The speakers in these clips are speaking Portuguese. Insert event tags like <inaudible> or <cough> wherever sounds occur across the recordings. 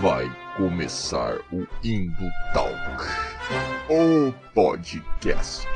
Vai começar o Indo Talk, o podcast.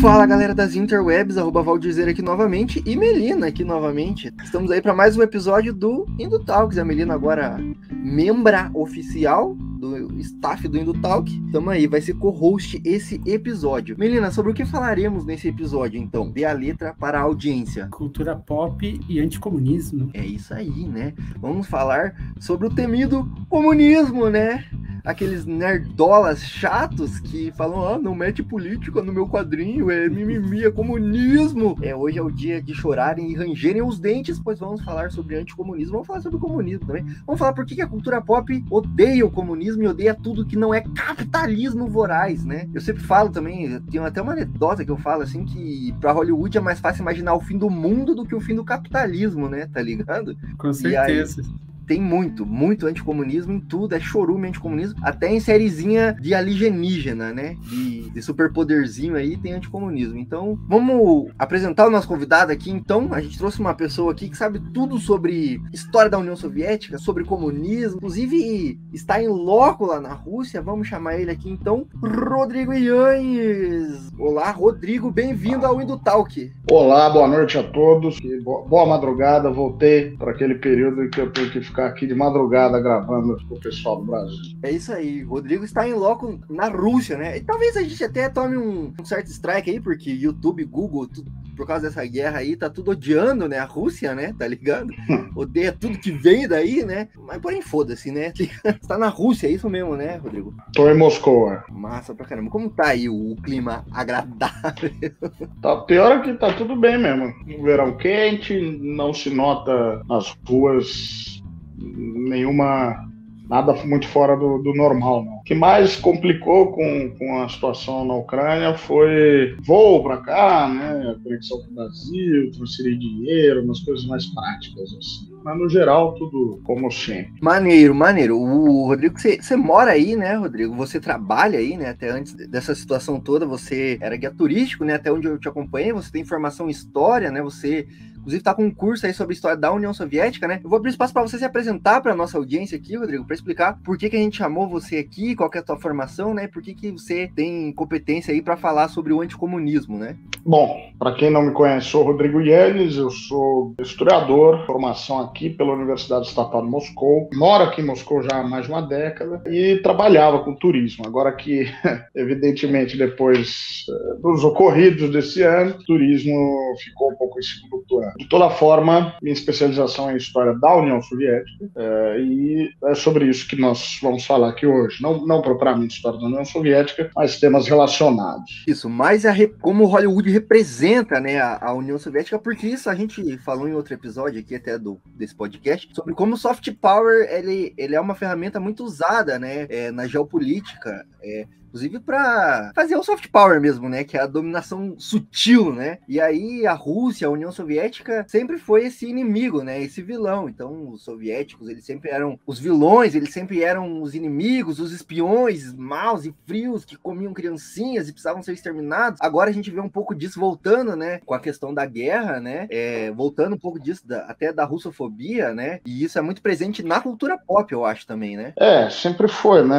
Fala galera das interwebs, arroba Valdizer aqui novamente e Melina aqui novamente. Estamos aí para mais um episódio do Indo Talks. A Melina agora membra oficial do staff do Indo Talk. Tamo aí, vai ser co-host esse episódio. Melina, sobre o que falaremos nesse episódio então? Dê a letra para a audiência. Cultura pop e anticomunismo. É isso aí, né? Vamos falar sobre o temido comunismo, né? Aqueles nerdolas chatos que falam, ah, não mete política no meu quadrinho, é mimimi, é comunismo. É, hoje é o dia de chorarem e rangerem os dentes, pois vamos falar sobre anticomunismo, vamos falar sobre o comunismo também. Vamos falar por que a cultura pop odeia o comunismo e odeia tudo que não é capitalismo voraz, né? Eu sempre falo também, tem até uma anedota que eu falo assim, que pra Hollywood é mais fácil imaginar o fim do mundo do que o fim do capitalismo, né? Tá ligado? Com certeza tem muito, muito anticomunismo em tudo, é chorume anticomunismo, até em sériezinha de alienígena, né? De, de superpoderzinho aí tem anticomunismo. Então, vamos apresentar o nosso convidado aqui. Então, a gente trouxe uma pessoa aqui que sabe tudo sobre história da União Soviética, sobre comunismo, inclusive está em loco lá na Rússia. Vamos chamar ele aqui então, Rodrigo Yanhes. Olá, Rodrigo, bem-vindo ao Indutalk. Olá, boa noite a todos. Boa madrugada, voltei para aquele período em que eu tenho que ficar ficar aqui de madrugada gravando com o pessoal do Brasil. É isso aí. Rodrigo está em loco na Rússia, né? E talvez a gente até tome um, um certo strike aí, porque YouTube, Google, tudo, por causa dessa guerra aí, tá tudo odiando, né? A Rússia, né? Tá ligado? <laughs> Odeia tudo que vem daí, né? Mas porém, foda-se, né? <laughs> tá na Rússia, é isso mesmo, né, Rodrigo? Tô em Moscou, é. Massa pra caramba. Como tá aí o, o clima agradável? <laughs> Tá pior é que tá tudo bem mesmo. Verão quente, não se nota nas ruas nenhuma nada muito fora do, do, normal. Não. O que mais complicou com, com a situação na Ucrânia foi voo para cá, né, conexão com o Brasil, transferir dinheiro, umas coisas mais práticas assim. Mas no geral, tudo como sempre. Maneiro, maneiro. O Rodrigo, você mora aí, né, Rodrigo? Você trabalha aí, né? Até antes dessa situação toda, você era guia turístico, né? Até onde eu te acompanhei, você tem formação em história, né? Você Inclusive, tá com um curso aí sobre a história da União Soviética, né? Eu vou abrir espaço para você se apresentar para nossa audiência aqui, Rodrigo, para explicar por que, que a gente chamou você aqui, qual é a tua formação, né? Por que, que você tem competência aí para falar sobre o anticomunismo, né? Bom, para quem não me conhece, sou Rodrigo Yannis, eu sou historiador, formação aqui pela Universidade Estatal de Moscou. Moro aqui em Moscou já há mais de uma década e trabalhava com turismo. Agora que, <laughs> evidentemente, depois eh, dos ocorridos desse ano, turismo ficou um pouco em segundo plano. De toda forma, minha especialização é em história da União Soviética é, e é sobre isso que nós vamos falar aqui hoje. Não, não propriamente história da União Soviética, mas temas relacionados. Isso, mais a, como Hollywood representa né, a, a, União Soviética, porque isso a gente falou em outro episódio aqui até do, desse podcast, sobre como o soft power ele, ele é uma ferramenta muito usada né, é, na geopolítica. É, inclusive para fazer o soft power mesmo, né, que é a dominação sutil, né? E aí a Rússia, a União Soviética sempre foi esse inimigo, né, esse vilão. Então os soviéticos, eles sempre eram os vilões, eles sempre eram os inimigos, os espiões maus e frios que comiam criancinhas e precisavam ser exterminados. Agora a gente vê um pouco disso voltando, né, com a questão da guerra, né? É, voltando um pouco disso da, até da russofobia, né? E isso é muito presente na cultura pop, eu acho também, né? É, sempre foi, né?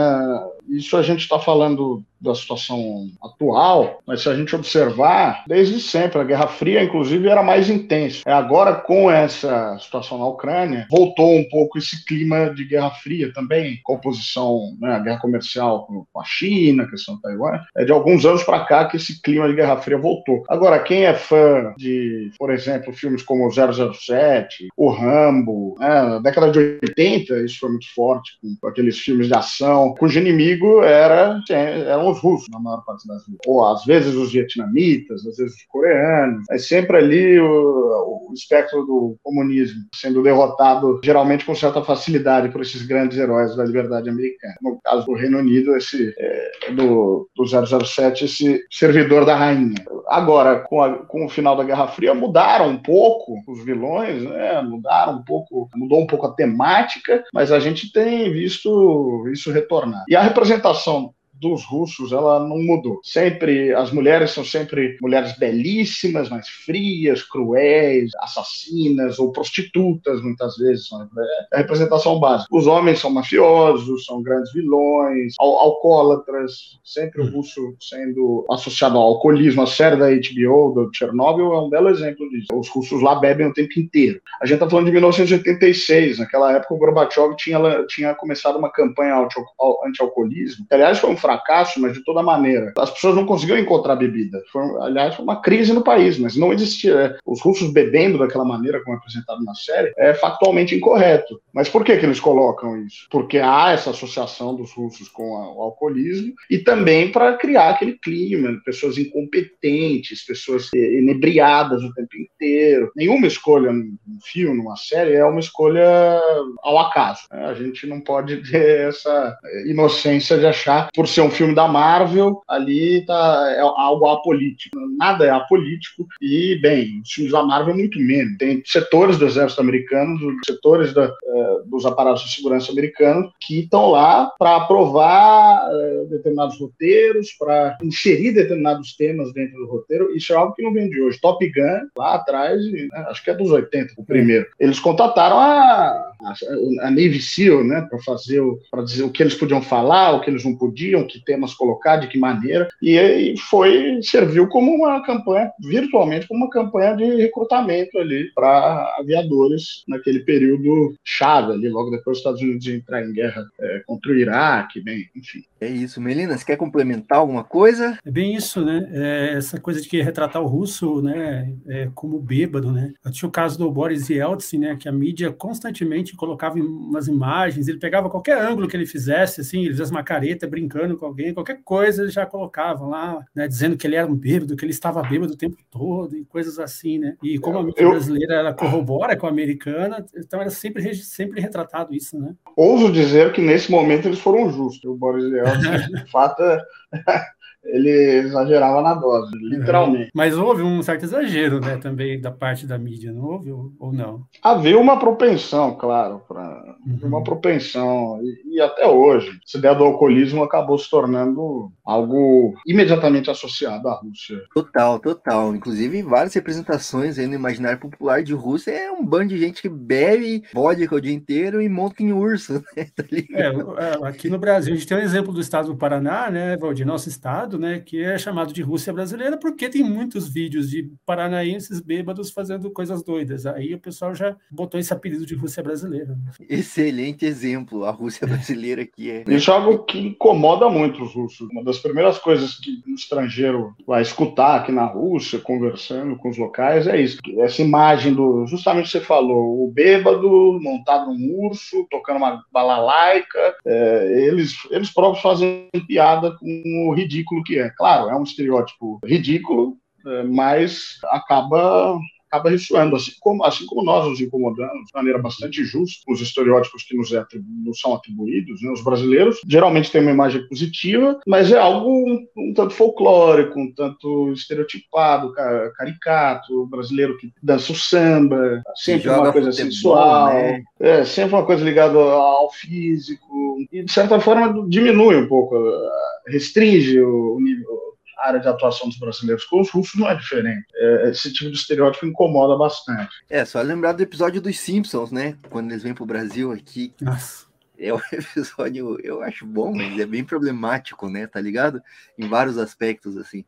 Isso a gente está falando da situação atual, mas se a gente observar, desde sempre, a Guerra Fria, inclusive, era mais intensa. É agora, com essa situação na Ucrânia, voltou um pouco esse clima de Guerra Fria também, composição, né, a guerra comercial com a China, questão do Taiwan. É de alguns anos para cá que esse clima de Guerra Fria voltou. Agora, quem é fã de, por exemplo, filmes como 007, O Rambo, né, na década de 80, isso foi muito forte, com aqueles filmes de ação, cujo inimigo era, eram os russos, na maior parte das vezes. Ou às vezes os vietnamitas, às vezes os coreanos. É sempre ali o, o espectro do comunismo sendo derrotado geralmente com certa facilidade por esses grandes heróis da liberdade americana. No caso do Reino Unido, esse é, do, do 007, esse servidor da rainha. Agora, com, a, com o final da Guerra Fria, mudaram um pouco os vilões, né? mudaram um pouco, mudou um pouco a temática, mas a gente tem visto isso retornar. E a representação dos russos, ela não mudou. Sempre, as mulheres são sempre mulheres belíssimas, mas frias, cruéis, assassinas ou prostitutas, muitas vezes. É a representação básica. Os homens são mafiosos, são grandes vilões, al alcoólatras, sempre o hum. russo sendo associado ao alcoolismo. A série da HBO, do Chernobyl, é um belo exemplo disso. Os russos lá bebem o tempo inteiro. A gente está falando de 1986, naquela época o Gorbachev tinha, tinha começado uma campanha anti-alcoolismo, aliás foi um fracasso, mas de toda maneira. As pessoas não conseguiam encontrar bebida. Foi, aliás, foi uma crise no país, mas não existia. É, os russos bebendo daquela maneira, como é apresentado na série, é factualmente incorreto. Mas por que, que eles colocam isso? Porque há essa associação dos russos com a, o alcoolismo e também para criar aquele clima, pessoas incompetentes, pessoas eh, inebriadas o tempo inteiro. Nenhuma escolha num filme, numa série, é uma escolha ao acaso. Né? A gente não pode ter essa inocência de achar, por ser um filme da Marvel, ali tá, é algo apolítico. Nada é apolítico e, bem, os filmes da Marvel muito menos. Tem setores do exército americano, setores da, uh, dos aparatos de segurança americanos que estão lá para aprovar determinados roteiros, para inserir determinados temas dentro do roteiro. Isso é algo que não vem de hoje. Top Gun, lá atrás, né, acho que é dos 80, o primeiro. Eles contrataram a, a, a Navy SEAL, né, para fazer, para dizer o que eles podiam falar, o que eles não podiam, que temas colocar, de que maneira, e, e foi serviu como uma campanha, virtualmente como uma campanha de recrutamento ali para aviadores naquele período chave ali, logo depois dos Estados Unidos entrar em guerra é, contra o Iraque, bem, enfim. É isso, Melina, você quer complementar alguma coisa? É bem isso, né? É essa coisa de que retratar o russo, né, é, como bêbado, né? Eu tinha o caso do Boris Yeltsin, né, que a mídia constantemente colocava umas imagens, ele pegava qualquer ângulo que ele fizesse, assim, ele fazia uma careta brincando com alguém, qualquer coisa eles já colocavam lá, né, dizendo que ele era um bêbado, que ele estava bêbado o tempo todo e coisas assim, né? E como a mídia eu... brasileira ela corrobora com a americana, então era sempre, sempre retratado isso, né? Ouso dizer que nesse momento eles foram justos, o Boris Yeltsin, <laughs> de fato, é ele exagerava na dose, literalmente. Mas houve um certo exagero, né, também da parte da mídia, não houve ou não? Havia uma propensão, claro, para uhum. uma propensão e, e, até hoje, essa ideia do alcoolismo acabou se tornando algo imediatamente associado à Rússia. Total, total. Inclusive, várias representações aí no imaginário popular de Rússia é um bando de gente que bebe vodka o dia inteiro e monta em urso, <laughs> né? Tá é, aqui no Brasil a gente tem um exemplo do estado do Paraná, né, Valdir, nosso estado né, que é chamado de Rússia brasileira, porque tem muitos vídeos de paranaenses bêbados fazendo coisas doidas. Aí o pessoal já botou esse apelido de Rússia brasileira. Excelente exemplo, a Rússia <laughs> brasileira que é. Isso é algo que incomoda muito os russos. Uma das primeiras coisas que um estrangeiro vai escutar aqui na Rússia, conversando com os locais, é isso. Essa imagem do, justamente você falou, o bêbado montado num urso, tocando uma balalaica, é, eles, eles próprios fazem piada com o ridículo ridículo que é. Claro, é um estereótipo ridículo, é, mas acaba acaba ressoando, assim como, assim como nós nos incomodamos de maneira bastante justa com os estereótipos que nos, é, nos são atribuídos. Né? Os brasileiros geralmente têm uma imagem positiva, mas é algo um, um tanto folclórico, um tanto estereotipado, caricato, brasileiro que dança o samba, sempre uma coisa sensual, né? é, sempre uma coisa ligada ao físico, e de certa forma diminui um pouco, restringe o nível a área de atuação dos brasileiros com os russos não é diferente. É, esse tipo de estereótipo incomoda bastante. É, só lembrar do episódio dos Simpsons, né? Quando eles vêm pro Brasil aqui. Nossa. É um <laughs> episódio, eu acho bom, mas é bem problemático, né? Tá ligado? Em vários aspectos, assim.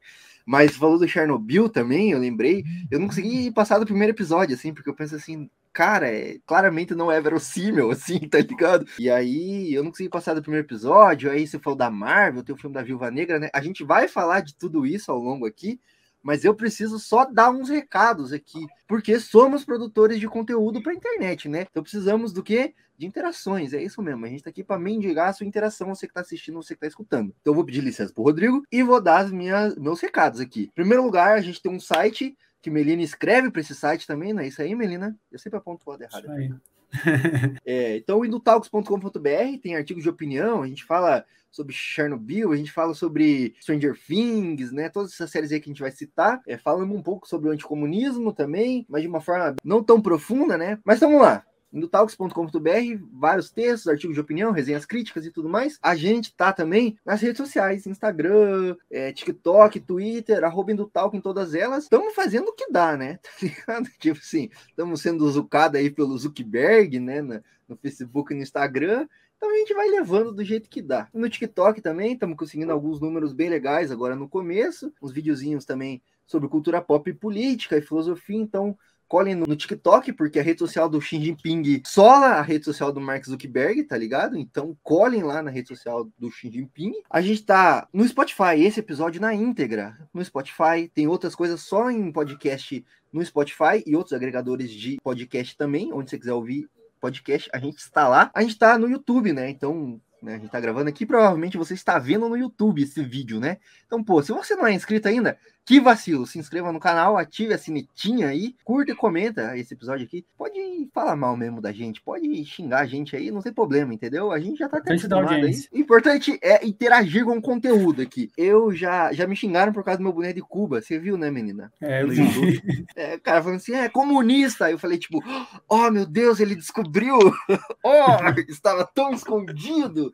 Mas falou do Chernobyl também, eu lembrei. Eu não consegui passar do primeiro episódio, assim, porque eu penso assim, cara, é, claramente não é verossímil, <laughs> assim, tá ligado? E aí eu não consegui passar do primeiro episódio, aí você falou da Marvel, tem o filme da Viúva Negra, né? A gente vai falar de tudo isso ao longo aqui, mas eu preciso só dar uns recados aqui, porque somos produtores de conteúdo para internet, né? Então precisamos do quê? De interações, é isso mesmo. A gente tá aqui para mendigar a sua interação, você que tá assistindo, você que tá escutando. Então eu vou pedir licença pro Rodrigo e vou dar as minhas, meus recados aqui. Em primeiro lugar, a gente tem um site que Melina escreve para esse site também, não é isso aí, Melina? Eu sempre aponto o lado errado. Isso aí. <laughs> É, então, indotalks.com.br tem artigos de opinião, a gente fala sobre Chernobyl, a gente fala sobre Stranger Things, né? Todas essas séries aí que a gente vai citar. É, falamos um pouco sobre o anticomunismo também, mas de uma forma não tão profunda, né? Mas vamos lá indotalks.com.br, vários textos, artigos de opinião, resenhas críticas e tudo mais. A gente tá também nas redes sociais, Instagram, é, TikTok, Twitter, arroba Indotalk em todas elas. Estamos fazendo o que dá, né? <laughs> Tá ligado? Tipo assim, estamos sendo zucados aí pelo Zuckerberg, né? No, no Facebook e no Instagram. Então a gente vai levando do jeito que dá. No TikTok também, estamos conseguindo alguns números bem legais agora no começo. Uns videozinhos também sobre cultura pop e política e filosofia. Então colhem no TikTok, porque a rede social do Xi Jinping sola a rede social do Mark Zuckerberg, tá ligado? Então colhem lá na rede social do Xi Jinping. A gente tá no Spotify, esse episódio na íntegra, no Spotify. Tem outras coisas só em podcast no Spotify e outros agregadores de podcast também, onde você quiser ouvir podcast, a gente está lá. A gente está no YouTube, né? Então né? A gente tá gravando aqui, provavelmente você está vendo no YouTube esse vídeo, né? Então, pô, se você não é inscrito ainda, que vacilo! Se inscreva no canal, ative a sinetinha aí, curta e comenta esse episódio aqui. Pode falar mal mesmo da gente, pode xingar a gente aí, não tem problema, entendeu? A gente já tá até aí. Importante é interagir com o conteúdo aqui. Eu já, já me xingaram por causa do meu boneco de Cuba, você viu, né, menina? É, eu vi. É, o cara falando assim, é comunista. Eu falei, tipo, oh meu Deus, ele descobriu! <laughs> oh, estava tão escondido!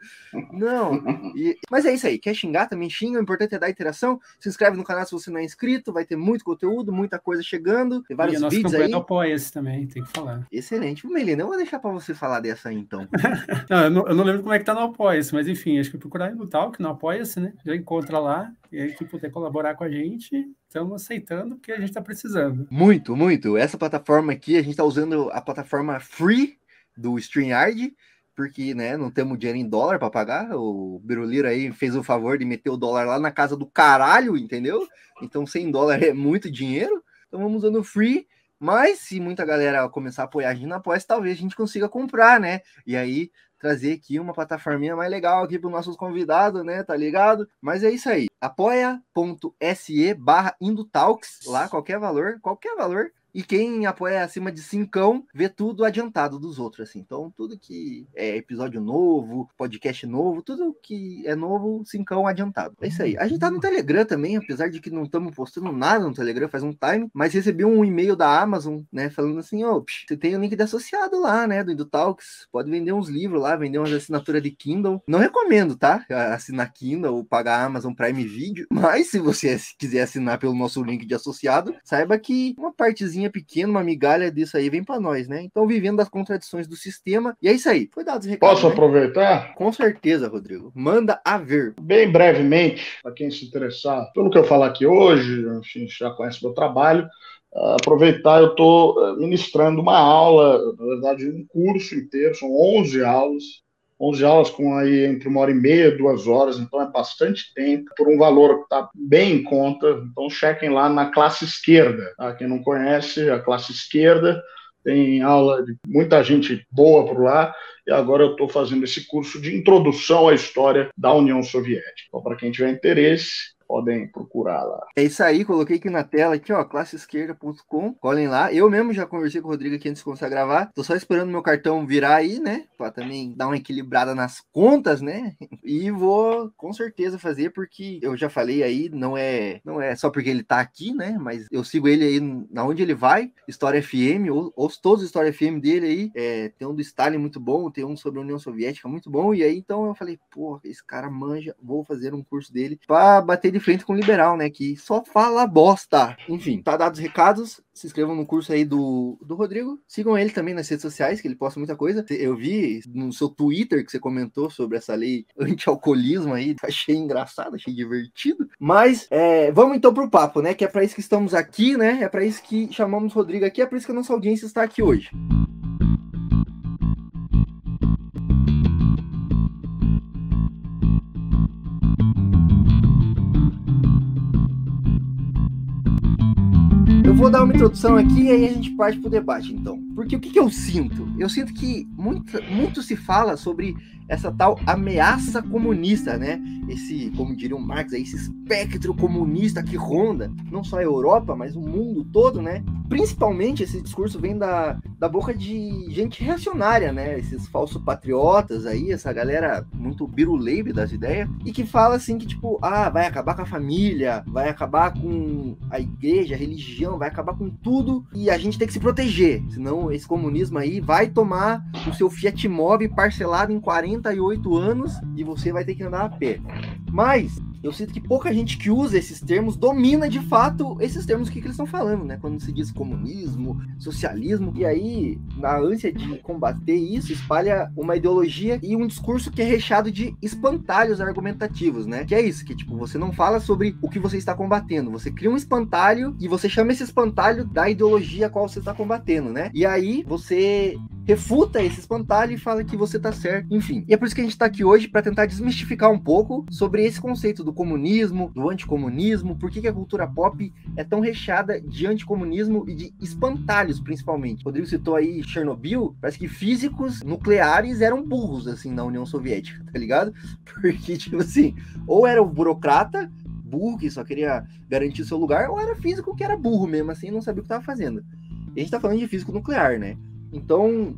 Não, e... mas é isso aí, quer xingar também xinga, o importante é dar interação. Se inscreve no canal se você não é inscrito, vai ter muito conteúdo, muita coisa chegando. Tem vários e a vídeos aí. apoia-se também, tem que falar. Excelente. Melina, eu vou deixar para você falar dessa aí, então. <laughs> não, eu não, eu não, lembro como é que tá no apoia-se, mas enfim, acho que procurar no Talk, no apoia-se, né? Já encontra lá. E aí, quem puder colaborar com a gente, estamos aceitando o que a gente está precisando. Muito, muito. Essa plataforma aqui, a gente está usando a plataforma free do StreamYard porque né, não temos dinheiro em dólar para pagar. O Biruliro aí fez o favor de meter o dólar lá na casa do caralho, entendeu? Então 100 dólares <laughs> é muito dinheiro. Então vamos usando free. Mas se muita galera começar a apoiar a gente na apoia, talvez a gente consiga comprar, né? E aí trazer aqui uma plataforminha mais legal aqui para os nossos convidados, né? Tá ligado? Mas é isso aí. apoia.se barra Indutalks, lá qualquer valor, qualquer valor, e quem apoia acima de 5 vê tudo adiantado dos outros, assim. Então, tudo que é episódio novo, podcast novo, tudo que é novo, 5 adiantado. É isso aí. A gente tá no Telegram também, apesar de que não estamos postando nada no Telegram faz um time, mas recebi um e-mail da Amazon, né, falando assim, ô, oh, você tem o link de associado lá, né, do Talks, pode vender uns livros lá, vender umas assinaturas de Kindle. Não recomendo, tá? Assinar Kindle ou pagar Amazon Prime Video, <laughs> mas se você quiser assinar pelo nosso link de associado, saiba que uma partezinha coisinha pequena, uma migalha disso aí vem para nós, né? Então, vivendo das contradições do sistema. E é isso aí. Foi dado os recados. Posso né? aproveitar? Com certeza, Rodrigo. Manda a ver. Bem brevemente, para quem se interessar pelo que eu falar aqui hoje, enfim, já conhece meu trabalho. Uh, aproveitar, eu estou ministrando uma aula, na verdade, um curso inteiro, são 11 aulas, 11 aulas com aí entre uma hora e meia, duas horas, então é bastante tempo, por um valor que está bem em conta. Então chequem lá na classe esquerda. Tá? Quem não conhece, a classe esquerda tem aula de muita gente boa por lá, e agora eu estou fazendo esse curso de introdução à história da União Soviética. Então, para quem tiver interesse, podem procurar lá. É isso aí, coloquei aqui na tela, aqui, ó, classeesquerda.com. Colhem lá. Eu mesmo já conversei com o Rodrigo aqui antes de começar a gravar. Tô só esperando meu cartão virar aí, né? Pra também dar uma equilibrada nas contas, né? E vou com certeza fazer, porque eu já falei aí, não é, não é só porque ele tá aqui, né? Mas eu sigo ele aí na onde ele vai, História FM, ou, ouço todos os História FM dele aí. É, tem um do Stalin muito bom, tem um sobre a União Soviética muito bom. E aí, então eu falei, pô, esse cara manja, vou fazer um curso dele pra bater de de frente com o liberal, né? Que só fala bosta. Enfim, tá dados os recados. Se inscrevam no curso aí do, do Rodrigo. Sigam ele também nas redes sociais, que ele posta muita coisa. Eu vi no seu Twitter que você comentou sobre essa lei anti-alcoolismo aí. <laughs> Achei engraçado, achei divertido. Mas é, vamos então pro papo, né? Que é para isso que estamos aqui, né? É para isso que chamamos o Rodrigo aqui, é para isso que a nossa audiência está aqui hoje. Vou dar uma introdução aqui e aí a gente parte para o debate, então. Porque o que, que, eu sinto? Eu sinto que muito, muito se fala sobre essa tal ameaça comunista, né? Esse, como diria o Marx, esse espectro comunista que ronda não só a Europa, mas o mundo todo, né? Principalmente esse discurso vem da, da boca de gente reacionária, né? Esses falsos patriotas aí, essa galera muito biruleibe das ideias, e que fala assim que, tipo, ah, vai acabar com a família, vai acabar com a igreja, a religião, vai acabar com tudo, e a gente tem que se proteger, senão esse comunismo aí vai tomar o seu Fiat Mobi parcelado em 48 anos e você vai ter que andar a pé. Mas eu sinto que pouca gente que usa esses termos domina de fato esses termos que, que eles estão falando, né? Quando se diz comunismo, socialismo, e aí, na ânsia de combater isso, espalha uma ideologia e um discurso que é recheado de espantalhos argumentativos, né? Que é isso, que tipo, você não fala sobre o que você está combatendo, você cria um espantalho e você chama esse espantalho da ideologia a qual você está combatendo, né? E aí você refuta esse espantalho e fala que você tá certo, enfim. E é por isso que a gente tá aqui hoje para tentar desmistificar um pouco sobre esse conceito do comunismo, do anticomunismo, por que, que a cultura pop é tão recheada de anticomunismo e de espantalhos, principalmente. O Rodrigo citou aí Chernobyl, parece que físicos nucleares eram burros, assim, na União Soviética, tá ligado? <laughs> Porque, tipo assim, ou era o burocrata, burro, que só queria garantir seu lugar, ou era físico que era burro mesmo, assim, não sabia o que estava fazendo. E a gente tá falando de físico nuclear, né? Então,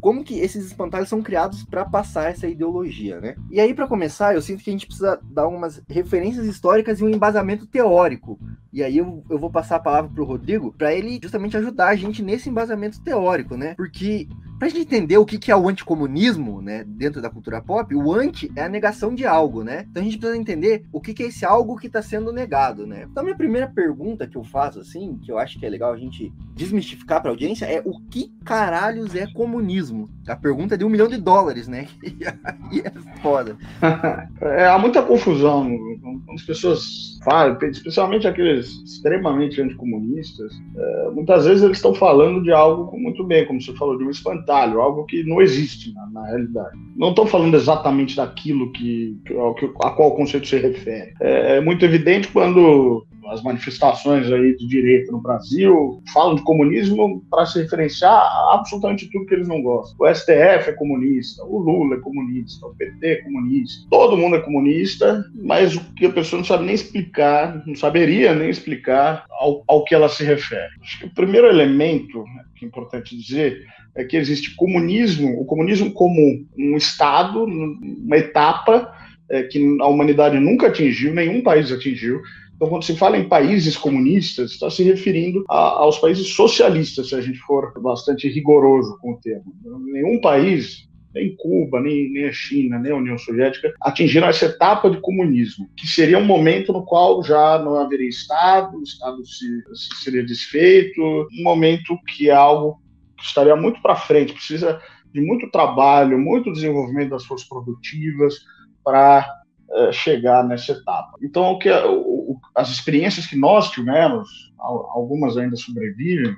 como que esses espantalhos são criados para passar essa ideologia, né? E aí, para começar, eu sinto que a gente precisa dar umas referências históricas e um embasamento teórico. E aí eu, eu vou passar a palavra para o Rodrigo para ele justamente ajudar a gente nesse embasamento teórico, né? Porque Pra gente entender o que, que é o anticomunismo, né, dentro da cultura pop, o anti é a negação de algo, né? Então a gente precisa entender o que, que é esse algo que está sendo negado, né? Então a minha primeira pergunta que eu faço, assim, que eu acho que é legal a gente desmistificar para a audiência, é o que caralhos é comunismo? A pergunta é de um milhão de dólares, né? <laughs> E é foda. <laughs> é, há muita confusão quando as pessoas falam, especialmente aqueles extremamente anticomunistas, é, muitas vezes eles estão falando de algo muito bem, como você falou, de um espantalho algo que não existe na, na realidade. Não estou falando exatamente daquilo que, que, a qual o conceito se refere. É, é muito evidente quando as manifestações aí de direita no Brasil falam de comunismo para se referenciar a absolutamente tudo que eles não gostam. O STF é comunista, o Lula é comunista, o PT é comunista, todo mundo é comunista, mas o que a pessoa não sabe nem explicar, não saberia nem explicar ao, ao que ela se refere. Acho que o primeiro elemento que é importante dizer é que existe comunismo, o comunismo como um estado, uma etapa é, que a humanidade nunca atingiu, nenhum país atingiu. Então, quando se fala em países comunistas, está se referindo a, aos países socialistas, se a gente for bastante rigoroso com o termo. Nenhum país nem Cuba, nem, nem a China, nem a União Soviética atingiram essa etapa de comunismo, que seria um momento no qual já não haveria Estado, o Estado se, se seria desfeito, um momento que é algo estaria muito para frente, precisa de muito trabalho, muito desenvolvimento das forças produtivas para é, chegar nessa etapa. Então, o que o, as experiências que nós tivemos, algumas ainda sobrevivem,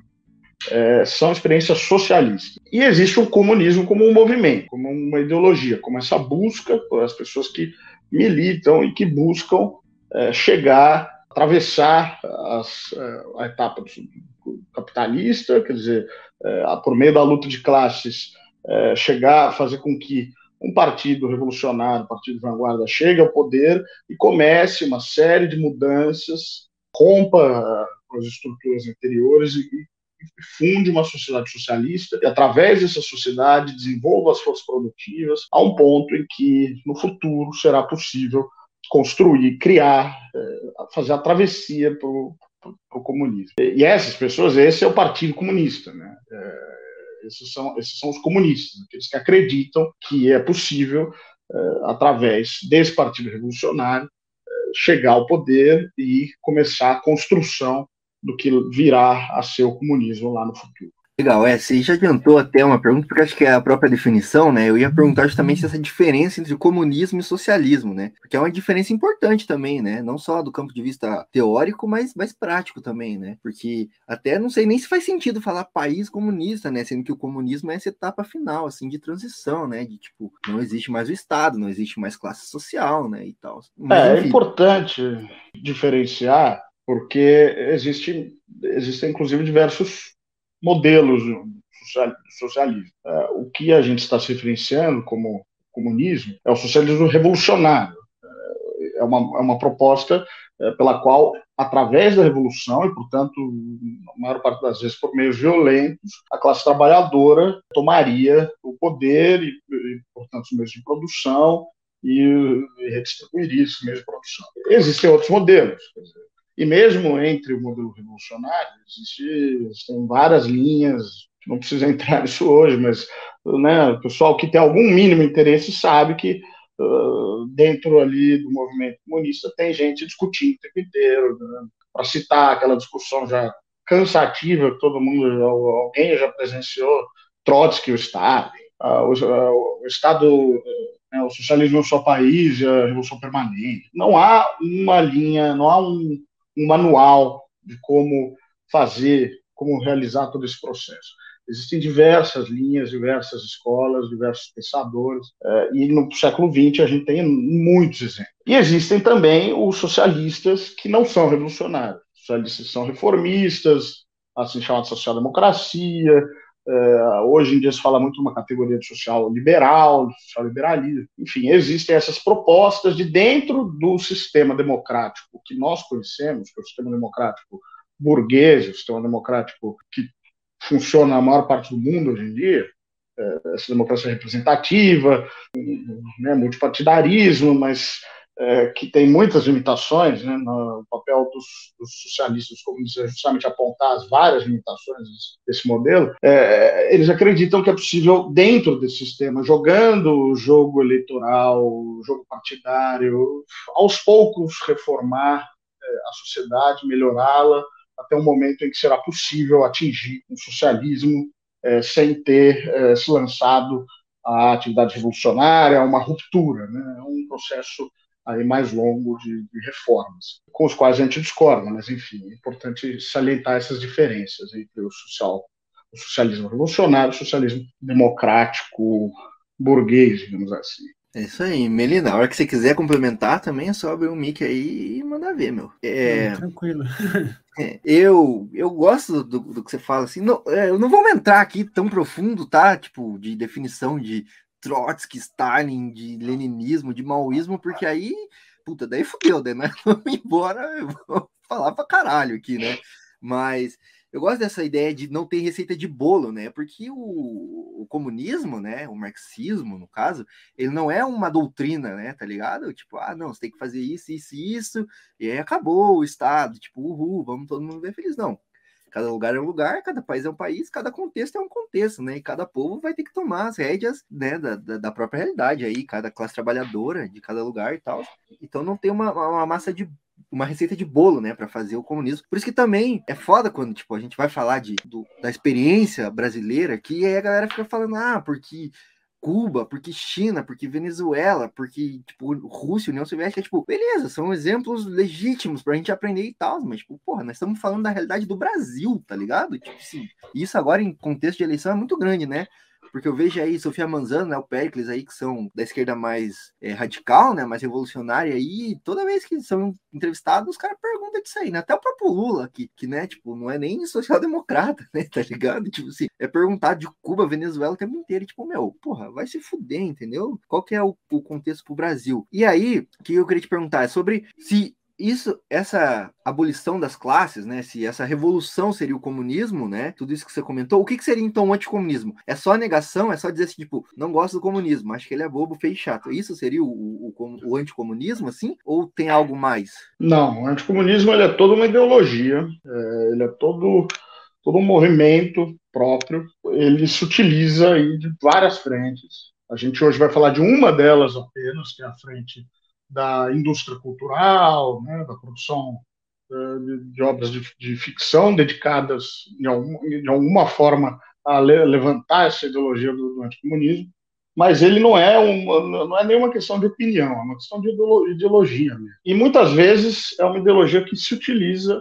é, são experiências socialistas. E existe o comunismo como um movimento, como uma ideologia, como essa busca por as pessoas que militam e que buscam é, chegar, atravessar as, é, a etapa capitalista, quer dizer, é, por meio da luta de classes, é, chegar, fazer com que um partido revolucionário, um partido de vanguarda, chegue ao poder e comece uma série de mudanças, rompa as estruturas anteriores e, funde uma sociedade socialista e, através dessa sociedade, desenvolva as forças produtivas a um ponto em que, no futuro, será possível construir, criar, é, fazer a travessia para o para o comunismo. E essas pessoas, esse é o Partido Comunista, né? É, esses, são, esses são os comunistas, aqueles que acreditam que é possível, é, através desse Partido Revolucionário, é, chegar ao poder e começar a construção do que virá a ser o comunismo lá no futuro. Legal, é, você já adiantou até uma pergunta, porque acho que é a própria definição, né? Eu ia perguntar justamente essa diferença entre comunismo e socialismo, né? Porque é uma diferença importante também, né? Não só do campo de vista teórico, mas mais prático também, né? Porque até não sei nem se faz sentido falar país comunista, né? Sendo que o comunismo é essa etapa final, assim, de transição, né? De tipo, não existe mais o Estado, não existe mais classe social, né? E tal. Mas, é, é importante diferenciar, porque existe, existem, inclusive, diversos modelos do socialismo. É, o que a gente está se referenciando como comunismo é o socialismo revolucionário. É uma, é uma proposta é, pela qual, através da revolução, e portanto, a maior parte das vezes por meios violentos, a classe trabalhadora tomaria o poder e, e portanto, os meios de produção e, e redistribuiria esses meios de produção. Existem outros modelos. Dizer, e mesmo entre o modelo revolucionário, existe, existem várias linhas, não precisa entrar <laughs> nisso hoje, mas né, o pessoal que tem algum mínimo interesse sabe que uh, dentro ali do movimento comunista tem gente discutindo o tempo inteiro, né, para citar aquela discussão já cansativa que todo mundo, alguém já presenciou, Trotsky, o Estado, uh, o, uh, o Estado né, o socialismo no seu país, a revolução permanente. Não há uma linha, não há um, um manual de como fazer, como realizar todo esse processo. Existem diversas linhas, diversas escolas, diversos pensadores, eh, e no século XX a gente tem muitos exemplos. E existem também os socialistas que não são revolucionários. Os socialistas são reformistas, assim chamada social-democracia, eh, hoje em dia se fala muito de uma categoria de social liberal, social liberalismo. Enfim, existem essas propostas de dentro do sistema democrático que nós conhecemos, que é o sistema democrático burguês, o sistema democrático que funciona na maior parte do mundo hoje em dia, eh, essa democracia representativa, né, multipartidarismo, mas é, que tem muitas limitações, né, no papel dos, dos socialistas comunistas é justamente apontar as várias limitações desse modelo, é, eles acreditam que é possível, dentro desse sistema, jogando o jogo eleitoral, o jogo partidário, aos poucos reformar é, a sociedade, melhorá-la, até um momento em que será possível atingir um socialismo é, sem ter é, se lançado a atividade revolucionária, uma ruptura, né? um processo aí mais longo de, de, reformas, com os quais a gente discorda, mas enfim, é importante salientar essas diferenças entre o social, o socialismo revolucionário, o socialismo democrático burguês, digamos assim. É isso aí, Melina. A hora que você quiser complementar também é só abrir o um mic aí e mandar ver, meu. É, tranquilo. <laughs> É, eu, eu gosto do, do, que você fala assim. Não, é, eu não vou entrar aqui tão profundo, tá? Tipo, de definição de Trotsky, Stalin, de leninismo, de maoísmo, porque aí, puta, daí fudeu, né? <laughs> Vamos embora, eu vou falar pra caralho aqui, né? Mas eu gosto dessa ideia de não ter receita de bolo, né? Porque o, o, comunismo, né? O marxismo, no caso, ele não é uma doutrina, né? Tá ligado? Tipo, ah, não, você tem que fazer isso, isso e isso, e aí acabou o Estado, tipo, uhul, vamos todo mundo ver feliz. Não. Cada lugar é um lugar, cada país é um país, cada contexto é um contexto, né? E cada povo vai ter que tomar as rédeas, né, da, da, da própria realidade aí, cada classe trabalhadora de cada lugar e tal. Então não tem uma, uma massa de uma receita de bolo, né, para fazer o comunismo. Por isso que também é foda quando, tipo, a gente vai falar de, do, da experiência brasileira, que aí a galera fica falando, ah, porque Cuba, porque China, porque Venezuela, porque, tipo, Rússia, União Soviética, tipo, beleza, são exemplos legítimos pra gente aprender e tal, mas, tipo, porra, nós estamos falando da realidade do Brasil, tá ligado? Tipo assim, isso agora em contexto de eleição é muito grande, né? Porque eu vejo aí Sofia Manzano, né, o Pericles aí, que são da esquerda mais é, radical, né, mais revolucionária aí, toda vez que são entrevistados, os caras perguntam disso aí, né? Até o próprio Lula, que, que, né, tipo, não é nem social-democrata, né, tá ligado? Tipo assim, é perguntar de Cuba, Venezuela o tempo inteiro, e, tipo, meu, porra, vai se fuder, entendeu? Qual que é o, o contexto pro Brasil? E aí, o que eu queria te perguntar é sobre se isso, essa abolição das classes, né? Se essa revolução seria o comunismo, né? Tudo isso que você comentou, o que, que seria então o anticomunismo? É só negação? É só dizer assim, tipo, não gosto do comunismo, acho que ele é bobo, feio e chato. Isso seria o, o, o anticomunismo, assim? Ou tem algo mais? Não, o anticomunismo ele é toda uma ideologia, é, ele é todo, todo um movimento próprio, ele se utiliza aí de várias frentes. A gente hoje vai falar de uma delas apenas, que é a frente da indústria cultural, né, da produção uh, de, de, obras de, de, ficção dedicadas de, algum, de alguma forma a le, levantar essa ideologia do, do, anticomunismo, mas ele não é uma, não é nenhuma questão de opinião, é uma questão de ideologia. Mesmo. E muitas vezes é uma ideologia que se utiliza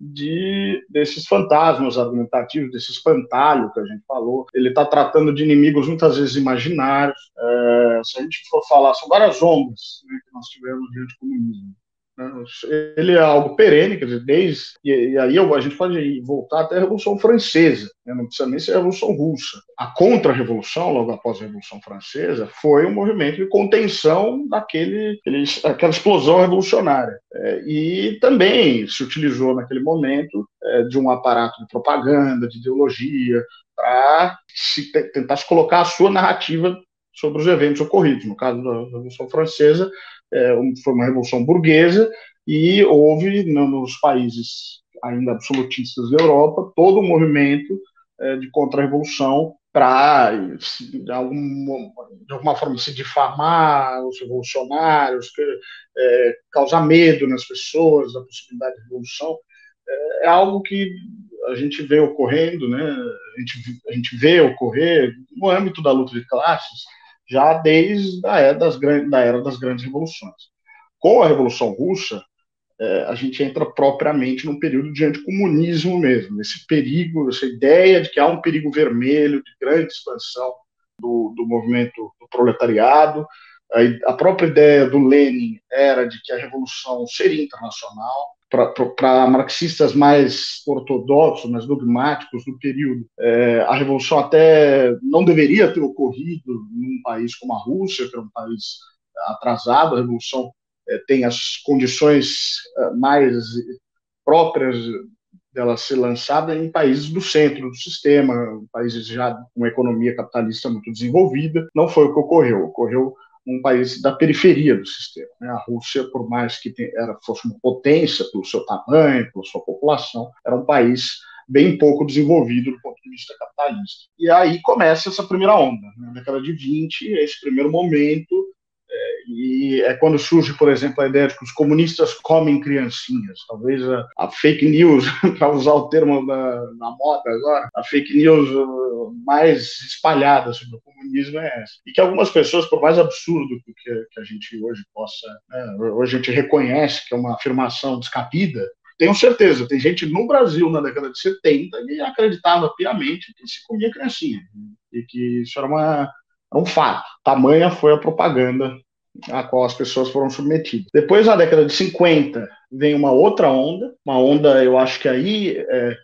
de desses fantasmas argumentativos, desse espantalho que a gente falou. Ele está tratando de inimigos muitas vezes imaginários. É, se a gente for falar, são várias ondas né, que nós tivemos diante do comunismo. Ele é algo perene, quer dizer, desde. E, aí a gente pode voltar até a Revolução Francesa, né? não precisa nem ser a Revolução Russa. A Contra-Revolução, logo após a Revolução Francesa, foi um movimento de contenção daquele, aquele, aquela explosão revolucionária. É, e também se utilizou naquele momento é, de um aparato de propaganda, de ideologia, para tentar se colocar a sua narrativa sobre os eventos ocorridos. No caso da Revolução Francesa, é, foi uma revolução burguesa e houve nos países ainda absolutistas da Europa todo um movimento é, de contra-revolução para, de, de, alguma forma, se difamar os revolucionários, que, é, causar medo nas pessoas da possibilidade de revolução. É, é, algo que a gente vê ocorrendo, né? a, gente, a gente vê ocorrer no âmbito da luta de classes, já desde a era das, da era das grandes revoluções. Com a Revolução Russa, é, a gente entra propriamente num período de anticomunismo mesmo, esse perigo, essa ideia de que há um perigo vermelho de grande expansão do, do movimento do proletariado. A, a própria ideia do Lenin era de que a revolução seria internacional, para marxistas mais ortodoxos, mais dogmáticos do período, é, a revolução até não deveria ter ocorrido num país como a Rússia, que é um país atrasado, a revolução é, tem as condições é, mais próprias dela ser lançada em países do centro do sistema, países já com economia capitalista muito desenvolvida. Não foi o que ocorreu. Ocorreu um país da periferia do sistema. Né? A Rússia, por mais que era, fosse uma potência pelo seu tamanho, pela sua população, era um país bem pouco desenvolvido do ponto de vista capitalista. E aí começa essa primeira onda. Né? Na década de 20, esse primeiro momento e é quando surge, por exemplo, a ideia de que os comunistas comem criancinhas. Talvez a, a fake news, <laughs> para usar o termo na, na, moda agora, a fake news uh, mais espalhada sobre o comunismo é essa. E que algumas pessoas, por mais absurdo que, que a gente hoje possa, né, hoje a gente reconhece que é uma afirmação descabida, tenho certeza, tem gente no Brasil na década de 70 que acreditava piamente que se comia criancinha e que isso era, uma, era um fato. Tamanha foi a propaganda a qual as pessoas foram submetidas. Depois, na década de 50, vem uma outra onda, uma onda, eu acho que aí é,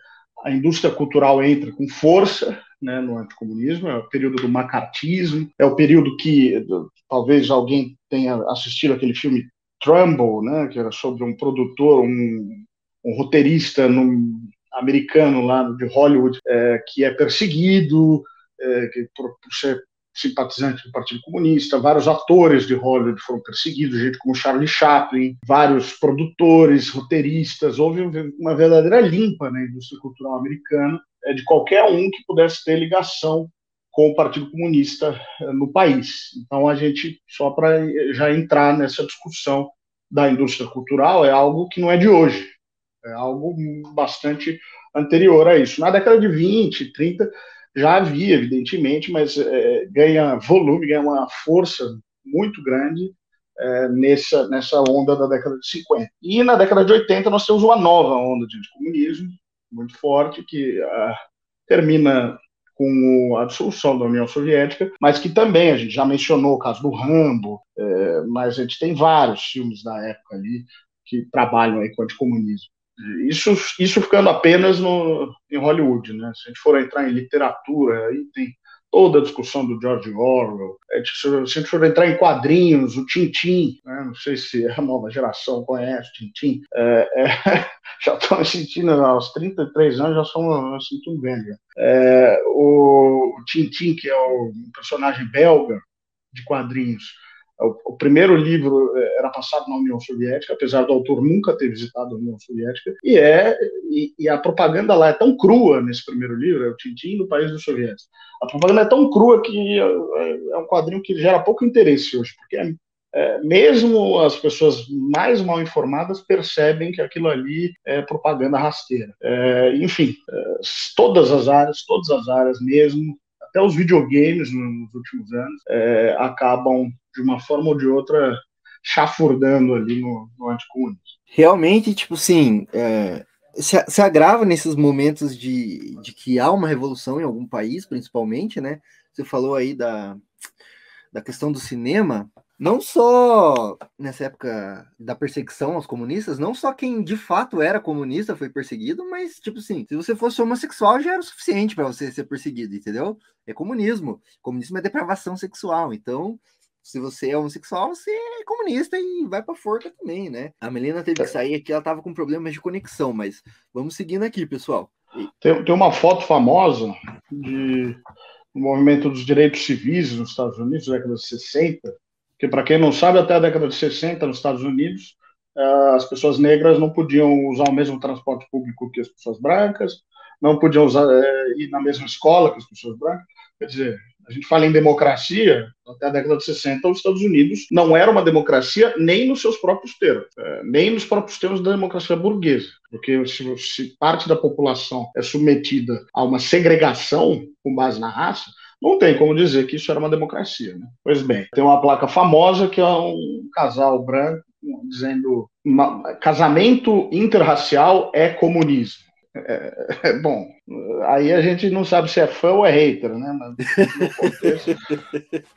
a indústria cultural entra com força né, no anticomunismo, é o período do macartismo, é o período que talvez alguém tenha assistido aquele filme Trumbull, né, que era sobre um produtor, um, um roteirista americano lá de Hollywood, é, que é perseguido é, que por, por ser simpatizante do Partido Comunista, vários atores de Hollywood foram perseguidos, gente como Charlie Chaplin, vários produtores, roteiristas, houve uma verdadeira limpa na indústria cultural americana é, de qualquer um que pudesse ter ligação com o Partido Comunista é, no país. Então a gente, só para já entrar nessa discussão da indústria cultural, é algo que não é de hoje, é algo bastante anterior a isso. Na década de 20, 30, já havia, evidentemente, mas é, ganha volume, ganha uma força muito grande é, nessa, nessa onda da década de 50. E na década de 80 nós temos uma nova onda de comunismo muito forte, que uh, termina com a dissolução da União Soviética, mas que também a gente já mencionou o caso do Rambo, é, mas a gente tem vários filmes da época ali que trabalham aí com o anticomunismo. Isso, isso ficando apenas no, em Hollywood, né? Se a gente for entrar em literatura, aí tem toda a discussão do George Orwell. É, se a gente for entrar em quadrinhos, o Tintin, né? não sei se a nova geração conhece Tintin, é, é, <laughs> já estou me sentindo aos 33 anos, já sou me sentindo velho. É, o, o Tintin, que é o personagem belga de quadrinhos, o, o, primeiro livro é, era passado na União Soviética, apesar do autor nunca ter visitado a União Soviética, e é e, e a propaganda lá é tão crua nesse primeiro livro, é o Tintin no País dos Soviéticos. A propaganda é tão crua que é, é um quadrinho que gera pouco interesse hoje, porque é, é, mesmo as pessoas mais mal informadas percebem que aquilo ali é propaganda rasteira. É, enfim, é, todas as áreas, todas as áreas mesmo, até os videogames nos últimos anos, é, acabam de uma forma ou de outra, chafurdando ali no, no anticomunismo. Realmente, tipo assim, é, se, se, agrava nesses momentos de, de que há uma revolução em algum país, principalmente, né? Você falou aí da, da questão do cinema, não só nessa época da perseguição aos comunistas, não só quem de fato era comunista foi perseguido, mas tipo assim, se você fosse homossexual já era o suficiente para você ser perseguido, entendeu? É comunismo. Comunismo é depravação sexual, então se você é homossexual, você é comunista e vai pra forca também, né? A Melina teve que sair aqui, ela tava com problemas de conexão, mas vamos seguindo aqui, pessoal. Tem, tem uma foto famosa de o movimento dos direitos civis nos Estados Unidos, década de 60, que, para quem não sabe, até a década de 60, nos Estados Unidos, eh, as pessoas negras não podiam usar o mesmo transporte público que as pessoas brancas, não podiam usar, é, ir na mesma escola que as pessoas brancas. Quer dizer, a gente fala em democracia, até a década de 60, os Estados Unidos não era uma democracia nem nos seus próprios termos, é, nem nos próprios termos da democracia burguesa. Porque se, se parte da população é submetida a uma segregação com base na raça, não tem como dizer que isso era uma democracia. Né? Pois bem, tem uma placa famosa que é um casal branco dizendo casamento interracial é comunismo. É, é, bom, aí a gente não sabe se é fã ou é hater, né? Mas, <laughs>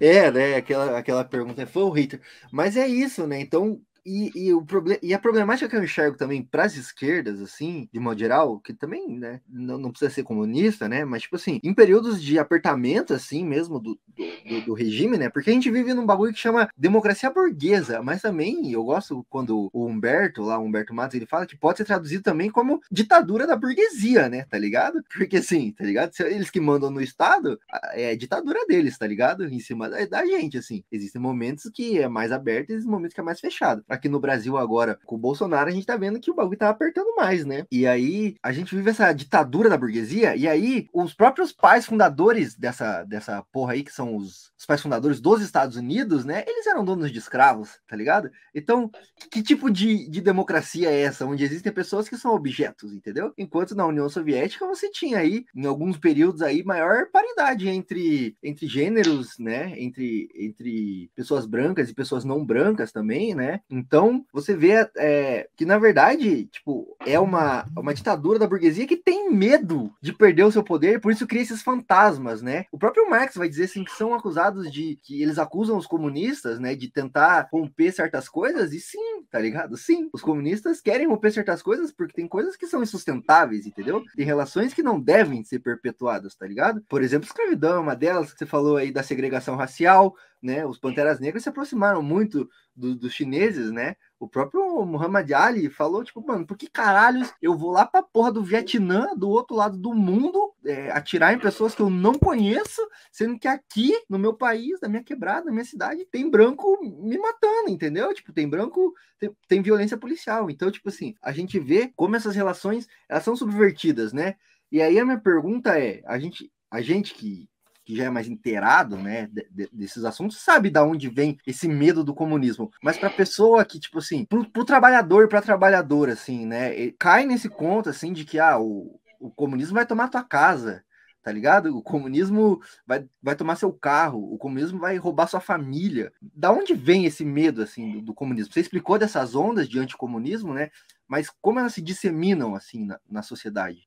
é, né? Aquela, aquela pergunta é fã ou hater. Mas é isso, né? Então, e, e, o problem... e a problemática que eu enxergo também para as esquerdas, assim, de modo geral, que também, né, não, não, precisa ser comunista, né, mas, tipo assim, em períodos de apertamento, assim, mesmo do, do, do, regime, né, porque a gente vive num bagulho que chama democracia burguesa, mas também eu gosto quando o Humberto, lá, o Humberto Matos, ele fala que pode ser traduzido também como ditadura da burguesia, né, tá ligado? <laughs> Porque, assim, tá ligado? Eles que mandam no Estado, é ditadura deles, tá ligado? Em cima da, da gente, assim. Existem momentos que é mais aberto e existem momentos que é mais fechado aqui no Brasil agora, com o Bolsonaro, a gente tá vendo que o bagulho tá apertando mais, né? E aí a gente vive essa ditadura da burguesia, e aí os próprios pais fundadores dessa, dessa porra aí, que são os, os pais fundadores dos Estados Unidos, né? Eles eram donos de escravos, tá ligado? Então, que tipo de, de democracia é essa? Onde existem pessoas que são objetos, entendeu? Enquanto na União Soviética você tinha aí, em alguns períodos aí, maior paridade entre, entre gêneros, né? Entre, entre pessoas brancas e pessoas não brancas também, né? Então, você vê é, que, na verdade, tipo, é uma, uma ditadura da burguesia que tem medo de perder o seu poder, por isso cria esses fantasmas, né? O próprio Marx vai dizer assim que são acusados de que eles acusam os comunistas, né, de tentar romper certas coisas, e sim, tá ligado? Sim, os comunistas querem romper certas coisas porque tem coisas que são insustentáveis, entendeu? Tem relações que não devem ser perpetuadas, tá ligado? Por exemplo, escravidão é uma delas, que você falou aí da segregação racial, né? Os Panteras Negras se aproximaram muito do, dos chineses, né? O próprio Muhammad Ali falou, tipo, mano, por que caralhos eu vou lá pra porra do Vietnã, do outro lado do mundo, é, atirar em pessoas que eu não conheço, sendo que aqui, no meu país, na minha quebrada, na minha cidade, tem branco me matando, entendeu? Tipo, tem branco, tem, tem violência policial. Então, tipo assim, a gente vê como essas relações, elas são subvertidas, né? E aí a minha pergunta é, a gente, a gente que que já é mais inteirado, né, de, de, desses assuntos, sabe da onde vem esse medo do comunismo. Mas para pessoa que, tipo assim, pro, pro trabalhador, para trabalhadora, assim, né, cai nesse conto, assim, de que, ah, o, o comunismo vai tomar tua casa, tá ligado? O comunismo vai, vai tomar seu carro, o comunismo vai roubar sua família. Da onde vem esse medo, assim, do, do comunismo? Você explicou dessas ondas de anticomunismo, né? mas como elas se disseminam assim na, na, sociedade?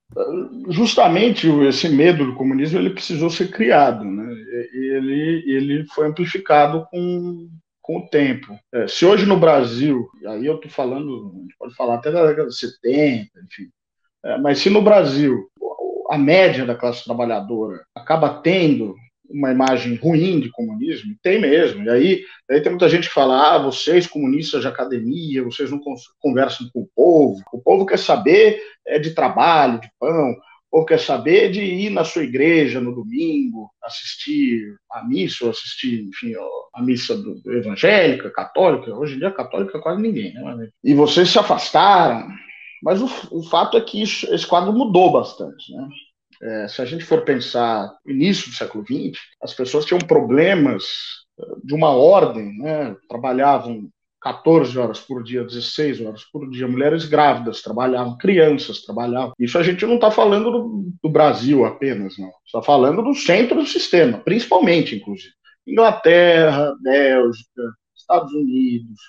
Justamente esse medo do comunismo ele precisou ser criado, né? Ele ele foi amplificado com com o tempo. É, se hoje no Brasil, aí eu estou falando, a gente pode falar até da década de 70, enfim, é, mas se no Brasil a média da classe trabalhadora acaba tendo uma imagem ruim de comunismo? Tem mesmo. E aí, aí tem muita gente que fala: ah, vocês comunistas de academia, vocês não conversam com o povo. O povo quer saber é, de trabalho, de pão. O povo quer saber de ir na sua igreja no domingo, assistir a missa, ou assistir, enfim, a missa do, do evangélica, católica. Hoje em dia, católica quase ninguém, né? E vocês se afastaram. Mas o, o fato é que isso, esse quadro mudou bastante, né? É, se a gente for pensar no início do século XX, as pessoas tinham problemas eh, de uma ordem, né? trabalhavam 14 horas por dia, 16 horas por dia, mulheres grávidas trabalhavam, crianças trabalhavam. Isso a gente não está falando do, do, Brasil apenas, não. Está falando do centro do sistema, principalmente, inclusive. Inglaterra, Bélgica, Estados Unidos,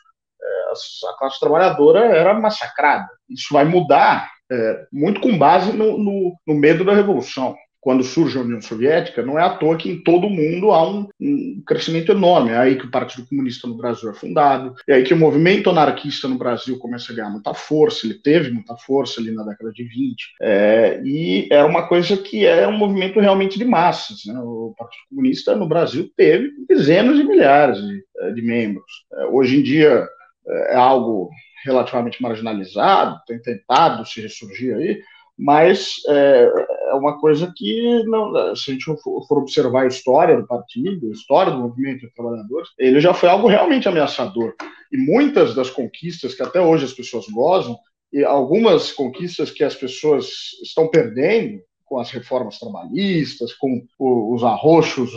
a classe trabalhadora era massacrada. Isso vai mudar é, muito com base no, no, no, medo da revolução. quando surge a União Soviética, não é à toa que em todo o mundo há um, um, crescimento enorme. É aí que o Partido Comunista no Brasil é fundado, é aí que o movimento anarquista no Brasil começa a ganhar muita força, ele teve muita força ali na década de 20, é, e era uma coisa que é um movimento realmente de massas. Né? O Partido Comunista no Brasil teve dezenas de milhares de, de membros. É, hoje em dia é, algo relativamente marginalizado, tem tentado se ressurgir aí, mas é, é uma coisa que, não, se a gente for observar a história do partido, a história do movimento de trabalhadores, ele já foi algo realmente ameaçador. E muitas das conquistas que até hoje as pessoas gozam, e algumas conquistas que as pessoas estão perdendo com as reformas trabalhistas, com os arroxos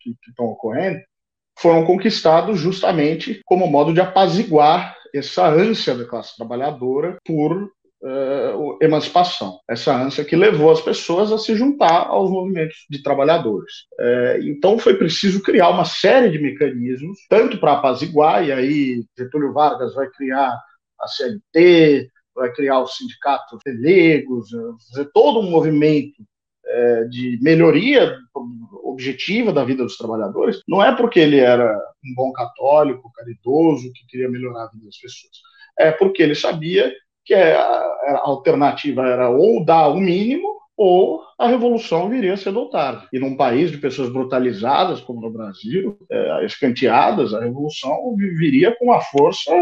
que, que estão ocorrendo, foram conquistados justamente como modo de apaziguar essa ânsia da classe trabalhadora por uh, emancipação, essa ânsia que levou as pessoas a se juntar aos movimentos de trabalhadores. Uh, então foi preciso criar uma série de mecanismos, tanto para apaziguar, e aí Getúlio Vargas vai criar a CLT, vai criar os sindicatos pelegos, fazer todo um movimento é, de melhoria objetiva da vida dos trabalhadores, não é porque ele era um bom católico, caridoso, que queria melhorar a vida das pessoas. É porque ele sabia que a, a alternativa era ou dar o mínimo ou a revolução viria cedo ou tarde. E num país de pessoas brutalizadas, como no Brasil, é, escanteadas, a revolução viria com uma força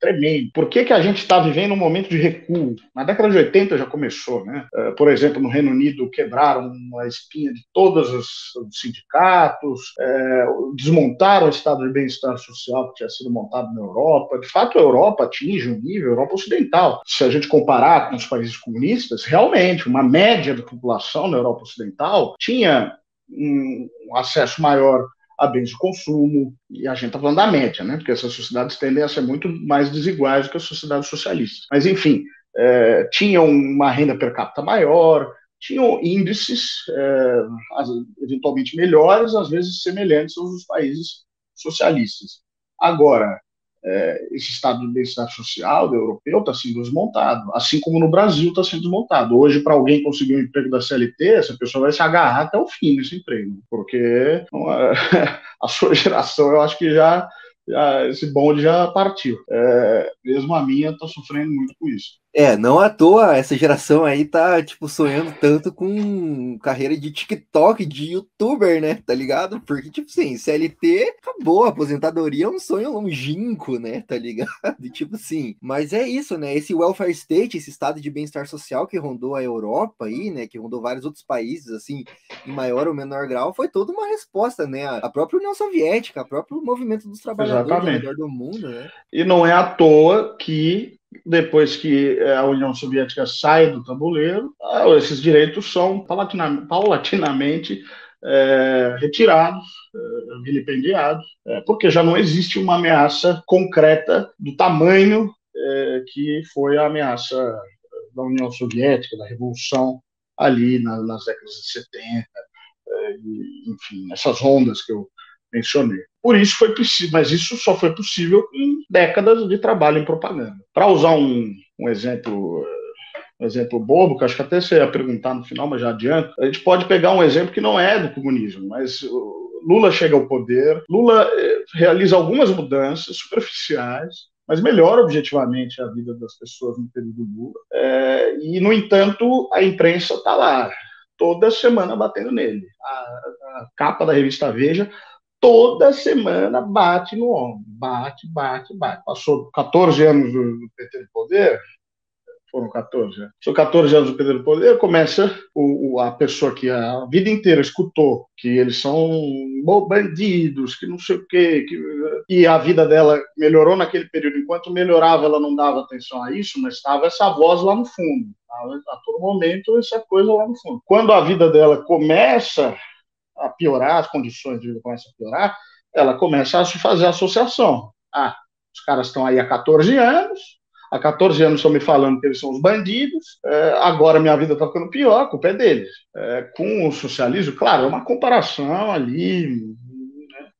tremenda. Por que, que a gente está vivendo um momento de recuo? Na década de 80 já começou, né? É, por exemplo, no Reino Unido quebraram a espinha de todos os sindicatos, é, desmontaram o estado de bem-estar social que tinha sido montado na Europa. De fato, a Europa atinge um nível, a Europa Ocidental. Se a gente comparar com os países comunistas, realmente, uma média da população população na Europa Ocidental tinha um acesso maior a bens de consumo, e a gente está falando da média, né? porque essas sociedades tendem a ser muito mais desiguais do que as sociedades socialistas. Mas, enfim, é, tinham uma renda per capita maior, tinham índices é, eventualmente melhores, às vezes semelhantes aos dos países socialistas. Agora, é, esse estado de bem-estar social europeu está sendo desmontado, assim como no Brasil está sendo desmontado. Hoje, para alguém conseguir um emprego da CLT, essa pessoa vai se agarrar até o fim desse emprego, porque <laughs> a sua geração, eu acho que já, já esse bonde já partiu. É, mesmo a minha está sofrendo muito com isso. É, não à toa essa geração aí tá, tipo, sonhando tanto com carreira de TikTok, de youtuber, né? Tá ligado? Porque, tipo assim, CLT acabou, aposentadoria é um sonho longínquo, né? Tá ligado? <laughs> E, tipo assim, mas é isso, né? Esse welfare state, esse estado de bem-estar social que rondou a Europa aí, né? Que rondou vários outros países, assim, em maior ou menor grau, foi toda uma resposta, né? A própria União Soviética, o próprio movimento dos trabalhadores ao redor do mundo, né? E não é à toa que depois que eh, a União Soviética sai do tabuleiro, ah, esses direitos são paulatinamente é, retirados, é, vilipendiados, é, porque já não existe uma ameaça concreta do tamanho que foi a ameaça da União Soviética, da Revolução, ali na, nas décadas de 70, e, enfim, essas ondas que eu mencionei. Por isso foi possível, mas isso só foi possível em décadas de trabalho em propaganda. Para usar um, um exemplo um exemplo bobo, que acho que até você ia perguntar no final, mas já adianto, a gente pode pegar um exemplo que não é do comunismo, mas Lula chega ao poder, Lula eh, realiza algumas mudanças superficiais, mas melhora objetivamente a vida das pessoas no período Lula. É, e, no entanto, a imprensa está lá, toda semana batendo nele. A, a, capa da revista Veja toda semana bate no ombro, bate, bate, bate. Passou 14 anos do, PT no poder, foram 14, né? São 14 anos do PT no poder, começa o, o, a pessoa que a vida inteira escutou que eles são bandidos, que não sei o quê, que, e a vida dela melhorou naquele período. Enquanto melhorava, ela não dava atenção a isso, mas estava essa voz lá no fundo. A todo momento, essa coisa lá no fundo. Quando a vida dela começa a piorar, as condições de vida começam a piorar, ela começa a se fazer associação. Ah, os caras estão aí há 14 anos, há 14 anos estão me falando que eles são os bandidos, é, agora minha vida está ficando pior, a culpa é deles. É, com o socialismo, claro, é uma comparação ali?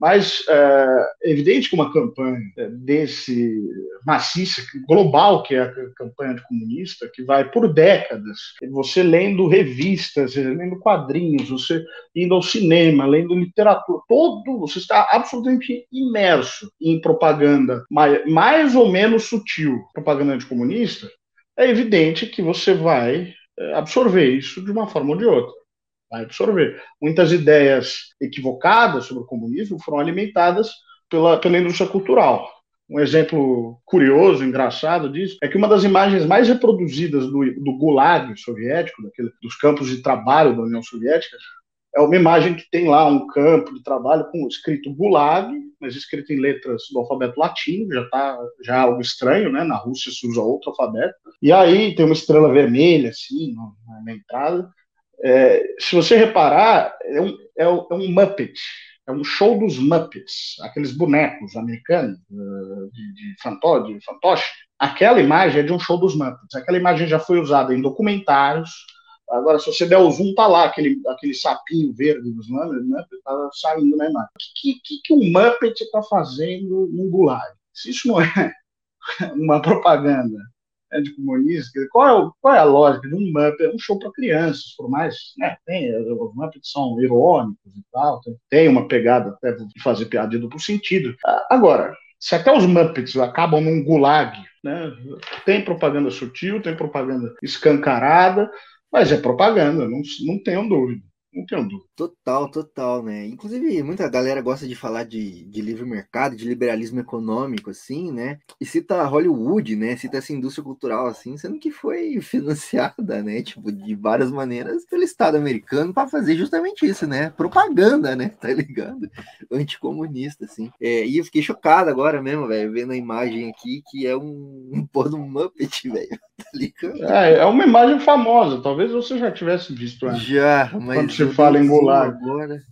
Mas é, é evidente que uma campanha desse maciça, global, que é a campanha de comunista, que vai por décadas, você lendo revistas, lendo quadrinhos, você indo ao cinema, lendo literatura, todo, você está absolutamente imerso em propaganda mais, mais ou menos sutil, propaganda de comunista, é evidente que você vai é, absorver isso de uma forma ou de outra vai absorver. Muitas ideias equivocadas sobre o comunismo foram alimentadas pela, pela indústria cultural. Um exemplo curioso, engraçado disso, é que uma das imagens mais reproduzidas do, do Gulag soviético, daquele, dos campos de trabalho da União Soviética, é uma imagem que tem lá um campo de trabalho com escrito Gulag, mas escrito em letras do alfabeto latino, já tá já é algo estranho, né? Na Rússia se usa outro alfabeto. E aí tem uma estrela vermelha assim na, na entrada. É, se você reparar, é um, é, é um Muppet, é um show dos Muppets, aqueles bonecos americanos uh, de, de, de fantoche. Aquela imagem é de um show dos Muppets. Aquela imagem já foi usada em documentários. Agora, se você der o zoom, tá lá aquele, aquele sapinho verde dos Muppets, tá saindo na imagem. O que, que, que um Muppet está fazendo num gulag? Se isso não é <laughs> uma propaganda anticomunista. Qual é, qual é a lógica de um Muppet? É um show para crianças, por mais. Né, tem, os Muppets são irônicos e tal, tem, tem uma pegada até de fazer piada de duplo sentido. Agora, se até os Muppets acabam num gulag, né, tem propaganda sutil, tem propaganda escancarada, mas é propaganda, não, não tenham dúvida. Dúvida. Total, total, né? Inclusive, muita galera gosta de falar de, de livre mercado, de liberalismo econômico, assim, né? E cita Hollywood, né? Cita essa indústria cultural, assim, sendo que foi <laughs> financiada, né? Tipo, de várias maneiras pelo Estado americano para fazer justamente isso, né? Propaganda, né? Tá ligado? Anticomunista, assim. É, e eu fiquei chocado agora mesmo, velho, vendo a imagem aqui, que é um, um pôr do Muppet, <laughs> velho. Tá ligado? É, é uma imagem famosa, talvez você já tivesse visto antes. Já, mas você fala em Gulag. Agora,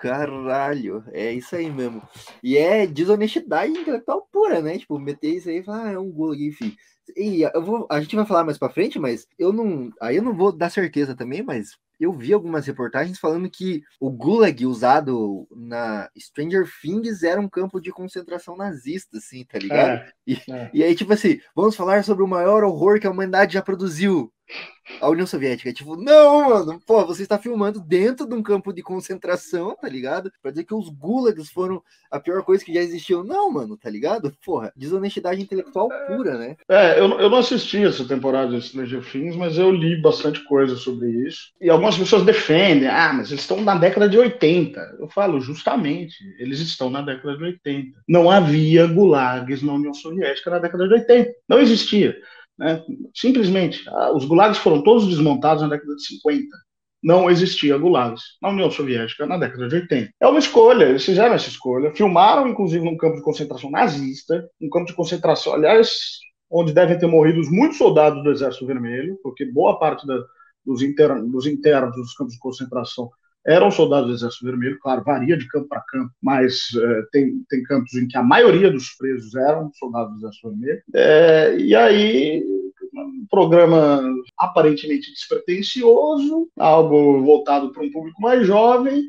caralho, é isso aí mesmo. E é desonestidade intelectual pura, né? Tipo, meter isso aí e falar, ah, é um Gulag, enfim. E eu vou, a gente vai falar mais para frente, mas eu não, aí eu não vou dar certeza também, mas eu vi algumas reportagens falando que o Gulag usado na Stranger Things era um campo de concentração nazista, assim, tá ligado? É, e, é. e aí, tipo assim, vamos falar sobre o maior horror que a humanidade já produziu a União Soviética. Tipo, não, mano, pô, você está filmando dentro de um campo de concentração, tá ligado? Pra dizer que os gulags foram a pior coisa que já existiu. Não, mano, tá ligado? Porra, desonestidade intelectual pura, né? É, eu, eu não assisti essa temporada de Stranger Things, mas eu li bastante coisa sobre isso. E algumas pessoas defendem, ah, mas eles estão na década de 80. Eu falo, justamente, eles estão na década de 80. Não havia gulags na União Soviética na década de 80. Não existia. Né? Simplesmente, os gulags foram todos desmontados na década de 50. Não existia gulags na União Soviética na década de 80. É uma escolha, eles fizeram essa escolha. Filmaram, inclusive, num campo de concentração nazista, um campo de concentração, aliás, onde devem ter morrido muitos soldados do Exército Vermelho, porque boa parte da, dos, internos, dos internos dos campos de concentração eram soldados do Exército Vermelho, claro, varia de campo para campo, mas é, tem, tem campos em que a maioria dos presos eram soldados do Exército Vermelho. É, e aí, um programa aparentemente despretensioso, algo voltado para um público mais jovem.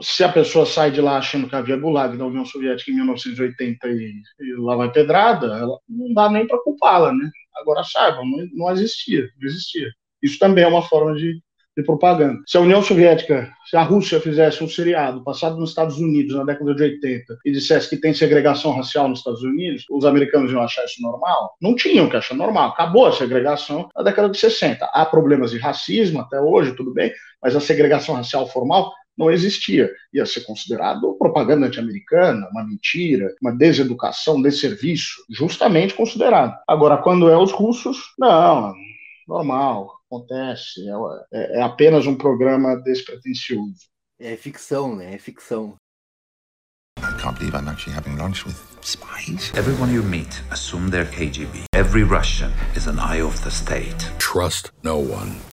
Se a pessoa sai de lá achando que havia Gulag na União Soviética em 1980 e, e lá vai pedrada, ela não dá nem para culpá-la, né? Agora saiba, não, não existia, não existia. Isso também é uma forma de de propaganda. Se a União Soviética, se a Rússia fizesse um seriado passado nos Estados Unidos na década de 80 e dissesse que tem segregação racial nos Estados Unidos, os americanos iam achar isso normal? Não tinham que achar normal. Acabou a segregação na década de 60. Há problemas de racismo até hoje, tudo bem, mas a segregação racial formal não existia. Ia ser considerado propaganda anti-americana, uma mentira, uma deseducação, um desserviço, justamente considerado. Agora, quando é os russos, não, normal acontece, é, é, é apenas um programa despretensioso. É ficção, né? É ficção. I can't believe I'm actually having lunch with spies. Everyone you meet, assume they're KGB. Every Russian is an eye of the state. Trust no one.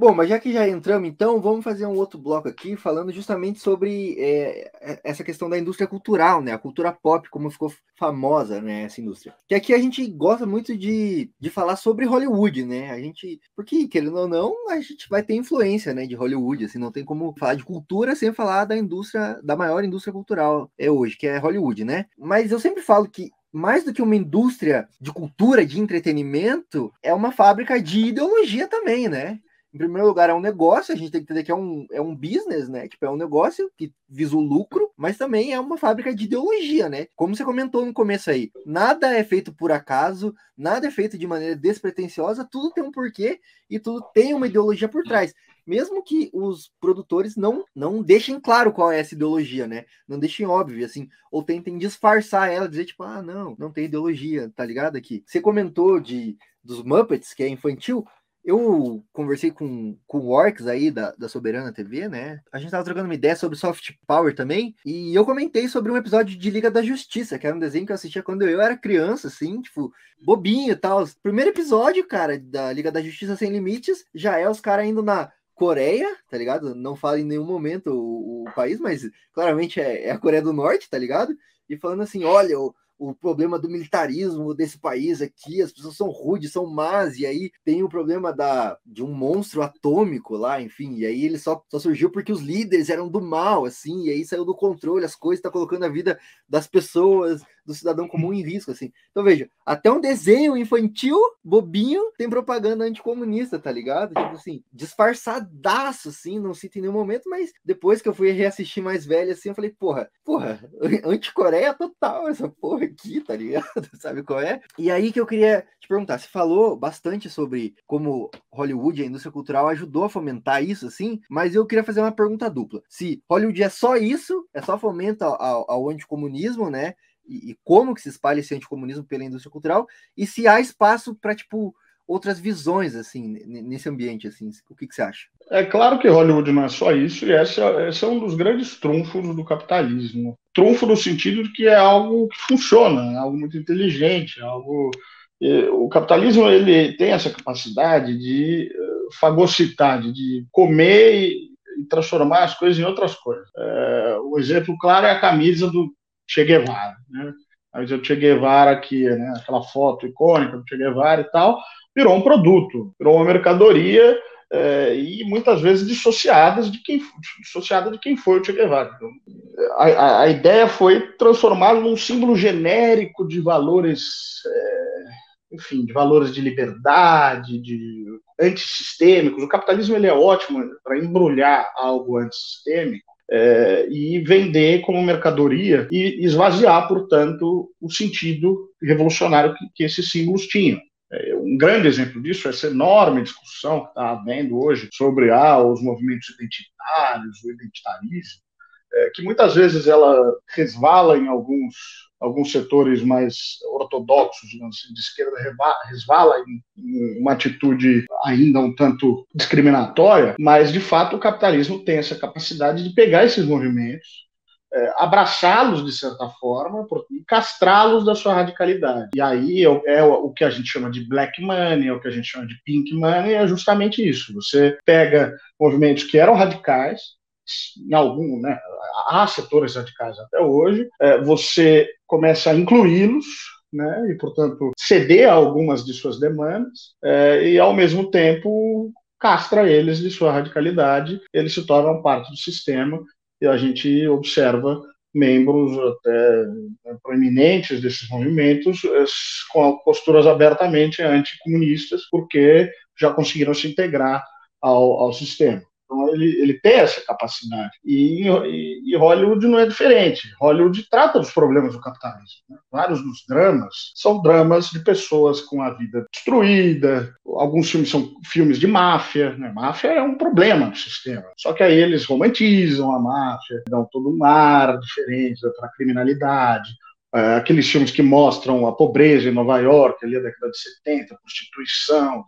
Bom, mas já que já entramos, então, vamos fazer um outro bloco aqui falando justamente sobre é, é, essa questão da indústria cultural, né? A cultura pop, como ficou famosa, né? Essa indústria. Que aqui a gente gosta muito de, de falar sobre Hollywood, né? A gente, porque querendo ou não, a gente vai ter influência, né? De Hollywood, assim, não tem como falar de cultura sem falar da indústria, da maior indústria cultural é hoje, que é Hollywood, né? Mas eu sempre falo que mais do que uma indústria de cultura, de entretenimento, é uma fábrica de ideologia também, né? Em primeiro lugar, é um negócio, a gente tem que entender que é um, é um business, né? Tipo, é um negócio que visa o lucro, mas também é uma fábrica de ideologia, né? Como você comentou no começo aí, nada é feito por acaso, nada é feito de maneira despretensiosa, tudo tem um porquê e tudo tem uma ideologia por trás. Mesmo que os produtores não, não deixem claro qual é essa ideologia, né? Não deixem óbvio, assim, ou tentem disfarçar ela, dizer tipo, ah, não, não tem ideologia, tá ligado aqui? Você comentou de dos Muppets, que é infantil, eu conversei com, com o Orcs aí da, da Soberana TV, né? A gente tava trocando uma ideia sobre soft power também. E eu comentei sobre um episódio de Liga da Justiça, que era um desenho que eu assistia quando eu era criança, assim, tipo, bobinho e tal. Primeiro episódio, cara, da Liga da Justiça Sem Limites, já é os caras indo na Coreia, tá ligado? Não fala em nenhum momento o, o país, mas claramente é, é, a Coreia do Norte, tá ligado? E falando assim: olha, o problema do militarismo desse país aqui, as pessoas são rudes, são más, e aí tem o problema da, de um monstro atômico lá, enfim, e aí ele só, só surgiu porque os líderes eram do mal, assim, e aí saiu do controle, as coisas, tá colocando a vida das pessoas, do cidadão comum em risco, assim. Então veja, até um desenho infantil, bobinho, tem propaganda anticomunista, tá ligado? Tipo assim, disfarçadaço, assim, não cito em nenhum momento, mas depois que eu fui reassistir mais velho, assim, eu falei, porra, porra, <laughs> anti-Coreia total essa porra aqui, tá ligado? <laughs> Sabe qual é? E aí que eu queria te perguntar, você falou bastante sobre como Hollywood, a indústria cultural, ajudou a fomentar isso, assim, mas eu queria fazer uma pergunta dupla. Se Hollywood é só isso, é só fomento ao, ao anticomunismo, né? E, e, como que se espalha esse anticomunismo pela indústria cultural e se há espaço para tipo outras visões assim nesse ambiente assim o que, que, você acha é claro que Hollywood não é só isso e esse é, esse é um dos grandes trunfos do capitalismo trunfo no sentido de que é algo que funciona é algo muito inteligente é algo o capitalismo ele tem essa capacidade de eh, fagocitar de comer e transformar as coisas em outras coisas. É, o exemplo claro é a camisa do Che Guevara, né? Mas o Che Guevara aqui, né? Aquela foto icônica do Che Guevara e tal, virou um produto, virou uma mercadoria é, e muitas vezes dissociadas de quem dissociada de quem foi o Che Guevara. Então, a, a, a, ideia foi transformá-lo num símbolo genérico de valores, é, enfim, de valores de liberdade, de antissistêmicos. O capitalismo ele é ótimo para embrulhar algo antissistêmico é, e vender como mercadoria e esvaziar, portanto, o sentido revolucionário que, que esses símbolos tinham. É, um grande exemplo disso é essa enorme discussão que está havendo hoje sobre ah, os movimentos identitários, o identitarismo, é, que muitas vezes ela resvala em alguns alguns setores mais ortodoxos, assim, de esquerda, resvala em, em, uma atitude ainda um tanto discriminatória, mas de fato o capitalismo tem essa capacidade de pegar esses movimentos, é, abraçá-los de certa forma e castrá-los da sua radicalidade. E aí é, é, o que a gente chama de black money, é o que a gente chama de pink money, é justamente isso. Você pega movimentos que eram radicais, em algum, né, há setores radicais até hoje, é, você começa a incluí-los, né, e, portanto, ceder a algumas de suas demandas, é, e, ao mesmo tempo, castra eles de sua radicalidade, eles se tornam parte do sistema, e a gente observa membros até né, proeminentes desses movimentos é, com posturas abertamente anticomunistas, porque já conseguiram se integrar ao, ao sistema. Então ele, ele tem essa capacidade. E, e, e, Hollywood não é diferente. Hollywood trata dos problemas do capitalismo. Né? Vários dos dramas são dramas de pessoas com a vida destruída. Alguns filmes são filmes de máfia. Né? Máfia é um problema no sistema. Só que aí eles romantizam a máfia, dão todo um ar diferente para a criminalidade. É, aqueles filmes que mostram a pobreza em Nova York, ali da década de 70, prostituição,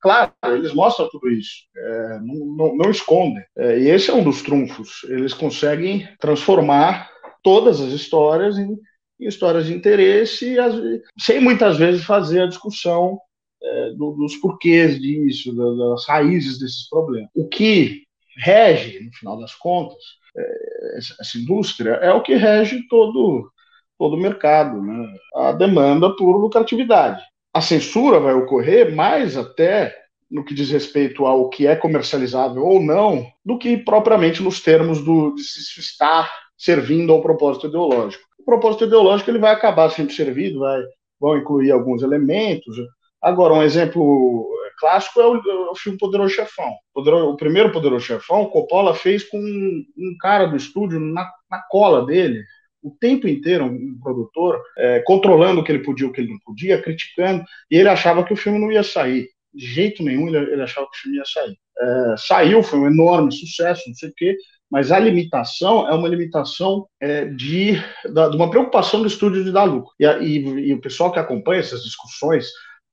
Claro, eles mostram tudo isso, é, não, não, não, escondem. É, e esse é um dos trunfos. Eles conseguem transformar todas as histórias em, em histórias de interesse, as, sem muitas vezes fazer a discussão é, do, dos porquês disso, das raízes desses problemas. O que rege, no final das contas, é, essa indústria é o que rege todo todo o mercado, né? a demanda por lucratividade. A censura vai ocorrer mais até no que diz respeito ao que é comercializável ou não, do que propriamente nos termos do, de se estar servindo ao propósito ideológico. O propósito ideológico ele vai acabar sendo servido, vai, vão incluir alguns elementos. Agora, um exemplo clássico é o, é o filme Poderoso Chefão. o primeiro Poderoso Chefão, Coppola fez com um, um cara do estúdio na, na cola dele, o tempo inteiro um produtor é, controlando o que ele podia, o que ele não podia, criticando, e ele achava que o filme não ia sair. De jeito nenhum ele, ele achava que o filme ia sair. É, saiu, foi um enorme sucesso, não sei o quê, mas a limitação é uma limitação é, de, da, de, uma preocupação do estúdio de dar lucro. E, e, e o pessoal que acompanha essas discussões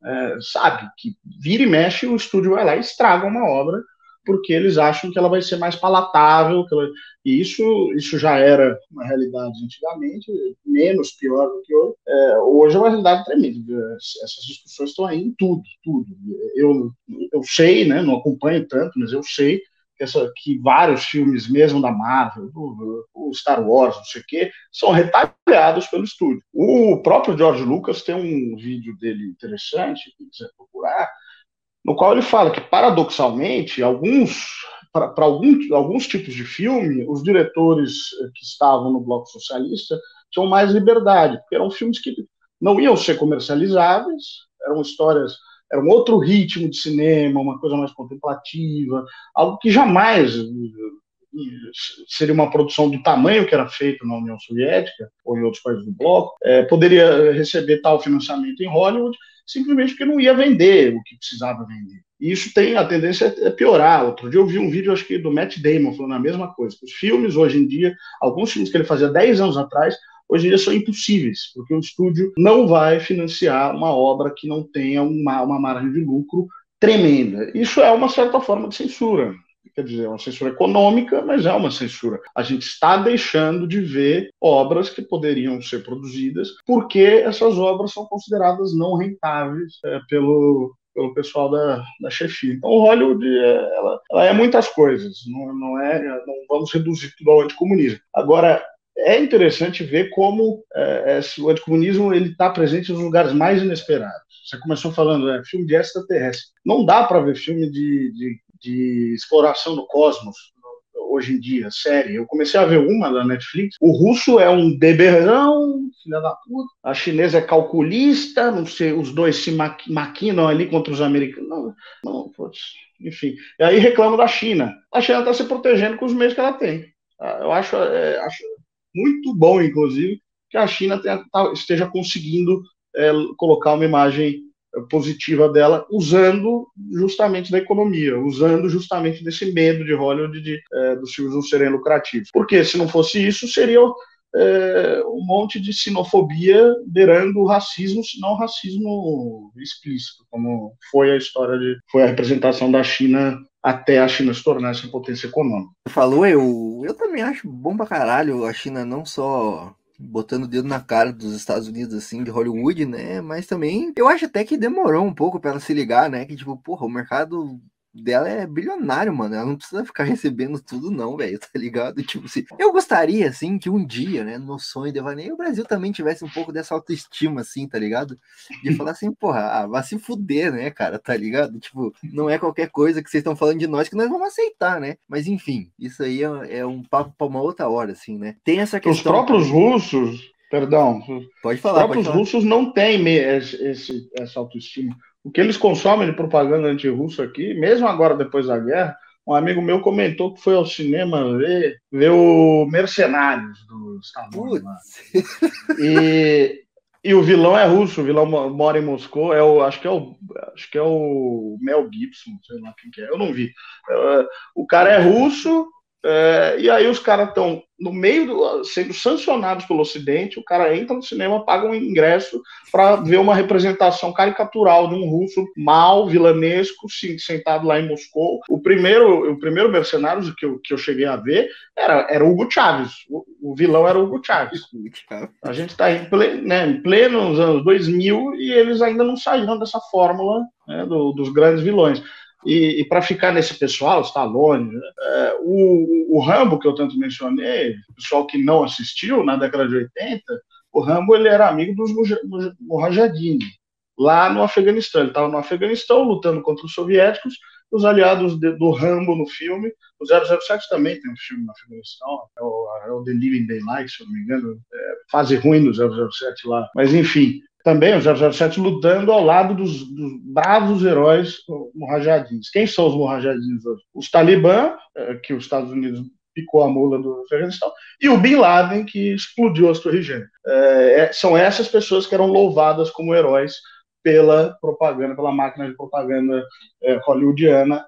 é, sabe que vira e mexe o estúdio vai lá e estraga uma obra porque eles acham que ela vai ser mais palatável, ela... e isso, isso já era uma realidade antigamente, menos pior do que hoje. É, hoje é uma realidade tremenda. Essas discussões estão aí em tudo, tudo. Eu, eu sei, né, não acompanho tanto, mas eu sei que, essa, que vários filmes, mesmo da Marvel, o Star Wars, não sei o quê, são retalhados pelo estúdio. O próprio George Lucas tem um vídeo dele interessante, se quiser procurar, no qual ele fala que, paradoxalmente, alguns para alguns, alguns tipos de filme, os diretores eh, que estavam no Bloco Socialista tinham mais liberdade, porque eram filmes que não iam ser comercializáveis, eram histórias, era um outro ritmo de cinema, uma coisa mais contemplativa, algo que jamais eh, seria uma produção do tamanho que era feito na União Soviética ou em outros países do bloco, é, poderia receber tal financiamento em Hollywood simplesmente porque não ia vender o que precisava vender. E isso tem a tendência a piorar. Outro dia eu vi um vídeo, acho que do Matt Damon, falando a mesma coisa. Os filmes, hoje em dia, alguns filmes que ele fazia 10 anos atrás, hoje em dia são impossíveis, porque o estúdio não vai financiar uma obra que não tenha uma, uma margem de lucro tremenda. Isso é uma certa forma de censura quer dizer, é uma censura econômica, mas é uma censura. A gente está deixando de ver obras que poderiam ser produzidas porque essas obras são consideradas não rentáveis é, pelo, pelo pessoal da, da chefia. Então, Hollywood é, ela, ela é muitas coisas, não, não, é, não vamos reduzir tudo ao anticomunismo. Agora, é interessante ver como é, o anticomunismo está presente nos lugares mais inesperados. Você começou falando, é, filme de extraterrestre. Não dá para ver filme de, de de exploração do cosmos hoje em dia, série. Eu comecei a ver uma da Netflix. O russo é um beberrão, filha da puta. A chinesa é calculista, não sei, os dois se maquinam ali contra os americanos. Não, não, putz, enfim. E aí reclamo da China. A China está se protegendo com os meios que ela tem. Ah, eu acho, é, acho muito bom, inclusive, que a China tenha, tá, esteja conseguindo é, colocar uma imagem positiva dela, usando justamente da economia, usando justamente desse medo de Hollywood de, é, dos filmes não serem lucrativos. Porque se não fosse isso, seria é, um monte de sinofobia beirando o racismo, se não racismo explícito, como foi a história de, foi a representação da China até a China se tornar essa potência econômica. Falou, eu, eu também acho bom pra caralho a China não só botando o dedo na cara dos Estados Unidos, assim, de Hollywood, né? Mas também eu acho até que demorou um pouco para ela se ligar, né? Que, tipo, porra, o mercado dela é bilionário, mano. Ela não precisa ficar recebendo tudo, não, velho, tá ligado? Tipo assim, eu gostaria, assim, que um dia, né, no sonho de Evaneio, o Brasil também tivesse um pouco dessa autoestima, assim, tá ligado? De falar assim, porra, ah, vai se fuder, né, cara, tá ligado? Tipo, não é qualquer coisa que vocês estão falando de nós que nós vamos aceitar, né? Mas enfim, isso aí é, é um papo pra uma outra hora, assim, né? Tem essa questão. Os próprios russos. Perdão. Pode falar. Os próprios falar. russos não têm esse, esse, essa autoestima o que eles consomem de propaganda anti-russo aqui, mesmo agora depois da guerra, um amigo meu comentou que foi ao cinema ver, ver o Mercenários do Star Wars. E, e o vilão é russo, o vilão mora em Moscou, é o, acho que é o, acho que é o Mel Gibson, sei lá quem que é, eu não vi. É, o cara é russo, é, e aí os caras estão no meio do, sendo sancionados pelo Ocidente, o cara entra no cinema, paga um ingresso para ver uma representação caricatural de um russo mal, vilanesco, sentado lá em Moscou. O primeiro, o primeiro Mercenários que eu, que eu cheguei a ver era, era Hugo Chávez. O, o vilão era Hugo Chávez. <laughs> A gente está em, ple, né, em plenos anos 2000 e eles ainda não saíram dessa fórmula né, do, dos grandes vilões. E, e para ficar nesse pessoal, Stallone, é, o, o Rambo, que eu tanto mencionei, o pessoal que não assistiu na década de 80, o Rambo ele era amigo dos Mujahideen, lá no Afeganistão. Ele estava no Afeganistão lutando contra os soviéticos, os aliados de, do Rambo no filme. O 007 também tem um filme no Afeganistão, é o, é o The Living Daylight, se eu não me engano, é, fase ruim do 007 lá. Mas enfim, também o 007 lutando ao lado dos, dos bravos heróis murrajadins. Quem são os murrajadins hoje? Os Talibã, é, que os Estados Unidos picou a mula do Afeganistão, e o Bin Laden, que explodiu as Torres Gêmeas. É, é, são essas pessoas que eram louvadas como heróis pela propaganda, pela máquina de propaganda é, hollywoodiana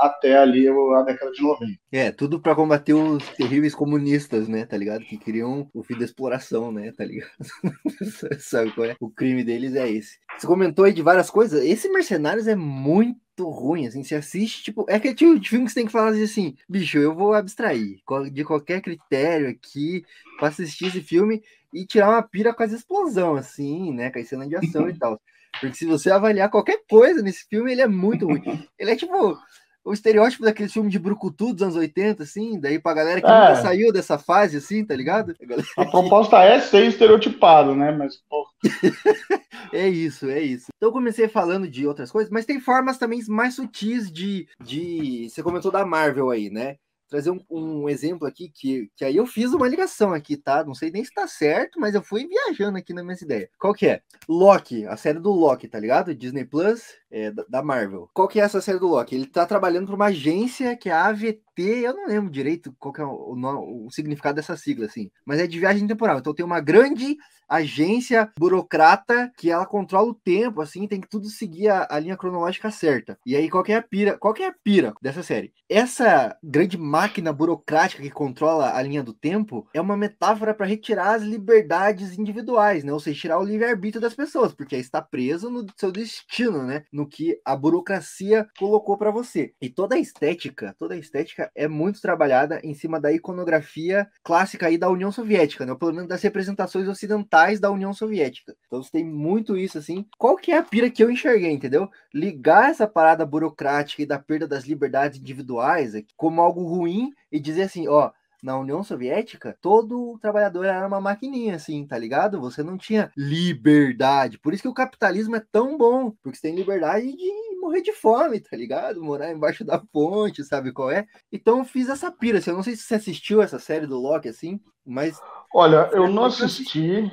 até ali a década de 90. É, tudo para combater os terríveis comunistas, né, tá ligado? Que queriam o fim da exploração, né, tá ligado? <laughs> Sabe qual é? O crime deles é esse. Você comentou aí de várias coisas. Esse Mercenários é muito ruim, assim, você assiste, tipo, é aquele tipo de filme que você tem que falar assim, bicho, eu vou abstrair de qualquer critério aqui para assistir esse filme e tirar uma pira com as explosão, assim, né, com a cena de ação e tal. Porque se você avaliar qualquer coisa nesse filme, ele é muito ruim. <laughs> Ele é tipo o estereótipo daquele filme de Brucutu dos anos 80, assim, daí pra galera que é. nunca saiu dessa fase, assim, tá ligado? A, a proposta é ser estereotipado, né? Mas, pô. <laughs> é isso, é isso. Então eu comecei falando de outras coisas, mas tem formas também mais sutis de. de... Você comentou da Marvel aí, né? Trazer um, um, exemplo aqui que, que aí eu fiz uma ligação aqui, tá? Não sei nem se tá certo, mas eu fui viajando aqui na minha ideia. Qual que é? Loki, a série do Loki, tá ligado? Disney Plus, é, da Marvel. Qual que é essa série do Loki? Ele tá trabalhando para uma agência que é a AVT, eu não lembro direito qual é o, o, o significado dessa sigla, assim, mas é de viagem temporal. Então tem uma grande agência burocrata que ela controla o tempo, assim, tem que tudo seguir a, a, linha cronológica certa. E aí, qual é a pira? Qual é a pira dessa série? Essa grande máquina burocrática que controla a linha do tempo é uma metáfora para retirar as liberdades individuais, né? Ou seja, tirar o livre-arbítrio das pessoas, porque aí está preso no seu destino, né? No que a burocracia colocou para você. E toda a estética, toda a estética é muito trabalhada em cima da iconografia clássica aí da União Soviética, né? Pelo menos das representações ocidentais da União Soviética. Então você tem muito isso assim. Qual que é a pira que eu enxerguei, entendeu? Ligar essa parada burocrática e da perda das liberdades individuais como algo ruim e dizer assim, ó, na União Soviética, todo trabalhador era uma maquininha, assim, tá ligado? Você não tinha liberdade. Por isso que o capitalismo é tão bom, porque você tem liberdade de morrer de fome, tá ligado? Morar embaixo da ponte, sabe qual é? Então eu fiz essa pira, assim, eu não sei se você assistiu essa série do Loki, assim, mas... Olha, eu não assisti...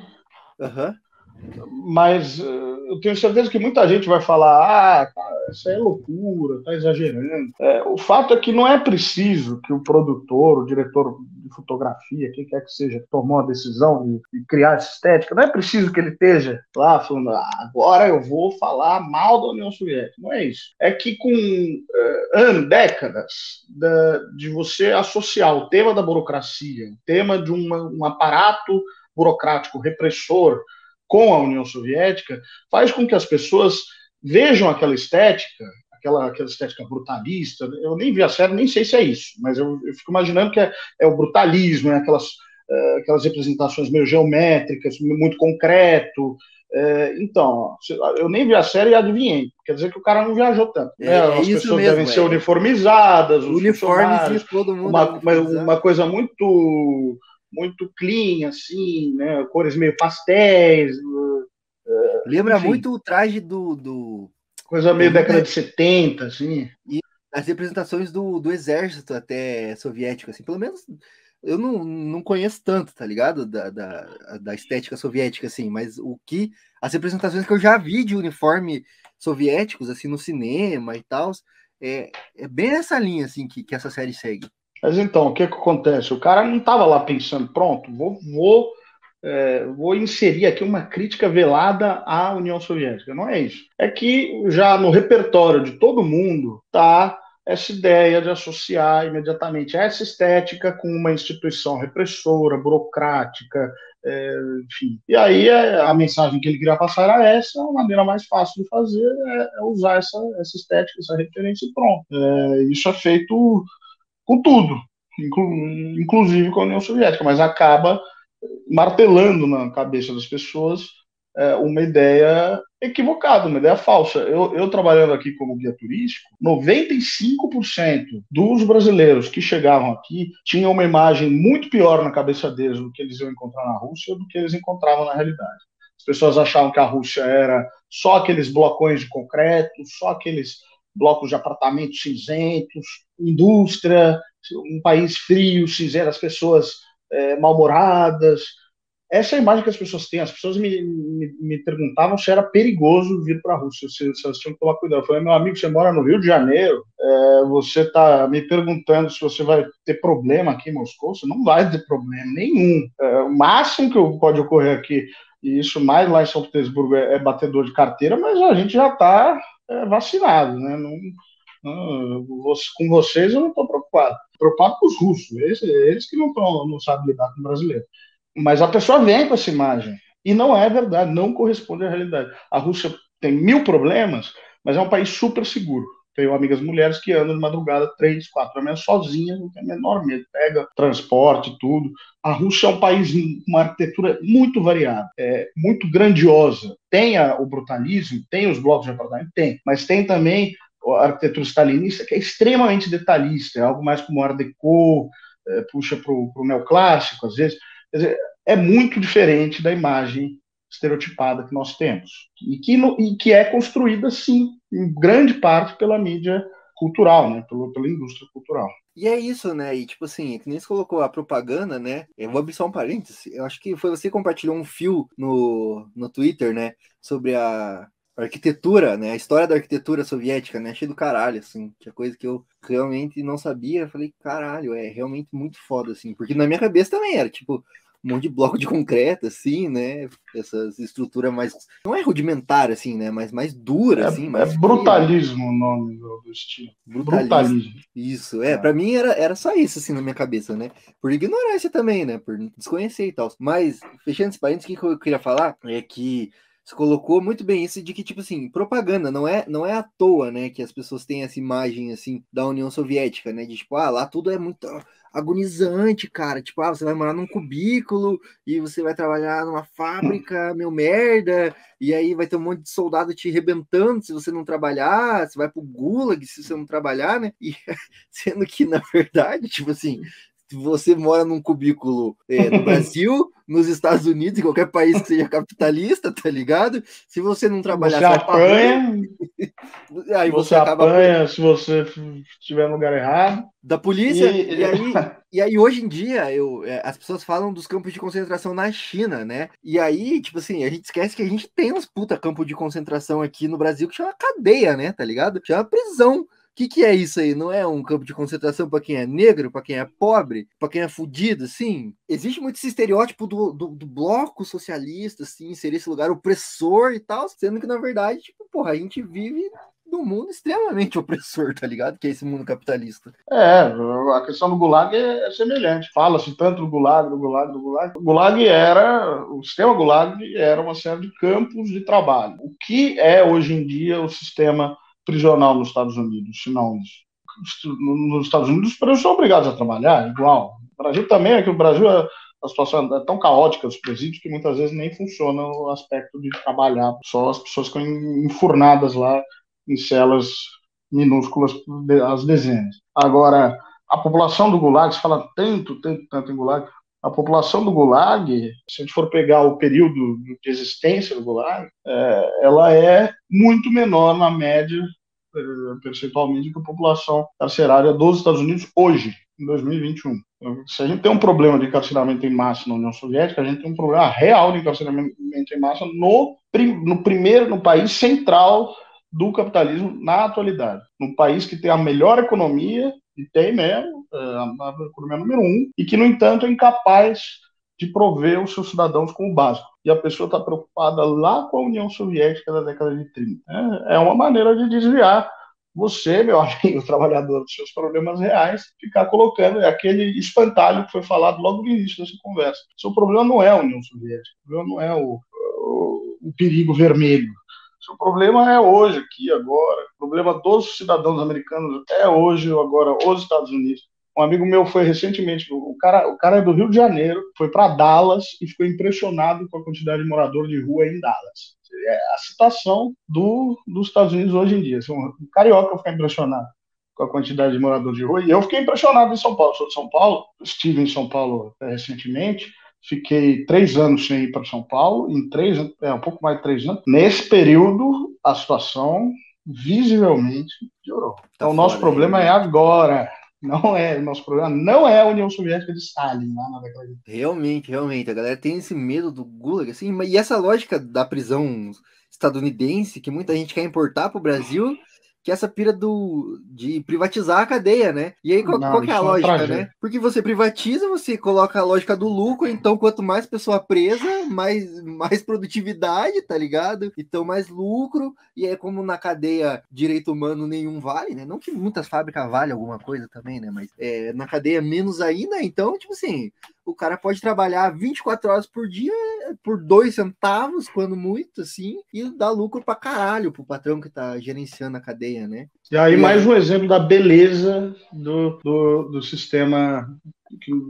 Aham. Uhum. Mas uh, eu tenho certeza que muita gente vai falar: ah, tá, isso é loucura, tá exagerando. É, o fato é que não é preciso que o produtor, o diretor de fotografia, quem quer que seja, tomou a decisão de, de, criar essa estética, não é preciso que ele esteja lá falando: ah, agora eu vou falar mal da União Soviética. Não é isso. É que com uh, anos, décadas da, de você associar o tema da burocracia, o tema de uma, um aparato burocrático repressor, com a União Soviética faz com que as pessoas vejam aquela estética, aquela, aquela estética brutalista. Eu nem vi a série, nem sei se é isso, mas eu, eu fico imaginando que é, é o brutalismo, é aquelas, é, aquelas representações meio geométricas, muito concreto. É, então, eu nem vi a série e adivinhei. Quer dizer que o cara não viajou tanto. Né? É, As pessoas mesmo, devem ser uniformizadas, os uniformes, todo mundo. Uma, uma, uma coisa muito muito clean, assim, né? Cores meio pastéis. Uh, Lembra enfim. muito o traje do. do... Coisa meio década de 70, assim. E as representações do, do exército até soviético, assim, pelo menos eu não, não conheço tanto, tá ligado? Da, da, da estética soviética, assim, mas o que. As representações que eu já vi de uniforme soviéticos, assim, no cinema e tal, é, é bem essa linha, assim, que, que essa série segue. Mas então, o que, que acontece? O cara não estava lá pensando, pronto, vou, vou, é, vou inserir aqui uma crítica velada à União Soviética. Não é isso. É que já no repertório de todo mundo está essa ideia de associar imediatamente essa estética com uma instituição repressora, burocrática, é, enfim. E aí é, a mensagem que ele queria passar era essa, a maneira mais fácil de fazer é, é usar essa, essa estética, essa referência e pronto. É, isso é feito com tudo, inclu, inclusive com a União Soviética, mas acaba martelando na cabeça das pessoas é, uma ideia equivocada, uma ideia falsa. Eu, eu trabalhando aqui como guia turístico, 95% dos brasileiros que chegavam aqui tinham uma imagem muito pior na cabeça deles do que eles iam encontrar na Rússia do que eles encontravam na realidade. As pessoas achavam que a Rússia era só aqueles blocões de concreto, só aqueles blocos de apartamentos cinzentos, indústria, um país frio, cinzento, as pessoas é, mal-humoradas, essa é a imagem que as pessoas têm. As pessoas me, me, me perguntavam se era perigoso vir para a Rússia, se, se elas tinham que tomar cuidado. Eu falei, meu amigo, você mora no Rio de Janeiro, é, você está me perguntando se você vai ter problema aqui em Moscou? Você não vai ter problema nenhum. É, o máximo que pode ocorrer aqui, e isso mais lá em São Petersburgo, é, é batedor de carteira, mas a gente já está é, vacinado, né? Não, não, com vocês eu não estou preocupado. Preocupado com os russos, eles, eles que não, tão, não sabem lidar com o brasileiro. Mas a pessoa vem com essa imagem. E não é verdade, não corresponde à realidade. A Rússia tem mil problemas, mas é um país super seguro. Tenho amigas mulheres que andam de madrugada três, quatro da manhã sozinhas, não tem menor medo, pega transporte, tudo. A Rússia é um país com uma arquitetura muito variada, é muito grandiosa. Tem a, o brutalismo, tem os blocos de apartamento, tem, mas tem também a arquitetura stalinista, que é extremamente detalhista, é algo mais como Art Deco, é, puxa para o neoclássico, às vezes. Quer dizer, é muito diferente da imagem estereotipada que nós temos. E que, e que é construída, sim, em grande parte pela mídia cultural, né? Pela, pela indústria cultural. E é isso, né? E tipo assim, que nem você colocou a propaganda, né? Eu vou abrir só um parêntese. Eu acho que foi você que compartilhou um fio no, no Twitter, né? Sobre a, arquitetura, né? A história da arquitetura soviética, né? Achei do caralho, assim. Que é coisa que eu realmente não sabia. Eu falei, caralho, é realmente muito foda, assim. Porque na minha cabeça também era, tipo, um monte de bloco de concreto, assim, né? Essas estruturas mais. Não é rudimentar, assim, né? Mas mais dura, é, assim. Mais é brutalismo o nome do, estilo. Brutalismo. brutalismo. Isso, é. é. Pra mim era, era só isso, assim, na minha cabeça, né? Por ignorância também, né? Por desconhecer e tal. Mas, fechando esse parênteses, o que eu queria falar é que você colocou muito bem isso de que, tipo assim, propaganda, não é, não é à toa, né, que as pessoas têm essa imagem, assim, da União Soviética, né, de, tipo, ah, lá tudo é muito agonizante, cara, tipo, ah, você vai morar num cubículo e você vai trabalhar numa fábrica, meu merda, e aí vai ter um monte de soldado te rebentando se você não trabalhar, você vai pro gulag se você não trabalhar, né, e <laughs> sendo que, na verdade, tipo assim, você mora num cubículo é, no <laughs> Brasil, nos Estados Unidos, em qualquer país que seja capitalista, tá ligado? Se você não trabalhar, você apanha, <laughs> aí você, você acaba apanha se você estiver no lugar errado. Da polícia. E, e aí, <laughs> e aí hoje em dia, eu, é, as pessoas falam dos campos de concentração na China, né? E aí, tipo assim, a gente esquece que a gente tem uns puta campos de concentração aqui no Brasil que chama cadeia, né? Tá ligado? Chama prisão. O que, que é isso aí? Não é um campo de concentração para quem é negro, para quem é pobre, para quem é fudido, assim? Existe muito esse estereótipo do, do, do, bloco socialista, assim, ser esse lugar opressor e tal, sendo que, na verdade, tipo, porra, a gente vive num mundo extremamente <laughs> opressor, tá ligado? Que é esse mundo capitalista. É, a questão do Gulag é, é semelhante. Fala-se tanto do Gulag, do Gulag, do Gulag. O Gulag era, o sistema Gulag era uma série de campos de trabalho. O que é hoje em dia o sistema prisional nos Estados Unidos, senão nos Estados Unidos os presos são obrigados a trabalhar igual. O Brasil também é que o Brasil a situação é tão caótica dos presídios que muitas vezes nem funciona o aspecto de trabalhar. Só as pessoas ficam enfurnadas lá em celas minúsculas às dezenas. Agora, a população do Gulag, se fala tanto, tanto, tanto em Gulag, a população do Gulag, se a gente for pegar o período de existência do Gulag, é, ela é muito menor na média, é, percentualmente, que a população carcerária dos Estados Unidos hoje, em 2021. Então, se a gente tem um problema de encarceramento em massa na União Soviética, a gente tem um problema real de encarceramento em massa no, no primeiro, no país central do capitalismo na atualidade. No país que tem a melhor economia e tem mesmo, é, a economia número um, e que, no entanto, é incapaz de prover os seus cidadãos com o básico. E a pessoa está preocupada lá com a União Soviética da década de 30. É, é uma maneira de desviar você, meu <laughs> amigo trabalhador, dos seus problemas reais, ficar colocando é aquele espantalho que foi falado logo no início dessa conversa. Seu problema não é a União Soviética, o problema não é o, o, o perigo vermelho. Seu problema é hoje, aqui, agora. O problema dos cidadãos americanos é hoje, agora, os Estados Unidos. Um amigo meu foi recentemente, o cara, o cara é do Rio de Janeiro, foi para Dallas e ficou impressionado com a quantidade de morador de rua em Dallas. É a situação do, dos Estados Unidos hoje em dia. Assim, um carioca fica impressionado com a quantidade de morador de rua. E eu fiquei impressionado em São Paulo. Sou de São Paulo, estive em São Paulo recentemente. Fiquei três anos sem ir para São Paulo, em três, é um pouco mais de três anos. Nesse período, a situação visivelmente piorou. Tá então, o nosso problema aí, né? é agora. Não é, nosso problema não é a União Soviética de Stalin lá na década de Realmente, realmente. A galera tem esse medo do Gulag, assim, e essa lógica da prisão estadunidense que muita gente quer importar para o Brasil que é essa pira do de privatizar a cadeia, né? E aí qual, não, qual é a é lógica, né? Porque você privatiza, você coloca a lógica do lucro, então quanto mais pessoa presa, mais, mais produtividade, tá ligado? Então mais lucro, e é como na cadeia direito humano nenhum vale, né? Não que muitas fábricas valem alguma coisa também, né? Mas é, na cadeia menos ainda, então, tipo assim, o cara pode trabalhar 24 horas por dia por dois centavos, quando muito, assim, e dá lucro pra caralho pro patrão que tá gerenciando a cadeia, né? E aí, mais um exemplo da beleza do, do, do sistema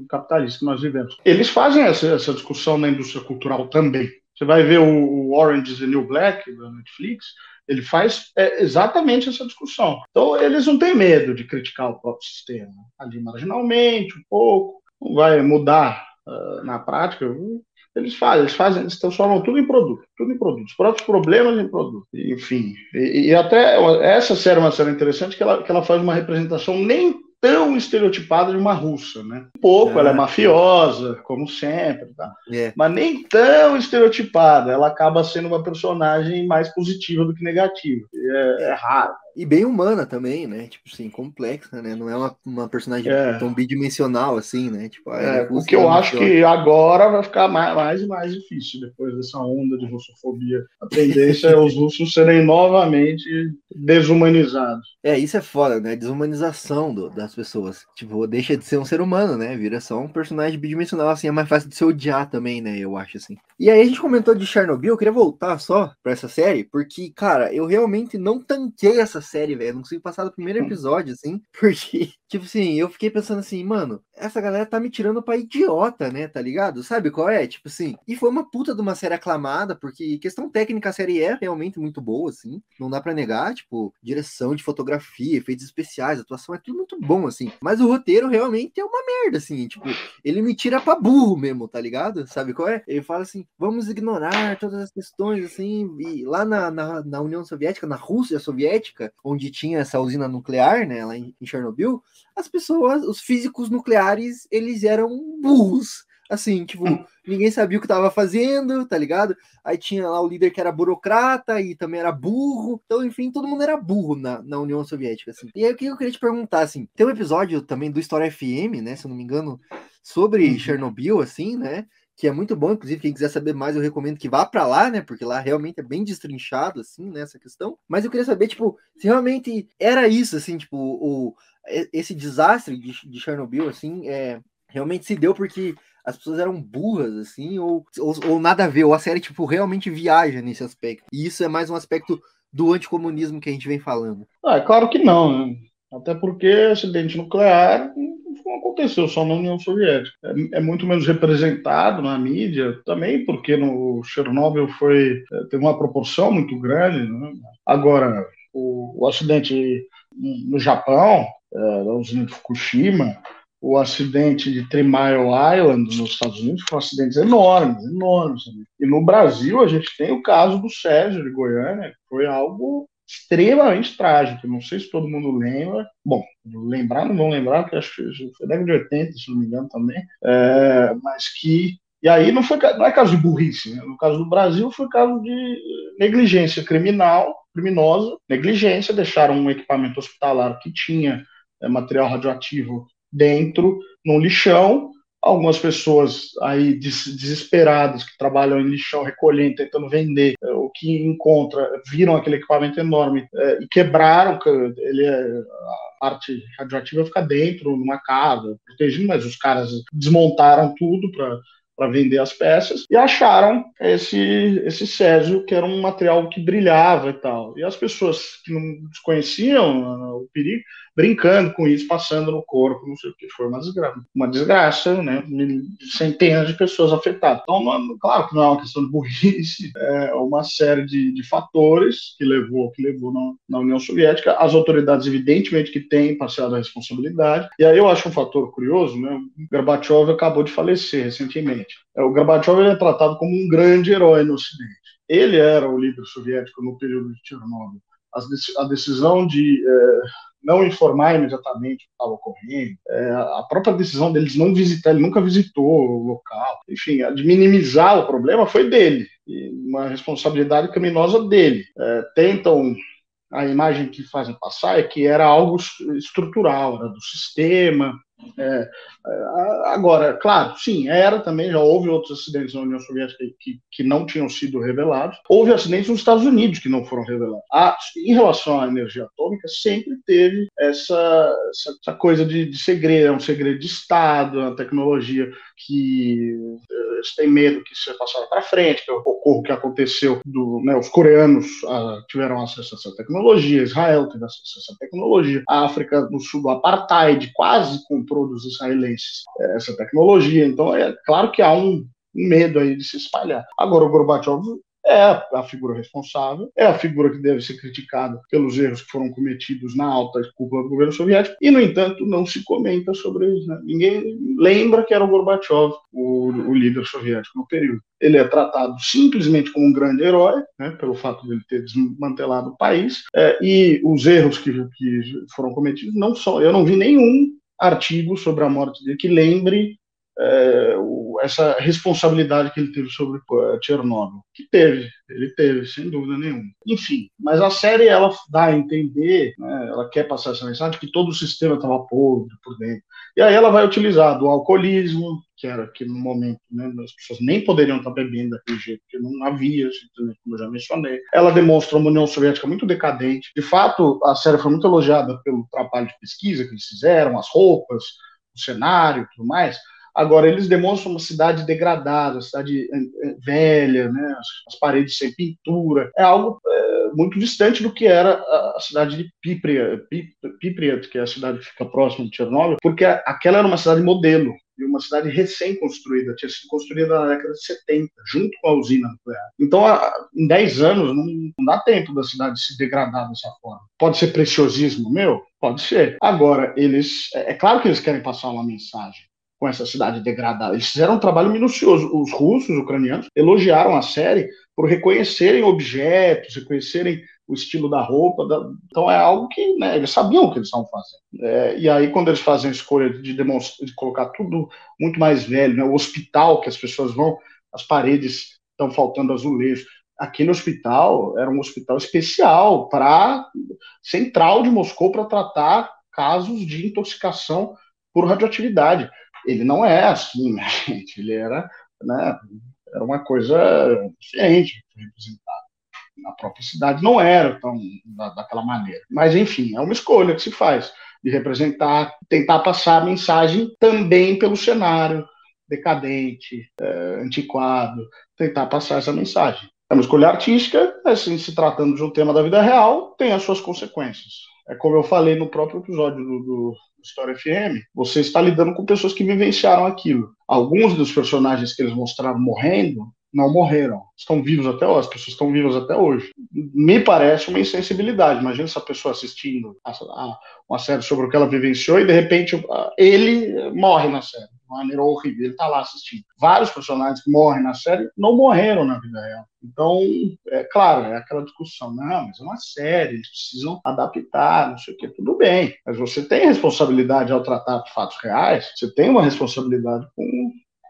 capitalista que nós vivemos. Eles fazem essa, essa discussão na indústria cultural também. Você vai ver o, o Orange is the New Black da Netflix, ele faz é, exatamente essa discussão. Então, eles não têm medo de criticar o próprio sistema, ali marginalmente, um pouco, não vai mudar uh, na prática. Eles fazem, eles fazem, eles transformam tudo em produto, tudo em produto, os próprios problemas em produto. Enfim, e, e até essa série é uma série interessante que ela, que ela faz uma representação nem tão estereotipada de uma russa, né? Um pouco, é, ela é mafiosa, como sempre, tá? É. mas nem tão estereotipada. Ela acaba sendo uma personagem mais positiva do que negativa. É, é raro e bem humana também, né? Tipo assim, complexa, né? Não é uma, uma personagem é. tão bidimensional assim, né? Tipo, é, o que eu acho que agora vai ficar mais, mais e mais difícil depois dessa onda de russofobia. A tendência é os russos serem novamente desumanizados. <laughs> É, isso é foda, né? Desumanização do, das pessoas. Tipo, deixa de ser um ser humano, né? Vira só um personagem bidimensional, assim, é mais fácil de se odiar também, né? Eu acho assim. E aí a gente comentou de Chernobyl, eu queria voltar só pra essa série, porque, cara, eu realmente não tanquei essa série, velho. Não consigo passar do primeiro hum. episódio, assim, <laughs> porque, tipo assim, eu fiquei pensando assim, mano, essa galera tá me tirando pra idiota, né? Tá ligado? Sabe qual é? Tipo assim, e foi uma puta de uma série aclamada, porque questão técnica a série é realmente muito boa, assim, não dá pra negar, tipo, direção de fotografia, efeitos especiais, atuação, é tudo muito bom, assim. Mas o roteiro realmente é uma merda, assim, tipo, ele me tira pra burro mesmo, tá ligado? Sabe qual é? Ele fala assim, vamos ignorar todas as questões, assim, e lá na, na, na União Soviética, na Rússia Soviética, onde tinha essa usina nuclear, né, lá em, Chernobyl, as pessoas, os físicos nucleares, eles eram burros. Assim, tipo, ninguém sabia o que estava fazendo, tá ligado? Aí tinha lá o líder que era burocrata e também era burro. Então, enfim, todo mundo era burro na, na União Soviética, assim. E aí o que eu queria te perguntar, assim, tem um episódio também do História FM, né, se eu não me engano, sobre uhum. Chernobyl, assim, né? Que é muito bom, inclusive quem quiser saber mais eu recomendo que vá para lá, né, porque lá realmente é bem destrinchado assim, nessa né, questão. Mas eu queria saber, tipo, se realmente era isso assim, tipo, o esse desastre de, de Chernobyl assim, é realmente se deu porque as pessoas eram burras, assim, ou, ou, ou, nada a ver, ou a série, tipo, realmente viaja nesse aspecto. E isso é mais um aspecto do anticomunismo que a gente vem falando. Ah, é claro que não, né? Até porque acidente nuclear não aconteceu só na União Soviética. É, é, muito menos representado na mídia, também porque no Chernobyl foi, é, teve uma proporção muito grande. Né? Agora, o, o, acidente no Japão, é, o acidente de Fukushima, o acidente de Three Mile Island nos Estados Unidos foram acidentes enormes, enormes. E no Brasil a gente tem o caso do Sérgio de Goiânia, que foi algo extremamente trágico. Não sei se todo mundo lembra. Bom, lembrar não vão lembrar, porque acho que foi década de 80, se não me engano também. É, mas que. E aí não, foi, não é caso de burrice. Né? No caso do Brasil, foi caso de negligência criminal, criminosa, negligência. Deixaram um equipamento hospitalar que tinha é, material radioativo dentro, num lixão, algumas pessoas aí desesperadas que trabalham em lixão recolhendo, tentando vender é, que encontra, viram aquele equipamento enorme é, e quebraram, ele é, a parte radioativa fica dentro, numa casa, protegido, mas os caras desmontaram tudo para para vender as peças e acharam esse esse césio que era um material que brilhava e tal. E as pessoas que não desconheciam o perigo brincando com isso, passando no corpo, não sei o que, foi uma desgraça, uma desgraça, né? Centenas de pessoas afetadas. Então, não, claro que não é uma questão de burrice, <laughs> é uma série de, de fatores que levou, que levou na, na, União Soviética. As autoridades, evidentemente, que têm parcial a responsabilidade. E aí eu acho um fator curioso, né? O Gorbachev acabou de falecer recentemente. É, o Gorbachev é tratado como um grande herói no Ocidente. Ele era o líder soviético no período de Chernobyl. A decisão de é, não informar imediatamente o que estava ocorrendo, é, a própria decisão deles não visitar, ele nunca visitou o local, enfim, a de minimizar o problema foi dele, uma responsabilidade criminosa dele. É, tentam a imagem que fazem passar é que era algo estrutural, era do sistema, é, agora, claro, sim, era também, já houve outros acidentes na União Soviética que, que não tinham sido revelados. Houve acidentes nos Estados Unidos que não foram revelados. Ah, em relação à energia atômica, sempre teve essa, essa, essa coisa de, de, segredo, é um segredo de Estado, é uma tecnologia que eles têm medo que seja passada para frente, que ocorra o que aconteceu, do, né, os coreanos uh, tiveram acesso a essa tecnologia, Israel teve acesso a essa tecnologia, a África do Sul, do apartheid, quase comprou dos israelenses é, essa tecnologia. Então, é claro que há um medo aí de se espalhar. Agora, o Gorbachev é a figura responsável, é a figura que deve ser criticada pelos erros que foram cometidos na alta cúpula do governo soviético, e, no entanto, não se comenta sobre isso. Né? Ninguém lembra que era o Gorbachev, o, o, líder soviético no período. Ele é tratado simplesmente como um grande herói, né, pelo fato de ele ter desmantelado o país, é, e os erros que, que foram cometidos não são. Eu não vi nenhum artigo sobre a morte dele que lembre é, o, essa responsabilidade que ele teve sobre uh, Chernobyl. Que teve, ele teve, sem dúvida nenhuma. Enfim, mas a série ela dá a entender, né, ela quer passar essa mensagem que todo o sistema estava podre por dentro. E aí ela vai utilizar do alcoolismo, que era que no momento né, as pessoas nem poderiam estar bebendo daquele jeito, porque não havia, como eu já mencionei. Ela demonstra uma União Soviética muito decadente. De fato, a série foi muito elogiada pelo trabalho de pesquisa que eles fizeram, as roupas, o cenário tudo mais. Agora, eles demonstram uma cidade degradada, cidade eh, eh, velha, né? as, paredes sem pintura. É algo é, muito distante do que era a, cidade de Pipriat, que é a cidade que fica próxima de Chernobyl, porque aquela era uma cidade modelo e uma cidade recém-construída, tinha sido construída na década de 70, junto com a usina nuclear. Então, em 10 anos, não, não, dá tempo da cidade se degradar dessa forma. Pode ser preciosismo meu? Pode ser. Agora, eles. É, é claro que eles querem passar uma mensagem com essa cidade degradada. Eles fizeram um trabalho minucioso. Os russos, os ucranianos, elogiaram a série por reconhecerem objetos, reconhecerem o estilo da roupa. Da... Então é algo que né, eles sabiam o que eles estavam fazendo. É, e aí, quando eles fazem a escolha de, demonstrar, de colocar tudo muito mais velho, né, o hospital que as pessoas vão, as paredes estão faltando azulejos. Aquele hospital era um hospital especial para central de Moscou para tratar casos de intoxicação por radioatividade ele não é assim, né, <laughs> gente? Ele era, né, era uma coisa diferente representado. Na própria cidade não era tão da, daquela maneira. Mas, enfim, é uma escolha que se faz de representar, tentar passar a mensagem também pelo cenário decadente, é, antiquado, tentar passar essa mensagem. É uma escolha artística, assim, se tratando de um tema da vida real, tem as suas consequências. É como eu falei no próprio episódio do, do História FM, você está lidando com pessoas que vivenciaram aquilo. Alguns dos personagens que eles mostraram morrendo não morreram, estão vivos até hoje, as pessoas estão vivas até hoje. Me parece uma insensibilidade. Imagina essa pessoa assistindo a, a, uma série sobre o que ela vivenciou e de repente ele morre na série de maneira horrível. Ele está lá assistindo. Vários personagens que morrem na série não morreram na vida real. Então, é claro, é aquela discussão, não, mas é uma série, eles precisam adaptar, não sei o que, tudo bem. Mas você tem responsabilidade ao tratar de fatos reais, você tem uma responsabilidade com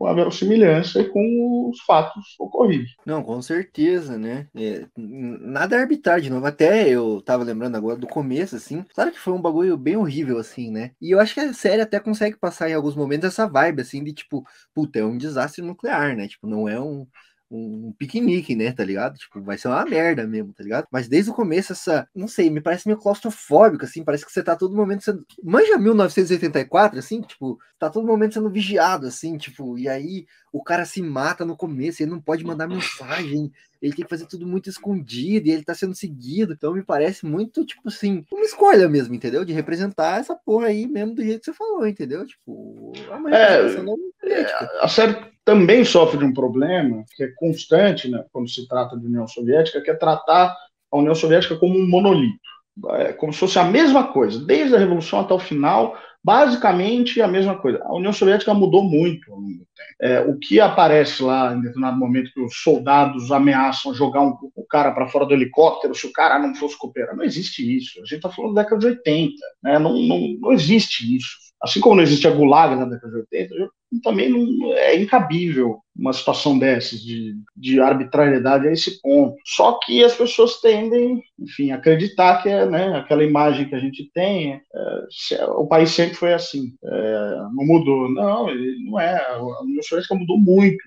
com a verossimilhança e com os fatos ocorridos. Não, com certeza, né? É, nada é arbitrário de novo. Até eu tava lembrando agora do começo, assim. Claro que foi um bagulho bem horrível, assim, né? E eu acho que a série até consegue passar em alguns momentos essa vibe, assim, de tipo, puta, é um desastre nuclear, né? Tipo, não é um um piquenique, né, tá ligado? Tipo, vai ser uma merda mesmo, tá ligado? Mas desde o começo, essa, não sei, me parece meio claustrofóbico, assim, parece que você tá todo momento sendo. Manja 1984, assim, tipo, tá todo momento sendo vigiado, assim, tipo, e aí o cara se mata no começo, ele não pode mandar mensagem, ele tem que fazer tudo muito escondido, e ele tá sendo seguido. Então me parece muito, tipo assim, uma escolha mesmo, entendeu? De representar essa porra aí mesmo do jeito que você falou, entendeu? Tipo, uma é, a série também sofre de um problema que é constante, né, quando se trata de União Soviética, que é tratar a União Soviética como um monolito. É como se fosse a mesma coisa, desde a Revolução até o final, basicamente a mesma coisa. A União Soviética mudou muito ao longo do tempo. É, o que aparece lá em determinado momento que os soldados ameaçam jogar um, o cara para fora do helicóptero se o cara não fosse cooperar, não existe isso. A gente está falando da década de 80, né? não, não, não existe isso. Assim como não existe a Gulag na década de 80, também não, é incabível uma situação dessas, de, de arbitrariedade a esse ponto. Só que as pessoas tendem, enfim, a acreditar que é né, aquela imagem que a gente tem, é, o país sempre foi assim, é, não mudou. Não, não é, a União Soviética mudou muito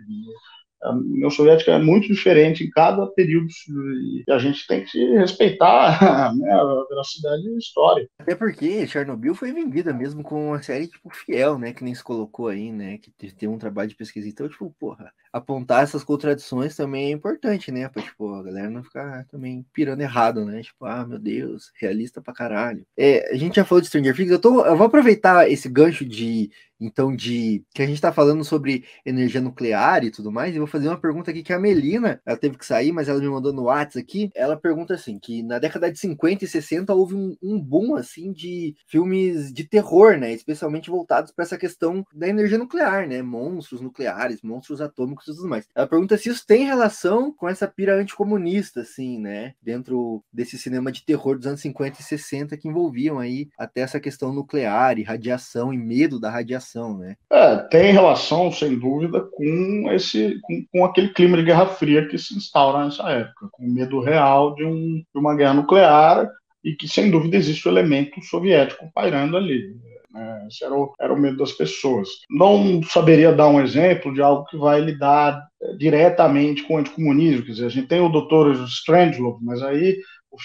a União Soviética é muito diferente em cada período e a gente tem que respeitar <laughs> né, a veracidade da história. Até porque Chernobyl foi vendida mesmo com uma série tipo fiel, né, que nem se colocou aí, né, que tem um trabalho de pesquisa. Então, tipo, porra, apontar essas contradições também é importante, né, pra, tipo, a galera não ficar também pirando errado, né, tipo, ah, meu Deus, realista pra caralho. É, a gente já falou de Stranger Things, eu, tô, eu vou aproveitar esse gancho de então de que a gente está falando sobre energia nuclear e tudo mais, e vou fazer uma pergunta aqui que a Melina, ela teve que sair, mas ela me mandou no WhatsApp aqui, ela pergunta assim, que na década de 50 e 60 houve um, um boom, assim, de filmes de terror, né, especialmente voltados para essa questão da energia nuclear, né, monstros nucleares, monstros atômicos e tudo mais. Ela pergunta se isso tem relação com essa pira anticomunista, assim, né, dentro desse cinema de terror dos anos 50 e 60 que envolviam aí até essa questão nuclear e radiação e medo da radiação né? É, tem relação, sem dúvida, com esse, com, com, aquele clima de Guerra Fria que se instaura nessa época, com o medo real de, um, de uma guerra nuclear e que, sem dúvida, existe o elemento soviético pairando ali. Né? Esse era o, era o medo das pessoas. Não saberia dar um exemplo de algo que vai lidar eh, diretamente com o anticomunismo. Quer dizer, a gente tem o Dr. Strangelove, mas aí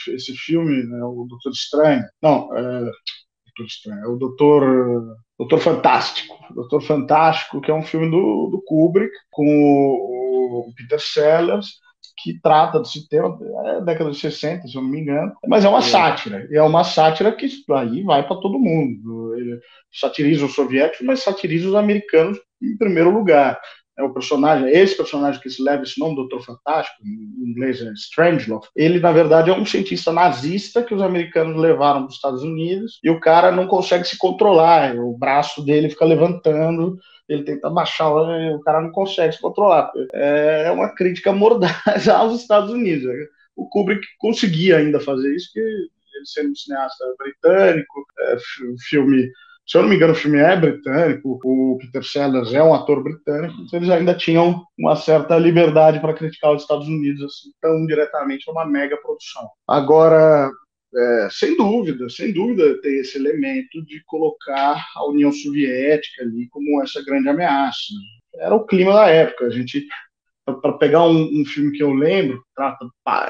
esse filme, né, o Doutor Estranho, não, é, Doutor Estranho, é o Doutor, Doutor Fantástico. Doutor Fantástico, que é um filme do, do Kubrick, com o, o Peter Sellers, que trata desse tema, é década de 60, se eu não me engano, mas é uma é. sátira, e é uma sátira que aí vai para todo mundo. Ele satiriza os soviéticos, mas satiriza os americanos em primeiro lugar é o personagem, esse personagem que se leva esse nome, Doutor Fantástico, em inglês é Strangelove, ele na verdade é um cientista nazista que os americanos levaram dos Estados Unidos e o cara não consegue se controlar, o braço dele fica levantando, ele tenta baixar, o cara não consegue se controlar. É, é uma crítica mordaz <laughs> aos Estados Unidos. O Kubrick conseguia ainda fazer isso, que ele sendo um cineasta britânico, é, filme se eu não me engano, o filme é britânico, o Peter Sellers é um ator britânico, então eles ainda tinham uma certa liberdade para criticar os Estados Unidos assim, tão diretamente, é uma mega produção. Agora, é, sem dúvida, sem dúvida tem esse elemento de colocar a União Soviética ali como essa grande ameaça. Era o clima da época. A gente, para pegar um, um, filme que eu lembro, trata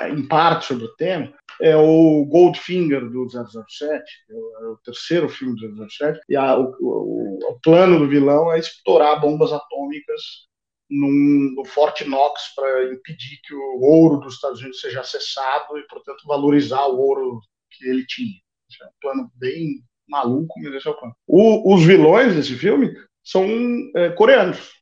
em parte sobre o tema, é o Goldfinger do 007, é o, é o terceiro filme do 007, e a, o, o, o, plano do vilão é explorar bombas atômicas num, no Fort Knox para impedir que o ouro dos Estados Unidos seja acessado e, portanto, valorizar o ouro que ele tinha. é um plano bem maluco, mas esse é o plano. O, os vilões desse filme são é, coreanos.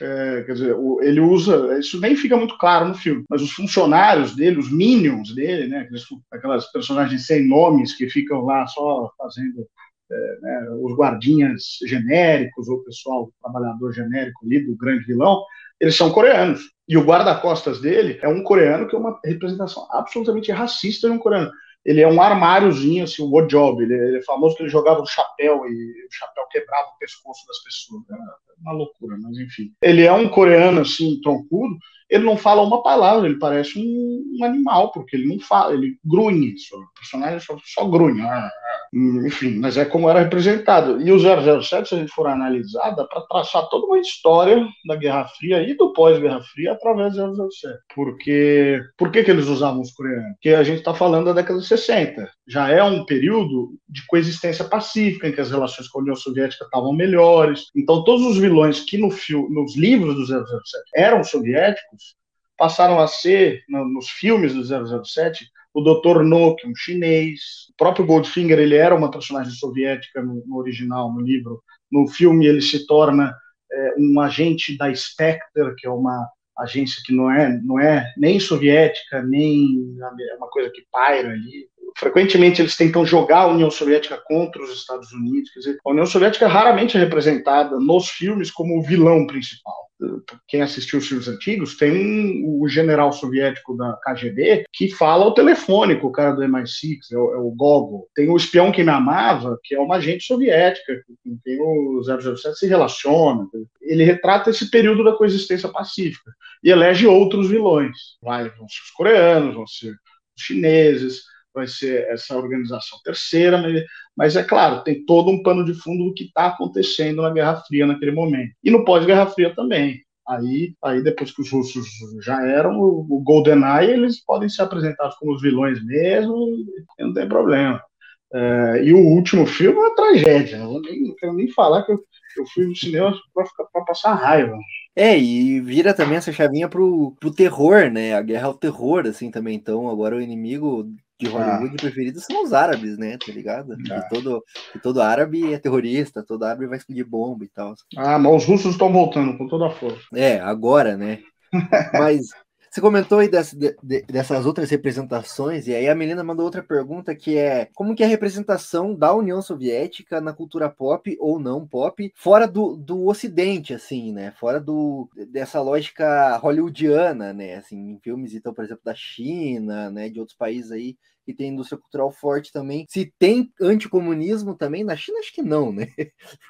É, quer dizer, ele usa, isso nem fica muito claro no filme, mas os funcionários dele, os minions dele, né, aquelas personagens sem nomes que ficam lá só fazendo é, né, os guardinhas genéricos, ou o pessoal, o trabalhador genérico ali do grande vilão, eles são coreanos. E o guarda-costas dele é um coreano que é uma representação absolutamente racista de um coreano ele é um armáriozinho, assim, o um job. Ele, ele, é famoso que ele jogava o chapéu e o chapéu quebrava o pescoço das pessoas. Era uma loucura, mas enfim. Ele é um coreano, assim, troncudo, ele não fala uma palavra, ele parece um, um animal, porque ele não fala, ele grunhe, o personagem só, só grunhe. Ah, ah. Enfim, mas é como era representado. E o 007, se a gente for analisar, dá para traçar toda uma história da Guerra Fria e do pós-Guerra Fria através do 007. Porque, por que, que eles usavam os coreanos? Porque a gente está falando da década de 60. Já é um período de coexistência pacífica, em que as relações com a União Soviética estavam melhores. Então, todos os vilões que no nos livros do 007 eram soviéticos, passaram a ser, no, nos filmes do 007, o Dr. No, um chinês. O próprio Goldfinger, ele era uma personagem soviética no, no original, no livro. No filme, ele se torna é, um agente da Spectre, que é uma agência que não é, não é nem soviética, nem é uma coisa que paira ali. Frequentemente eles tentam jogar a União Soviética contra os Estados Unidos. Quer dizer, a União Soviética é raramente é representada nos filmes como o vilão principal quem assistiu os filmes antigos, tem o general soviético da KGB que fala ao telefone com o cara do MI6, é o, é o Gogol. Tem o espião que me amava, que é uma agente soviética, com quem o 007 se relaciona. Ele retrata esse período da coexistência pacífica e elege outros vilões. Vai, vão ser os coreanos, vão ser os chineses, vai ser essa organização terceira, mas, mas, é claro, tem todo um pano de fundo do que está acontecendo na Guerra Fria naquele momento. E no pós-Guerra Fria também. Aí, aí, depois que os russos já eram, o, GoldenEye, eles podem ser apresentados como os vilões mesmo, não tem problema. É, e o último filme é uma tragédia. Eu nem, não quero nem falar que eu, eu fui no cinema para passar raiva. É, e vira também essa chavinha pro, pro terror, né? A guerra ao terror, assim, também. Então, agora o inimigo de Hollywood ah. preferido são os árabes, né? Tá ligado? Ah. Que, todo, que todo árabe é terrorista, todo árabe vai explodir bomba e tal. Ah, mas os russos estão voltando com toda a força. É, agora, né? <laughs> mas você comentou aí dessa, de, dessas outras representações, e aí a Melina mandou outra pergunta que é como que é a representação da União Soviética na cultura pop ou não pop, fora do, do Ocidente, assim, né? Fora do, dessa lógica hollywoodiana, né? Assim, em filmes, então, por exemplo, da China, né? De outros países aí que tem indústria cultural forte também. Se tem anticomunismo também, na China acho que não, né?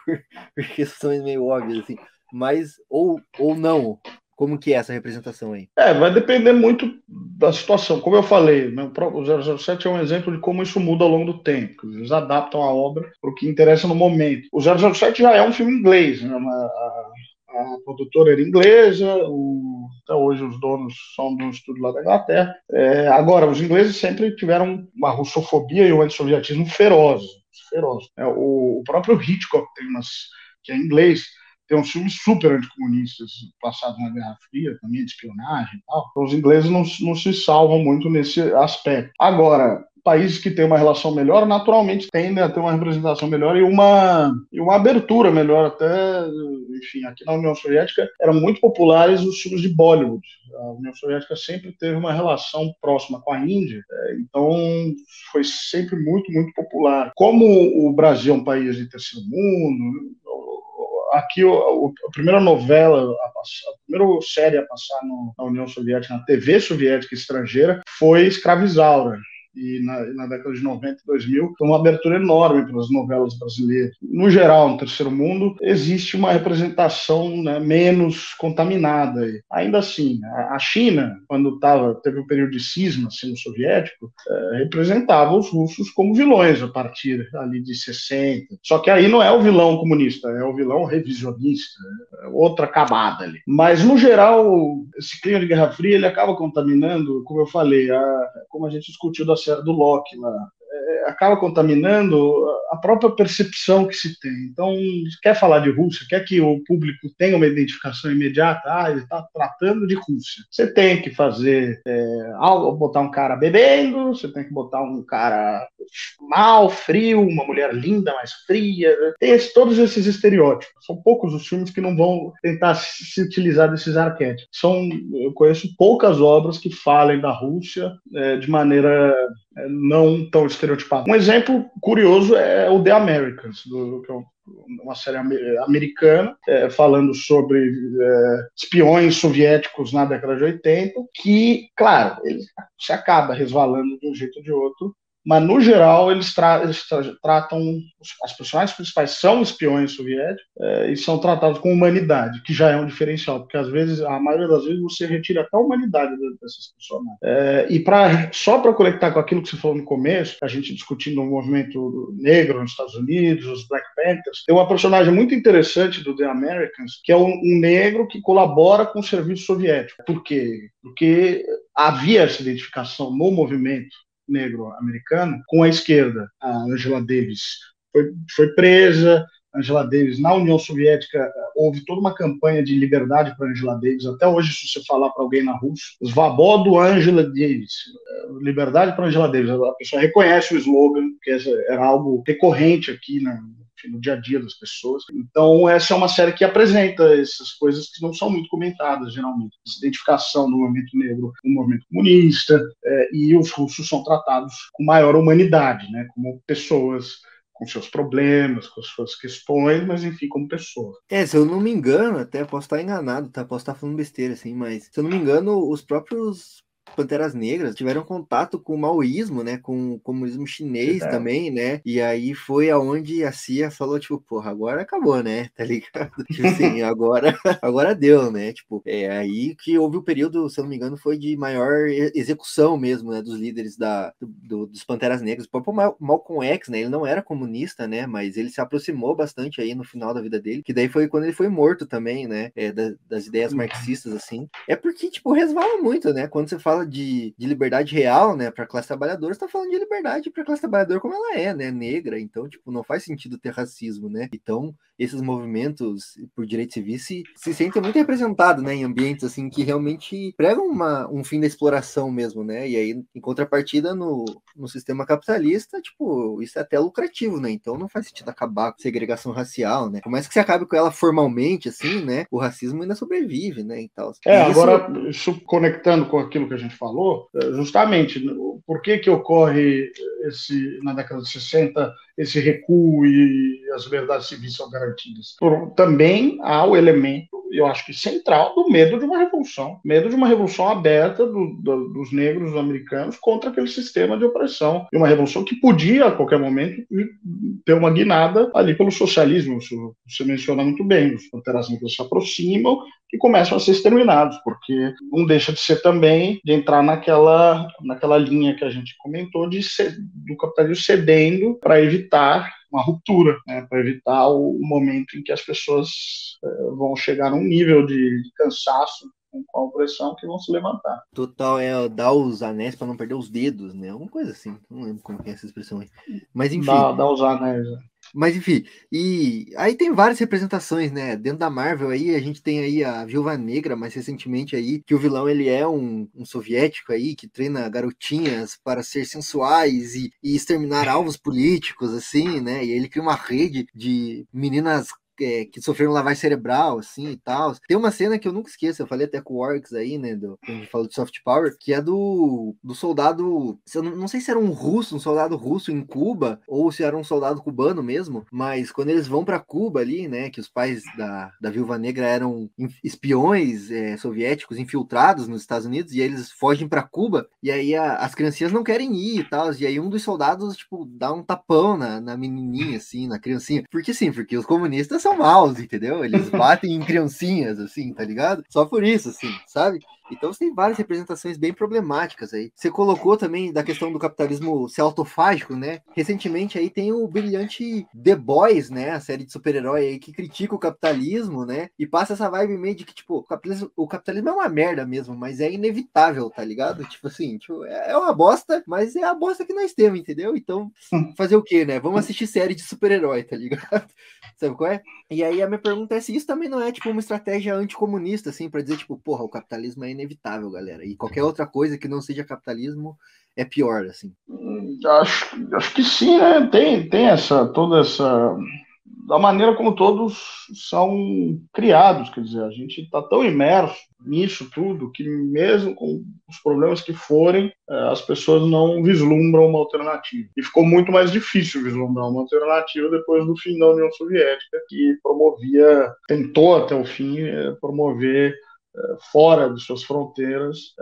Por, <laughs> por questões meio óbvias, assim. Mas, ou, ou não, como que é essa representação aí? É, vai depender muito da situação. Como eu falei, né, o 007 é um exemplo de como isso muda ao longo do tempo. Eles adaptam a obra para o que interessa no momento. O 007 já é um filme inglês, né? Uma, a, a produtora era inglesa, o, até hoje os donos são de um estúdio lá da Inglaterra. É, agora, os ingleses sempre tiveram uma russofobia e um antissovietismo feroz. feroz. É, o, o próprio Hitchcock tem umas, que é inglês, tem uns filmes super anticomunistas passados na Guerra Fria, também de espionagem e tal. Então, os ingleses não, não se salvam muito nesse aspecto. Agora, países que têm uma relação melhor, naturalmente tendem a ter uma representação melhor e uma, e uma abertura melhor até, enfim, aqui na União Soviética eram muito populares os filmes de Bollywood. A União Soviética sempre teve uma relação próxima com a Índia, é, então foi sempre muito, muito popular. Como o Brasil é um país de terceiro mundo, aqui o, a primeira novela, a, a primeira série a passar no, na União Soviética, na TV soviética estrangeira, foi Escravizaura e na, na, década de 90 e 2000, foi uma abertura enorme para as novelas brasileiras. No geral, no terceiro mundo, existe uma representação né, menos contaminada. Ainda assim, a, a China, quando tava, teve um período de cisma assim, no soviético, é, representava os russos como vilões a partir ali de 60. Só que aí não é o vilão comunista, é o vilão revisionista, é outra camada ali. Mas, no geral, esse clima de Guerra Fria ele acaba contaminando, como eu falei, a, como a gente discutiu da série do Locke lá, é, acaba contaminando a própria percepção que se tem. Então, quer falar de Rússia, quer que o público tenha uma identificação imediata, ah, ele está tratando de Rússia. Você tem que fazer é, algo, botar um cara bebendo, você tem que botar um cara mal, frio, uma mulher linda, mais fria. Né? Tem esse, todos esses estereótipos. São poucos os filmes que não vão tentar se utilizar desses arquétipos. São, eu conheço poucas obras que falem da Rússia é, de maneira é, não tão estereotipada. Um exemplo curioso é o The Americans, do, que é uma série americana é, falando sobre é, espiões soviéticos na década de 80, que, claro, ele se acaba resvalando de um jeito ou de outro mas no geral eles, tra eles tra tratam as personagens principais são espiões soviéticos é, e são tratados com humanidade, que já é um diferencial, porque às vezes, a maioria das vezes, você retira até a humanidade dessas personagens. É, e pra, só para conectar com aquilo que você falou no começo, a gente discutindo o movimento negro nos Estados Unidos, os Black Panthers, tem uma personagem muito interessante do The Americans, que é um, um negro que colabora com o serviço soviético. Por quê? Porque havia essa identificação no movimento negro americano com a esquerda. A Angela Davis foi, foi presa, Angela Davis na União Soviética houve toda uma campanha de liberdade para Angela Davis. Até hoje, se você falar para alguém na Rússia, do Angela Davis, liberdade para Angela Davis. A pessoa reconhece o slogan, que era algo recorrente aqui na, no dia a dia das pessoas. Então, essa é uma série que apresenta essas coisas que não são muito comentadas, geralmente. Essa identificação do movimento negro com o movimento comunista, é, e os russos são tratados com maior humanidade, né, como pessoas com seus problemas, com suas questões, mas enfim, como pessoa. É, se eu não me engano, até posso estar enganado, tá? Posso estar falando besteira, assim, mas se eu não me engano, os próprios Panteras Negras tiveram contato com o maoísmo, né? Com o comunismo chinês Verdade. também, né? E aí foi aonde a CIA falou, tipo, porra, agora acabou, né? <laughs> Tá ligado? Tipo assim, <laughs> agora, agora deu, né? Tipo, é aí que houve o período, se eu não me engano, foi de maior execução mesmo, né? Dos líderes da, do, dos Panteras Negras. O próprio Malcolm X, né? Ele não era comunista, né? Mas ele se aproximou bastante aí no final da vida dele, que daí foi quando ele foi morto também, né? É, das, das ideias uhum. marxistas, assim. É porque, tipo, resvala muito, né? Quando você fala de, de liberdade real, né, para a classe trabalhadora, está falando de liberdade para a classe trabalhadora como ela é, né, negra. Então, tipo, não faz sentido ter racismo, né? Então, esses movimentos por direitos civis se, se sentem muito representados, né, em ambientes assim que realmente pregam uma, um fim da exploração mesmo, né? E aí, em contrapartida, no, no sistema capitalista, tipo, isso é até lucrativo, né? Então não faz sentido acabar com segregação racial, né? Por mais que você acabe com ela formalmente, assim, né? O racismo ainda sobrevive, né? E tal. É, e agora, isso conectando com aquilo que a gente falou, é, justamente, por que que ocorre esse, na década de 60 esse recuo e as liberdades civis são garantidas. Por, também há o elemento, eu acho que central, do medo de uma revolução. Medo de uma revolução aberta do, do, dos negros americanos contra aquele sistema de opressão. E uma revolução que podia, a qualquer momento, ter uma guinada ali pelo socialismo. Você menciona muito bem. Os panteras se aproximam e começam a ser exterminados, porque não deixa de ser também de entrar naquela, naquela linha que a gente comentou de do capitalismo cedendo para evitar uma ruptura, né, para evitar o momento em que as pessoas é, vão chegar a um nível de, de cansaço com a opressão que vão se levantar. Total, é dar os anéis para não perder os dedos, né? Alguma coisa assim. Não lembro como é essa expressão aí. Mas enfim. Dá, dá os anéis. Mas enfim, e aí tem várias representações, né? Dentro da Marvel aí, a gente tem aí a Viúva Negra, mais recentemente aí, que o vilão ele é um, um soviético aí, que treina garotinhas para ser sensuais e, e exterminar alvos políticos, assim, né? E ele cria uma rede de meninas é, que sofreram lavagem cerebral, assim e tal. Tem uma cena que eu nunca esqueço, eu falei até com o Orcs aí, né? Do, a gente falou de soft power, que é do, do soldado. Eu não, não sei se era um russo, um soldado russo em Cuba, ou se era um soldado cubano mesmo, mas quando eles vão para Cuba ali, né? Que os pais da, da viúva negra eram espiões é, soviéticos infiltrados nos Estados Unidos, e eles fogem para Cuba, e aí a, as criancinhas não querem ir e tal. E aí um dos soldados, tipo, dá um tapão na, na menininha, assim, na criancinha. Porque sim, porque os comunistas são maus, entendeu? Eles batem em criancinhas, assim, tá ligado? Só por isso, assim, sabe? Então você tem várias representações bem problemáticas aí. Você colocou também da questão do capitalismo ser autofágico, né? Recentemente aí tem o brilhante The Boys, né? A série de super-herói aí que critica o capitalismo, né? E passa essa vibe meio de que, tipo, o capitalismo, o capitalismo é uma merda mesmo, mas é inevitável, tá ligado? Tipo assim, tipo, é, é uma bosta, mas é a bosta que nós temos, entendeu? Então, fazer o quê, né? Vamos assistir série de super-herói, tá ligado? <laughs> Sabe qual é? E aí a minha pergunta é se isso também não é, tipo, uma estratégia anticomunista, assim, para dizer, tipo, porra, o capitalismo é inevitável, galera. E qualquer outra coisa que não seja capitalismo é pior, assim. Acho, acho que sim, né? Tem, tem essa, toda essa da maneira como todos são criados, quer dizer, a gente está tão imerso nisso tudo que mesmo com os problemas que forem, eh, as pessoas não vislumbram uma alternativa. E ficou muito mais difícil vislumbrar uma alternativa depois do fim da União Soviética, que promovia, tentou até o fim eh, promover fora de suas fronteiras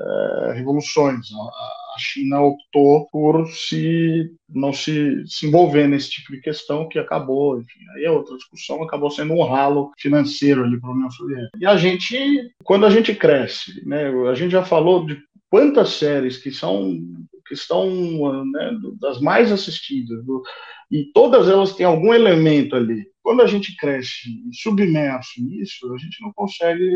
revoluções. A a China optou por se não se, se envolver nesse tipo de questão que acabou, enfim, aí é outra discussão, acabou sendo um ralo financeiro ali para a União Soviética. E a gente, quando a gente cresce, né, a gente já falou de quantas séries que são que estão né, das mais assistidas do, e todas elas têm algum elemento ali. Quando a gente cresce submerso nisso, a gente não consegue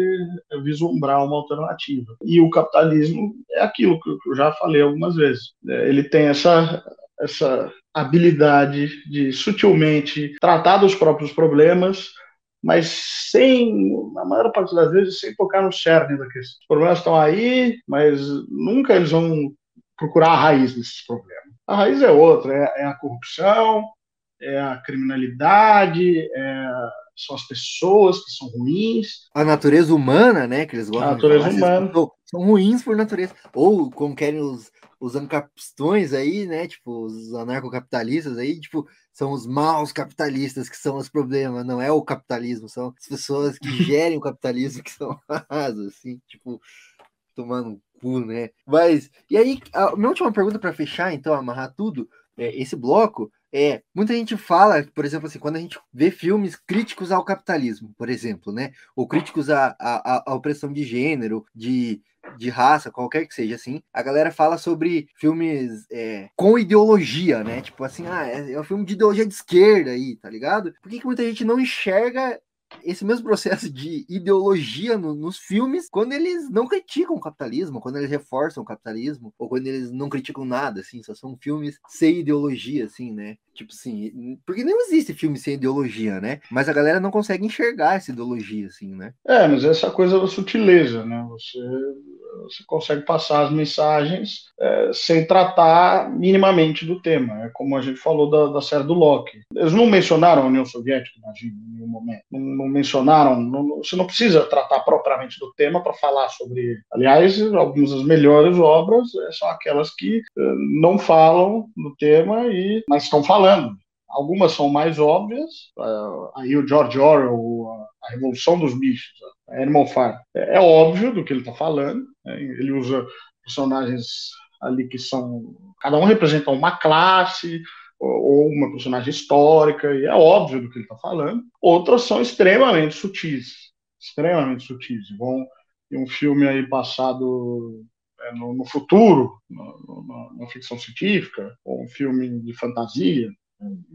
vislumbrar uma alternativa. E o capitalismo é aquilo que eu já falei algumas vezes. É, ele tem essa essa habilidade de sutilmente tratar dos próprios problemas, mas sem, na maior parte das vezes, sem tocar no cerne da questão. Os problemas estão aí, mas nunca eles vão procurar a raiz desses problemas. A raiz é outra, é, é a corrupção, é a criminalidade, é, são as pessoas que são ruins. A natureza humana, né? Que eles gostam a natureza de falar, humana. São, são, ruins por natureza. Ou, como querem os, os ancapistões aí, né? Tipo, os anarcocapitalistas aí, tipo, são os maus capitalistas que são os problemas, não é o capitalismo, são as pessoas que <laughs> gerem o capitalismo que são <laughs> assim, tipo, tomando cu, né? Mas, e aí, a minha última pergunta para fechar, então, amarrar tudo, é, esse bloco, é, muita gente fala, por exemplo, assim, quando a gente vê filmes críticos ao capitalismo, por exemplo, né? Ou críticos à, à, à opressão de gênero, de, de raça, qualquer que seja, assim, a galera fala sobre filmes é, com ideologia, né? Tipo assim, ah, é, é um filme de ideologia de esquerda aí, tá ligado? Por que, que muita gente não enxerga esse mesmo processo de ideologia no, nos filmes quando eles não criticam o capitalismo, quando eles reforçam o capitalismo, ou quando eles não criticam nada, assim, só são filmes sem ideologia, assim, né? Tipo assim, porque não existe filme sem ideologia, né? Mas a galera não consegue enxergar essa ideologia, assim, né? É, mas essa coisa da sutileza, né? Você, você consegue passar as mensagens é, sem tratar minimamente do tema. É como a gente falou da, da série do Loki. Eles não mencionaram a União Soviética, imagina, em nenhum momento. Não, não mencionaram, não, você não precisa tratar propriamente do tema para falar sobre. Aliás, algumas das melhores obras é, são aquelas que é, não falam do tema, e, mas estão falando. Algumas são mais óbvias, uh, aí o George Orwell, a Revolução dos Bichos, Animal Farm, é, é óbvio do que ele está falando, né? ele usa personagens ali que são, cada um representa uma classe, ou uma personagem histórica, e é óbvio do que ele está falando. Outras são extremamente sutis, extremamente sutis. Vão um filme aí passado é, no, no, futuro, na ficção científica, ou um filme de fantasia,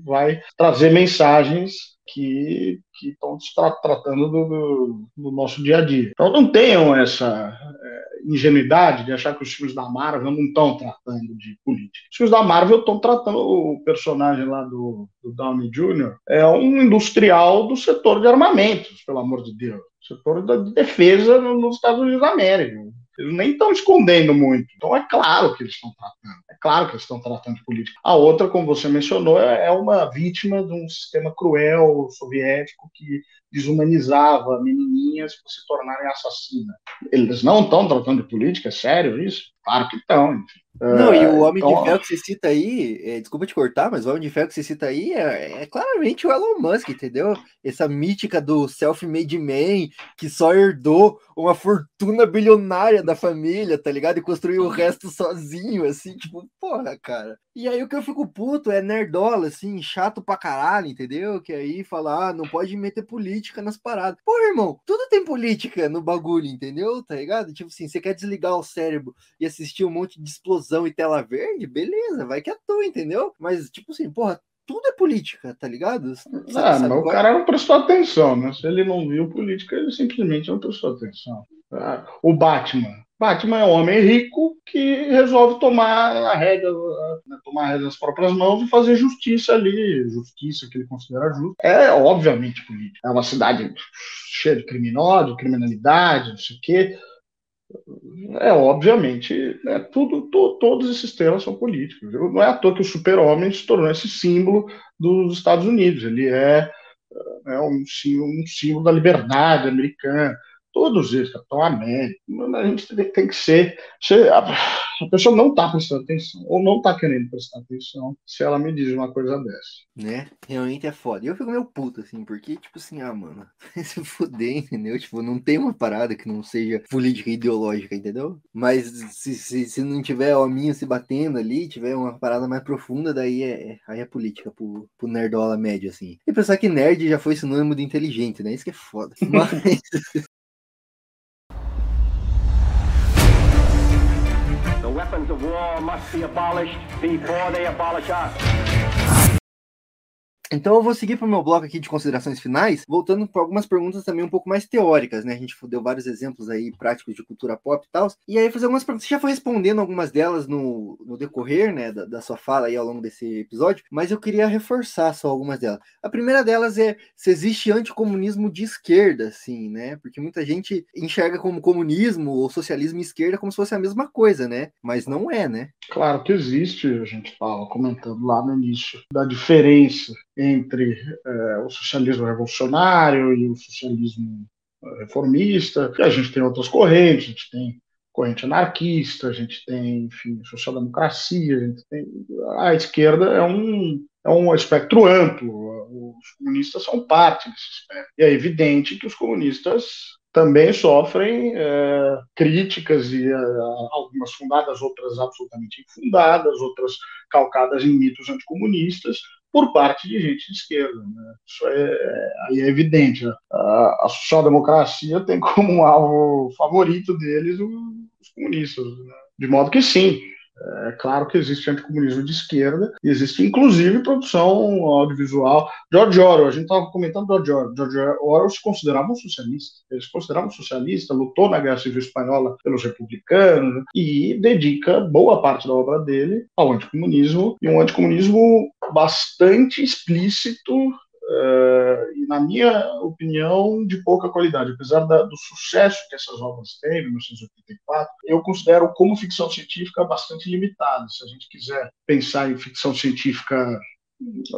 vai trazer mensagens que estão tra tratando do, do, nosso dia a dia. Então não tenham essa é, ingenuidade de achar que os filmes da Marvel não estão tratando de política. Os filmes da Marvel estão tratando o personagem lá do, do Downey Jr. é um industrial do setor de armamentos, pelo amor de Deus. Setor da defesa nos Estados Unidos da América. Eles nem estão escondendo muito. Então é claro que eles estão tratando. É claro que eles estão tratando de política. A outra, como você mencionou, é, é uma vítima de um sistema cruel soviético que desumanizava menininhas para se tornarem assassinas. Eles não estão tratando de política? É sério isso? Claro que estão, enfim. Não, e o é, Homem então... de Ferro que você cita aí, é, desculpa te cortar, mas o Homem de Ferro que você cita aí é, é claramente o Elon Musk, entendeu? Essa mítica do self-made man que só herdou uma fortuna bilionária da família, tá ligado? E construiu o resto sozinho, assim, tipo, porra, cara. E aí o que eu fico puto é nerdola, assim, chato pra caralho, entendeu? Que aí fala, ah, não pode meter política nas paradas. Pô, irmão, tudo tem política no bagulho, entendeu? Tá ligado? Tipo assim, você quer desligar o cérebro e assistir um monte de explosão e tela verde? Beleza, vai que é tu, entendeu? Mas, tipo assim, porra, tudo é política, tá ligado? Sabe, ah, sabe mas o cara não prestou atenção, né? Se ele não viu política, ele simplesmente não prestou atenção. Ah, o Batman. Batman é um homem rico que resolve tomar a rédea, né, tomar a rédea nas próprias mãos e fazer justiça ali, justiça que ele considera justa. É obviamente política. É uma cidade cheia de criminosos, criminalidade, não sei o quê é obviamente né, tudo, to, todos esses temas são políticos. Não é à toa que o super-homem se tornou esse símbolo dos Estados Unidos. Ele é, é um, um símbolo da liberdade americana. Todos eles, Capitão América, a gente tem, tem que ser. Se a, a pessoa não está prestando atenção, ou não está querendo prestar atenção, se ela me diz uma coisa dessa. Né? Realmente é foda. E eu fico meio puto, assim, porque, tipo assim, ah, mano, <laughs> se fuder, entendeu? Tipo, não tem uma parada que não seja política ideológica, entendeu? Mas se, se, se não tiver hominho se batendo ali, tiver uma parada mais profunda, daí é, aí é política pro, pro nerdola médio, assim. E pensar que nerd já foi sinônimo de inteligente, né? Isso que é foda. <laughs> Mas. Weapons of war must be abolished before they abolish us. Então eu vou seguir para o meu bloco aqui de considerações finais, voltando para algumas perguntas também um pouco mais teóricas, né? A gente deu vários exemplos aí práticos de cultura pop e tal. E aí fazer algumas perguntas. Você já foi respondendo algumas delas no, no decorrer, né, da, da, sua fala aí ao longo desse episódio, mas eu queria reforçar só algumas delas. A primeira delas é se existe anticomunismo de esquerda, assim, né? Porque muita gente enxerga como comunismo ou socialismo e esquerda como se fosse a mesma coisa, né? Mas não é, né? Claro que existe, a gente fala, comentando lá no início, da diferença entre é, o socialismo revolucionário e o socialismo é, reformista. E a gente tem outras correntes, a gente tem corrente anarquista, a gente tem, enfim, social-democracia, a gente tem... A esquerda é um, é um espectro amplo, os comunistas são parte desse espectro. E é evidente que os comunistas também sofrem é, críticas e é, algumas fundadas, outras absolutamente infundadas, outras calcadas em mitos anticomunistas, por parte de gente de esquerda. Né? Isso é, aí é evidente. A, a social-democracia tem como alvo favorito deles os comunistas. Né? De modo que sim, é claro que existe anticomunismo de esquerda, e existe inclusive produção audiovisual. George Orwell, a gente estava comentando George Orwell. George Orwell se considerava um socialista. Ele se considerava um socialista, lutou na Guerra Civil Espanhola pelos republicanos e dedica boa parte da obra dele ao anticomunismo, e um anticomunismo bastante explícito Uh, e, na minha opinião, de pouca qualidade. Apesar da, do sucesso que essas obras têm, em 1984, eu considero como ficção científica bastante limitada. Se a gente quiser pensar em ficção científica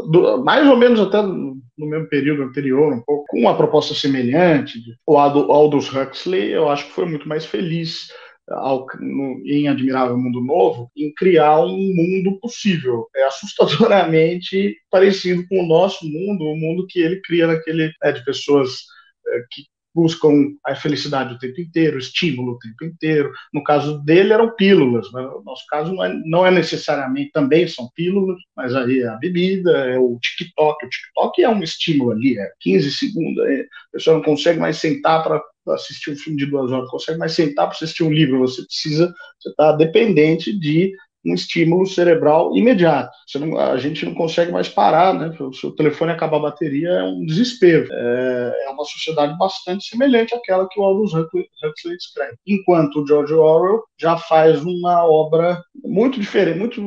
do, mais ou menos até no mesmo período anterior, um pouco, com uma proposta semelhante, o Aldous Huxley, eu acho que foi muito mais feliz ao, no, em Admirável Mundo Novo, em criar um mundo possível. É assustadoramente <laughs> parecido com o nosso mundo, o mundo que ele cria naquele é, de pessoas é, que buscam a felicidade o tempo inteiro, estímulo o tempo inteiro. No caso dele eram pílulas, mas no nosso caso não é, não é necessariamente, também são pílulas, mas aí é a bebida, é o TikTok. O TikTok é um estímulo ali, é 15 segundos, é, a pessoa não consegue mais sentar para assistir um filme de duas horas, não consegue mais sentar para assistir um livro, você precisa, você está dependente de um estímulo cerebral imediato. Não, a gente não consegue mais parar, né? O seu telefone acabar a bateria é um desespero. É, é uma sociedade bastante semelhante àquela que o Aldous Huxley escreve. Enquanto o George Orwell já faz uma obra muito diferente, muito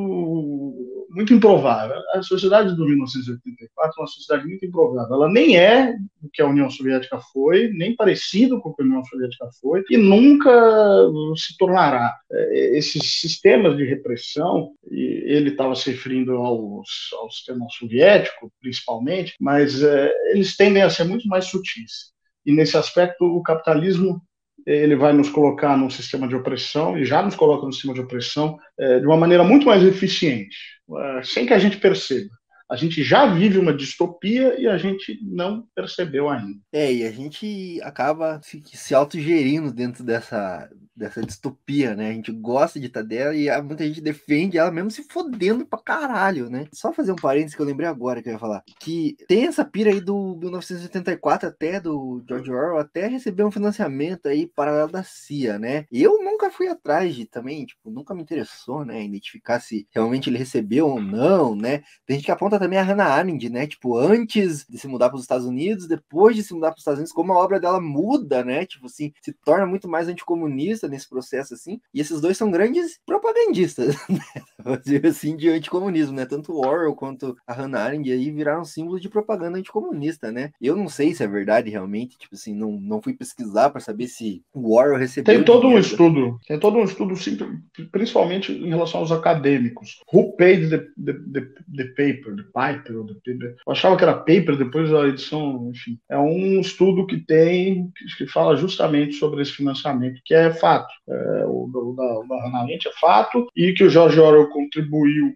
muito improvável. A sociedade do 1984 é uma sociedade muito improvável. Ela nem é o que a União Soviética foi, nem parecido com o que a União Soviética foi, e nunca se tornará. É, esses sistemas de repressão, ele estava se referindo aos, ao sistema soviético, principalmente, mas é, eles tendem a ser muito mais sutis. E nesse aspecto, o capitalismo ele vai nos colocar num sistema de opressão, e já nos coloca no sistema de opressão, é, de uma maneira muito mais eficiente, é, sem que a gente perceba. A gente já vive uma distopia e a gente não percebeu ainda. É, e a gente acaba se, se autogerindo dentro dessa, dessa distopia, né? A gente gosta de estar dela e muita gente defende ela mesmo se fodendo pra caralho, né? Só fazer um parênteses que eu lembrei agora que eu ia falar. Que tem essa pira aí do 1984 até, do George Orwell, até receber um financiamento aí paralelo da CIA, né? Eu nunca fui atrás de também, tipo, nunca me interessou, né? Identificar se realmente ele recebeu ou não, né? Tem gente que aponta também a Hannah Arendt, né? Tipo, antes de se mudar para os Estados Unidos, depois de se mudar para os Estados Unidos, como a obra dela muda, né? Tipo assim, se torna muito mais anticomunista comunista nesse processo, assim, e esses dois são grandes propagandistas, <laughs> né? assim, de anticomunismo, né? Tanto o Orwell quanto a Hannah Arendt aí viraram símbolos de propaganda anticomunista, né? Eu não sei se é verdade realmente, tipo assim, não, não fui pesquisar para saber se o Orwell recebeu. Tem todo um estudo, tem todo um estudo, principalmente em relação aos acadêmicos. Who paid the, the, the, the paper, the paper, the paper? Eu achava que era paper, depois da edição, enfim. É um estudo que tem, que fala justamente sobre esse financiamento, que é fato. É, o, da, Arendt é fato, e que o George Orwell contribuiu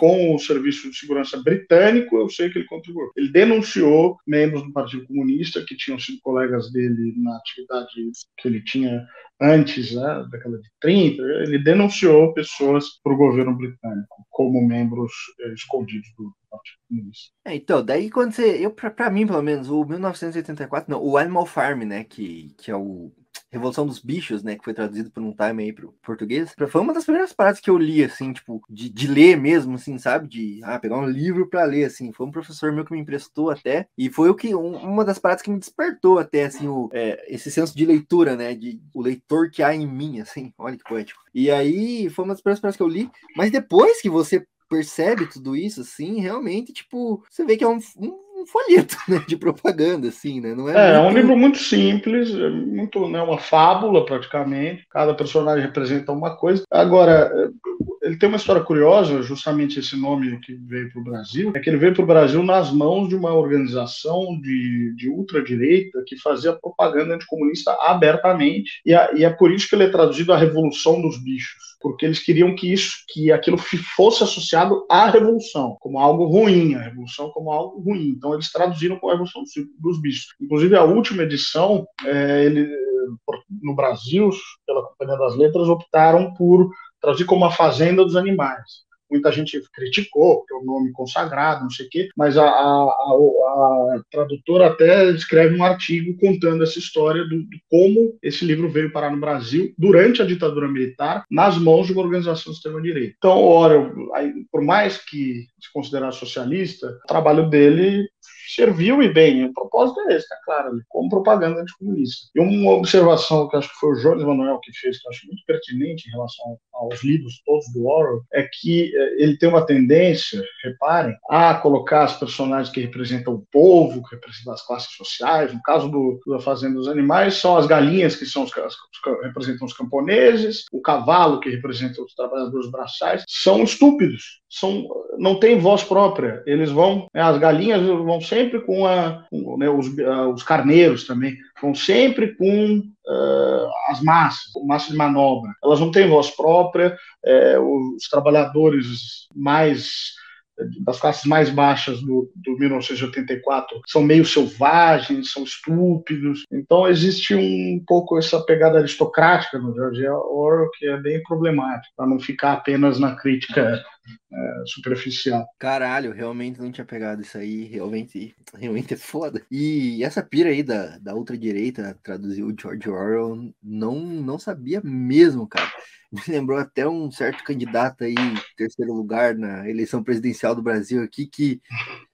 com o Serviço de Segurança Britânico, eu sei que ele contribuiu. Ele denunciou membros do Partido Comunista que tinham sido colegas dele na atividade que ele tinha antes né, da década de 30, ele denunciou pessoas para o governo britânico como membros eh, escondidos do Partido Comunista. É, então, daí quando você. Eu, pra mim, pelo menos, o 1984, não, o Animal Farm, né? Que, que é o Revolução dos Bichos, né? Que foi traduzido por um time aí pro português. Foi uma das primeiras paradas que eu li, assim, tipo, de, de ler mesmo, assim, sabe? De ah, pegar um livro para ler, assim. Foi um professor meu que me emprestou até. E foi o que um, uma das paradas que me despertou até, assim, o, é, esse senso de leitura, né? De o leitor que há em mim, assim. Olha que poético. E aí foi uma das primeiras paradas que eu li. Mas depois que você percebe tudo isso, assim, realmente, tipo, você vê que é um, um um folheto <laughs> né, de propaganda, assim, né? Não é, É, é um muito- livro muito simples, é muito, né, uma fábula praticamente. Cada personagem representa uma coisa. Agora, eh, ele tem uma história curiosa, justamente esse nome que veio para o Brasil, é que ele veio para o Brasil nas mãos de uma organização de, de ultradireita que fazia propaganda anticomunista abertamente, e, a- e é por isso que ele é traduzido a Revolução dos Bichos, porque eles queriam que isso, que aquilo fosse associado à revolução, como algo ruim, a revolução como algo ruim. Então eles traduziram com a Revolução dos- Bichos. Inclusive a última edição, é, ele, no Brasil, pela Companhia das Letras, optaram por traduzir como a Fazenda dos Animais. Muita gente criticou, porque é um nome consagrado, não sei o quê, mas a, a- a- a tradutora até escreve um artigo contando essa história do, de como esse livro veio parar no Brasil durante a ditadura militar, nas mãos de uma organização de extrema-direita. Então, o Orwell, aí, por mais que se considerasse socialista, o trabalho dele serviu e bem. O propósito é esse, tá claro, ali, como propaganda anticomunista. E uma observação que acho que foi o Jones Manuel que fez, que eu acho muito pertinente em relação aos livros todos do Orwell, é que eh, ele tem uma tendência, reparem, a colocar as personagens que representam o povo, que representam as classes sociais. No caso do, da Fazenda dos Animais, são as galinhas, que são os, ca- representam os camponeses, o cavalo, que representa os trabalhadores braçais, são estúpidos, são, não têm voz própria. Eles vão, né, as galinhas vão sempre com a, com, né, os, ah, os carneiros também, vão sempre com ah, as massas, massa de manobra. Elas não têm voz própria, é, os trabalhadores mais das classes mais baixas do, do 1984 são meio selvagens, são estúpidos. Então existe um pouco essa pegada aristocrática no George Orwell que é bem problemática, para não ficar apenas na crítica é, superficial. Caralho, realmente não tinha pegado isso aí, realmente, realmente é foda. E essa pira aí da, da ultradireita, traduziu o George Orwell, não, não sabia mesmo, cara. Me lembrou até um certo candidato aí, terceiro lugar na eleição presidencial do Brasil aqui, que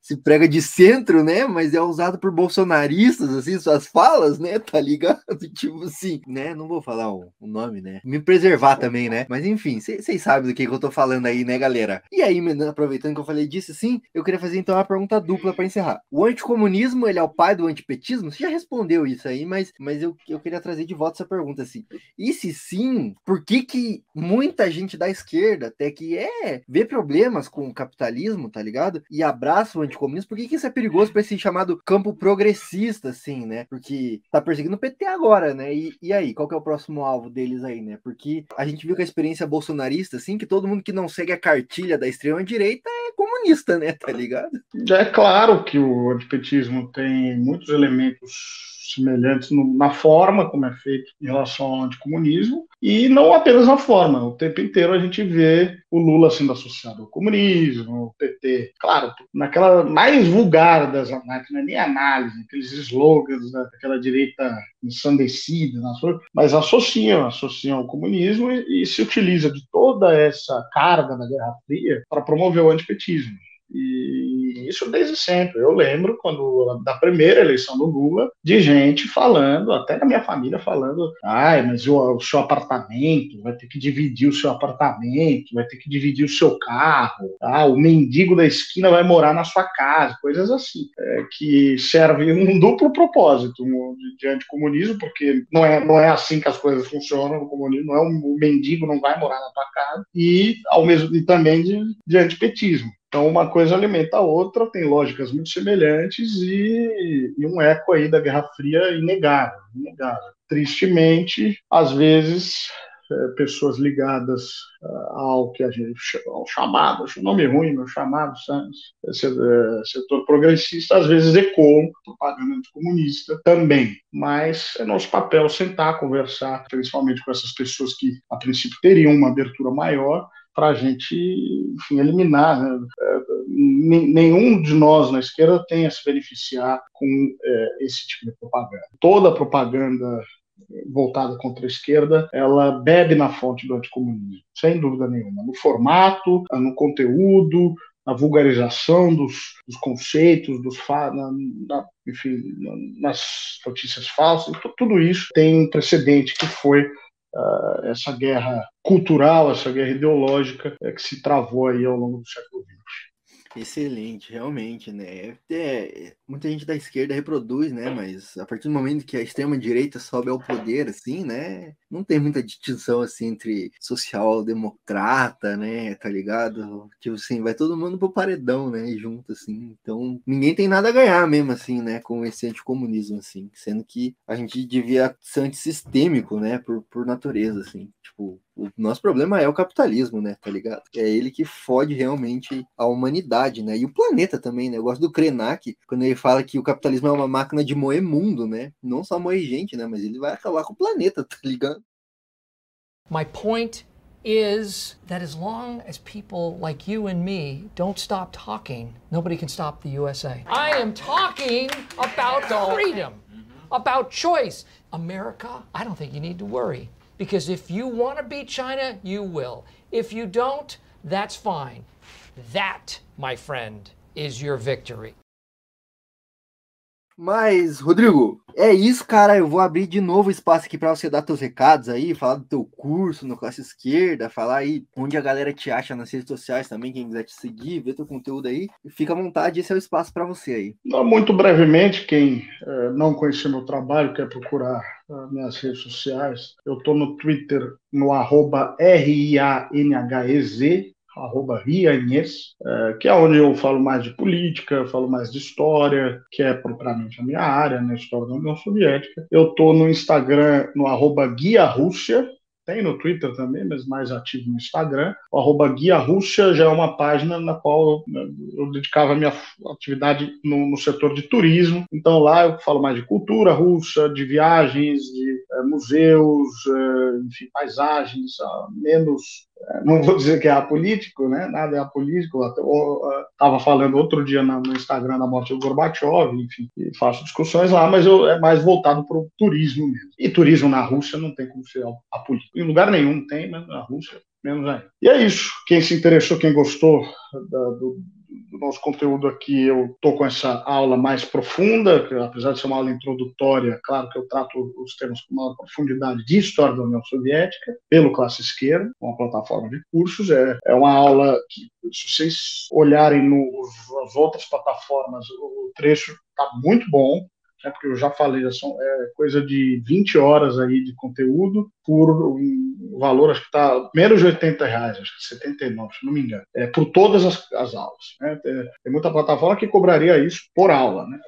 se prega de centro, né? Mas é usado por bolsonaristas, assim, suas falas, né? Tá ligado? <laughs> Tipo assim, né? Não vou falar o, o nome, né? Me preservar também, né? Mas enfim, vocês sabem do que, que eu tô falando aí, né, galera? E aí, aproveitando que eu falei disso, assim, eu queria fazer então uma pergunta dupla para encerrar. O anticomunismo, ele é o pai do antipetismo? Você já respondeu isso aí, mas, mas eu, eu queria trazer de volta essa pergunta, assim. E se sim, por que que muita gente da esquerda até que é vê problemas com o capitalismo, tá ligado? E abraça o anticomunismo, por que que isso é perigoso para esse chamado campo progressista, assim, né? Porque tá perseguindo o PT agora, né? E, e aí, qual que é o próximo alvo deles aí, né? Porque a gente viu que a experiência bolsonarista, assim, que todo mundo que não segue a cartilha da extrema-direita é comunista, né? Tá ligado? É claro que o antipetismo tem muitos elementos semelhantes no- na forma como é feito em relação ao anticomunismo, e não apenas na forma. O tempo inteiro a gente vê o Lula sendo associado ao comunismo, o PT, claro, naquela mais vulgar das análises, não é nem análise, aqueles slogans da- daquela direita ensandecida, mas associam, associam ao comunismo e, e se utiliza de toda essa carga da Guerra Fria para promover o antipetismo. E isso desde sempre. Eu lembro quando da primeira eleição do Lula, de gente falando, até na minha família falando, ai, mas o, o seu apartamento, vai ter que dividir o seu apartamento, vai ter que dividir o seu carro, ah, o mendigo da esquina vai morar na sua casa, coisas assim, é, que servem um duplo propósito um, de, anticomunismo, porque não é, não é assim que as coisas funcionam no comunismo, não é um, o mendigo não vai morar na tua casa, e ao mesmo e também de, de antipetismo. Então, uma coisa alimenta a outra, tem lógicas muito semelhantes e, e um eco aí da Guerra Fria inegável, inegável. Tristemente, às vezes, é, pessoas ligadas uh, ao que a gente ao chamado, acho nome ruim, meu chamado, é, setor progressista, às vezes ecoam propaganda comunista também. Mas é nosso papel sentar, conversar, principalmente com essas pessoas que, a princípio, teriam uma abertura maior, para a gente enfim, eliminar. Né? É, nenhum de nós na esquerda tem a se beneficiar com é, esse tipo de propaganda. Toda propaganda voltada contra a esquerda, ela bebe na fonte do anticomunismo, sem dúvida nenhuma, no formato, no conteúdo, na vulgarização dos, dos conceitos, dos na, na, enfim, nas notícias falsas, tudo isso tem um precedente que foi essa guerra cultural, essa guerra ideológica é, que se travou aí ao longo do século XX. Excelente, realmente, né? É, muita gente da esquerda reproduz, né? Mas a partir do momento que a extrema-direita sobe ao poder, assim, né? Não tem muita distinção, assim, entre social-democrata, né? Tá ligado? Tipo assim, vai todo mundo pro paredão, né? Junto, assim. Então, ninguém tem nada a ganhar mesmo, assim, né? Com esse anticomunismo, assim. Sendo que a gente devia ser antissistêmico, né? Por, por natureza, assim. Tipo, o nosso problema é o capitalismo, né? Tá ligado? É ele que fode realmente a humanidade, né? E o planeta também, né? Eu gosto do Krenak, quando ele fala que o capitalismo é uma máquina de moer mundo, né? Não só moer gente, né? Mas ele vai acabar com o planeta, tá ligado? My point is that as long as people like you and me don't stop talking, nobody can stop the USA. I am talking about freedom, about choice. America, I don't think you need to worry. Because if you want to beat China, you will. If you don't, that's fine. That, my friend, is your victory. Mas, Rodrigo, é isso, cara. Eu vou abrir de novo espaço aqui para você dar teus recados aí, falar do teu curso no Classe Esquerda, falar aí onde a galera te acha nas redes sociais também, quem quiser te seguir, ver teu conteúdo aí. Fica à vontade, esse é o espaço para você aí. Muito brevemente, quem é, não conhecer meu trabalho, quer procurar uh, minhas redes sociais, eu estou no Twitter no arroba R-I-A-N-H-E-Z, arroba Ria Inês, é, que é onde eu falo mais de política, falo mais de história, que é propriamente a minha área, né, história da União Soviética. Eu estou no Instagram, no arroba Guia Rússia, tem no Twitter também, mas mais ativo no Instagram. O arroba Guia Rússia já é uma página na qual eu, eu dedicava a minha atividade no, no, setor de turismo. Então lá eu falo mais de cultura russa, de viagens, de é, museus, é, enfim, paisagens, uh, menos não vou dizer que é apolítico, né? Nada é apolítico. Estava falando outro dia no Instagram da morte do Gorbachev, enfim, faço discussões lá, mas eu, é mais voltado para o turismo mesmo. E turismo na Rússia não tem como ser apolítico. Em lugar nenhum tem, mas na Rússia menos ainda. E é isso. Quem se interessou, quem gostou da, do, do nosso conteúdo aqui, eu estou com essa aula mais profunda, que, apesar de ser uma aula introdutória, claro que eu trato os temas com maior profundidade de história da União Soviética, pelo Classe Esquerda, uma plataforma de cursos. É, é uma aula que, se vocês olharem nas outras plataformas, o trecho está muito bom, né, porque eu já falei, são é, coisa de 20 horas aí de conteúdo por um valor, acho que está menos de 80 reais, acho que 79, se não me engano, é, por todas as, as aulas. Né? Tem, tem, muita plataforma que cobraria isso por aula, né?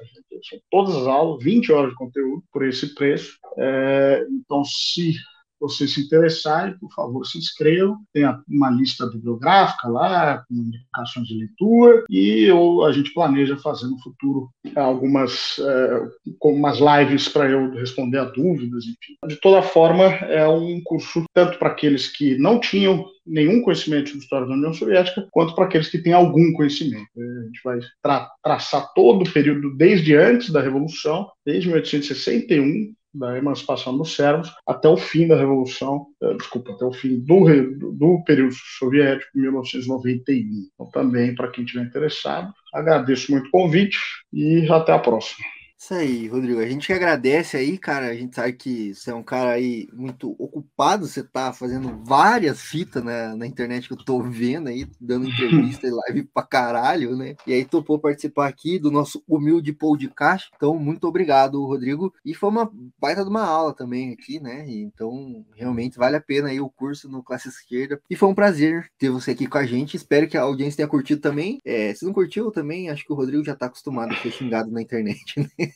São todas as aulas, 20 horas de conteúdo por esse preço. É, então, se você se interessar, por favor, se inscreva. Tem uma lista bibliográfica lá, com indicações de leitura, e ou a gente planeja fazer no futuro algumas é, umas lives para eu responder a dúvidas, enfim. De toda forma, é um curso tanto para aqueles que não tinham nenhum conhecimento de história da União Soviética, quanto para aqueles que têm algum conhecimento. A gente vai tra traçar todo o período desde antes da Revolução, desde 1861, da emancipação dos servos até o fim da Revolução, eh, desculpa, até o fim do, do, do período soviético, 1991. Então, também, para quem estiver interessado, agradeço muito o convite e até a próxima. Isso aí, Rodrigo. A gente que agradece aí, cara. A gente sabe que você é um cara aí muito ocupado. Você tá fazendo várias fitas na, na internet que eu tô vendo aí, dando entrevista e live pra caralho, né? E aí topou participar aqui do nosso humilde podcast. Então, muito obrigado, Rodrigo. E foi uma baita de uma aula também aqui, né? Então, realmente vale a pena aí o curso no Classe Esquerda. E foi um prazer ter você aqui com a gente. Espero que a audiência tenha curtido também. É, se não curtiu também, acho que o Rodrigo já tá acostumado a ser xingado na internet, né?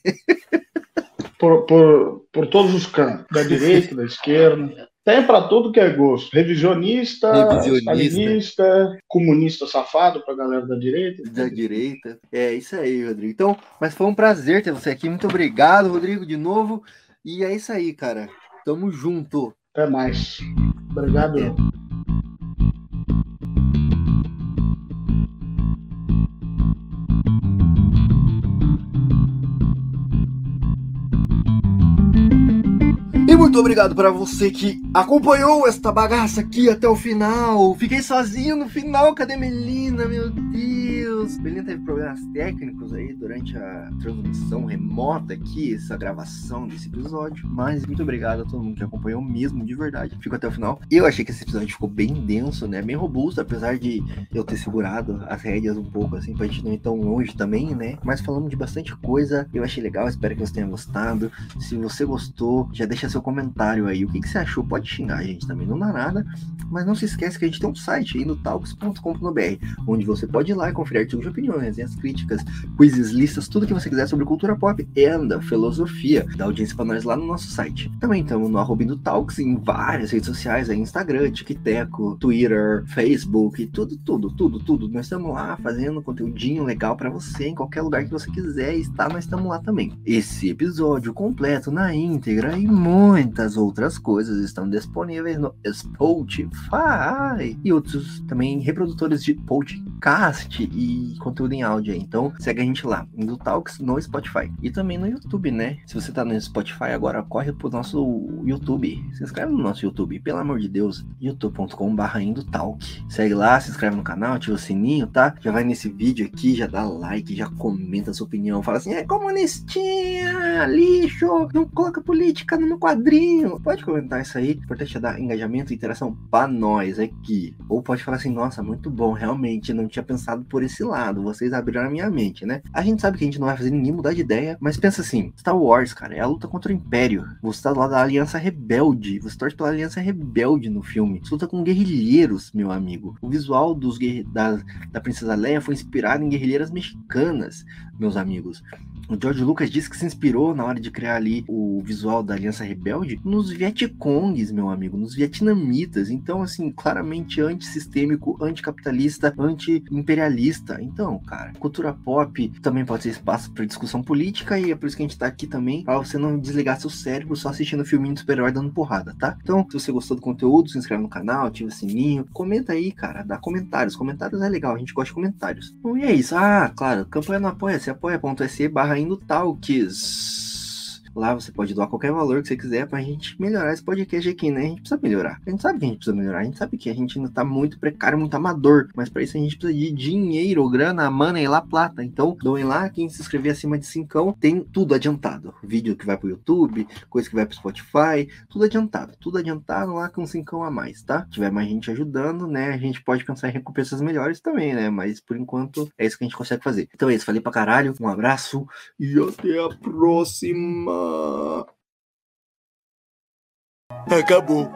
Por, por, por todos os cantos, da direita, da esquerda. Tem para tudo que é gosto. Revisionista, Revisionista. comunista safado para galera da direita. da direita. É isso aí, Rodrigo. Então, mas foi um prazer ter você aqui. Muito obrigado, Rodrigo, de novo. E é isso aí, cara. Tamo junto. Até mais. Obrigado. É. muito obrigado para você que acompanhou esta bagaça aqui até o final. Fiquei sozinho no final, cadê Melina? Meu Deus! Melina teve problemas técnicos aí durante a transmissão remota aqui, essa gravação desse episódio. Mas muito obrigado a todo mundo que acompanhou mesmo, de verdade. Ficou até o final. Eu achei que esse episódio ficou bem denso, né? Bem robusto, apesar de eu ter segurado as rédeas um pouco, assim, pra gente não ir tão longe também, né? Mas falamos de bastante coisa. Eu achei legal, espero que você tenha gostado. Se você gostou, já deixa seu comentário aí. O que, que você achou? Pode xingar a gente também, não dá nada. Mas não se esquece que a gente tem um site aí no talks.com.br, onde você pode ir lá e conferir artigos de opinião, resenhas críticas, quizzes, listas, tudo que você quiser sobre cultura pop e anda, filosofia. Dá audiência pra nós lá no nosso site. Também estamos no arroba do Talks em várias redes sociais, aí Instagram, TikTok, Twitter, Facebook, tudo, tudo, tudo, tudo. Nós estamos lá fazendo conteúdinho legal para você em qualquer lugar que você quiser estar, nós estamos lá também. Esse episódio completo na íntegra e muitas outras coisas estão disponíveis no Spotify e outros também reprodutores de podcast e conteúdo em áudio aí. Então segue a gente lá, do Talks no Spotify e também no YouTube, né? Se você tá no Spotify agora, corre pro nosso YouTube. Se inscreve no nosso YouTube, pelo amor de Deus, youtube.com/barra Talk. Segue lá, se inscreve no canal, ativa o sininho, tá? Já vai nesse vídeo aqui, já dá like, já comenta sua opinião, fala assim: é comunistinha, lixo, não coloca política no meu quadrinho. Pode comentar isso aí, importante é dar engajamento e interação pra nós aqui. Ou pode falar assim: nossa, muito bom, realmente, não tinha pensado por esse lado, vocês abriram a minha mente, né? A gente sabe que a gente não vai fazer ninguém mudar de ideia, mas pensa assim: Star Wars, cara, é a luta contra o Império. Você tá do lado da Aliança Rebelde, você torce pela Aliança Rebelde no filme. Você luta com guerrilheiros, meu amigo. O visual dos da, da Princesa Leia foi inspirado em guerrilheiras mexicanas, meus amigos. O George Lucas disse que se inspirou na hora de criar ali o visual da Aliança Rebelde nos Vietcongs, meu amigo, nos vietnamitas. Então, assim, claramente antissistêmico, anticapitalista, anti-imperialista. Então, cara, cultura pop também pode ser espaço para discussão política e é por isso que a gente tá aqui também, para você não desligar seu cérebro só assistindo filminho de super-herói dando porrada, tá? Então, se você gostou do conteúdo, se inscreve no canal, ativa o sininho, comenta aí, cara, dá comentários. Comentários é legal, a gente gosta de comentários. Bom, e é isso. Ah, claro, campanha no Apoia-se, apoia.se barra indo talks. Lá você pode doar qualquer valor que você quiser pra gente melhorar esse podcast aqui, né? A gente precisa melhorar. A gente sabe que a gente precisa melhorar. A gente sabe que a gente ainda tá muito precário, muito amador. Mas pra isso a gente precisa de dinheiro, grana, money lá, plata. Então, doem lá. Quem se inscrever acima de 5 tem tudo adiantado. Vídeo que vai pro YouTube, coisa que vai pro Spotify, tudo adiantado. Tudo adiantado lá com 5 a mais, tá? Se tiver mais gente ajudando, né? A gente pode pensar em recompensas melhores também, né? Mas por enquanto é isso que a gente consegue fazer. Então é isso. Falei pra caralho. Um abraço e até a próxima. Acabou.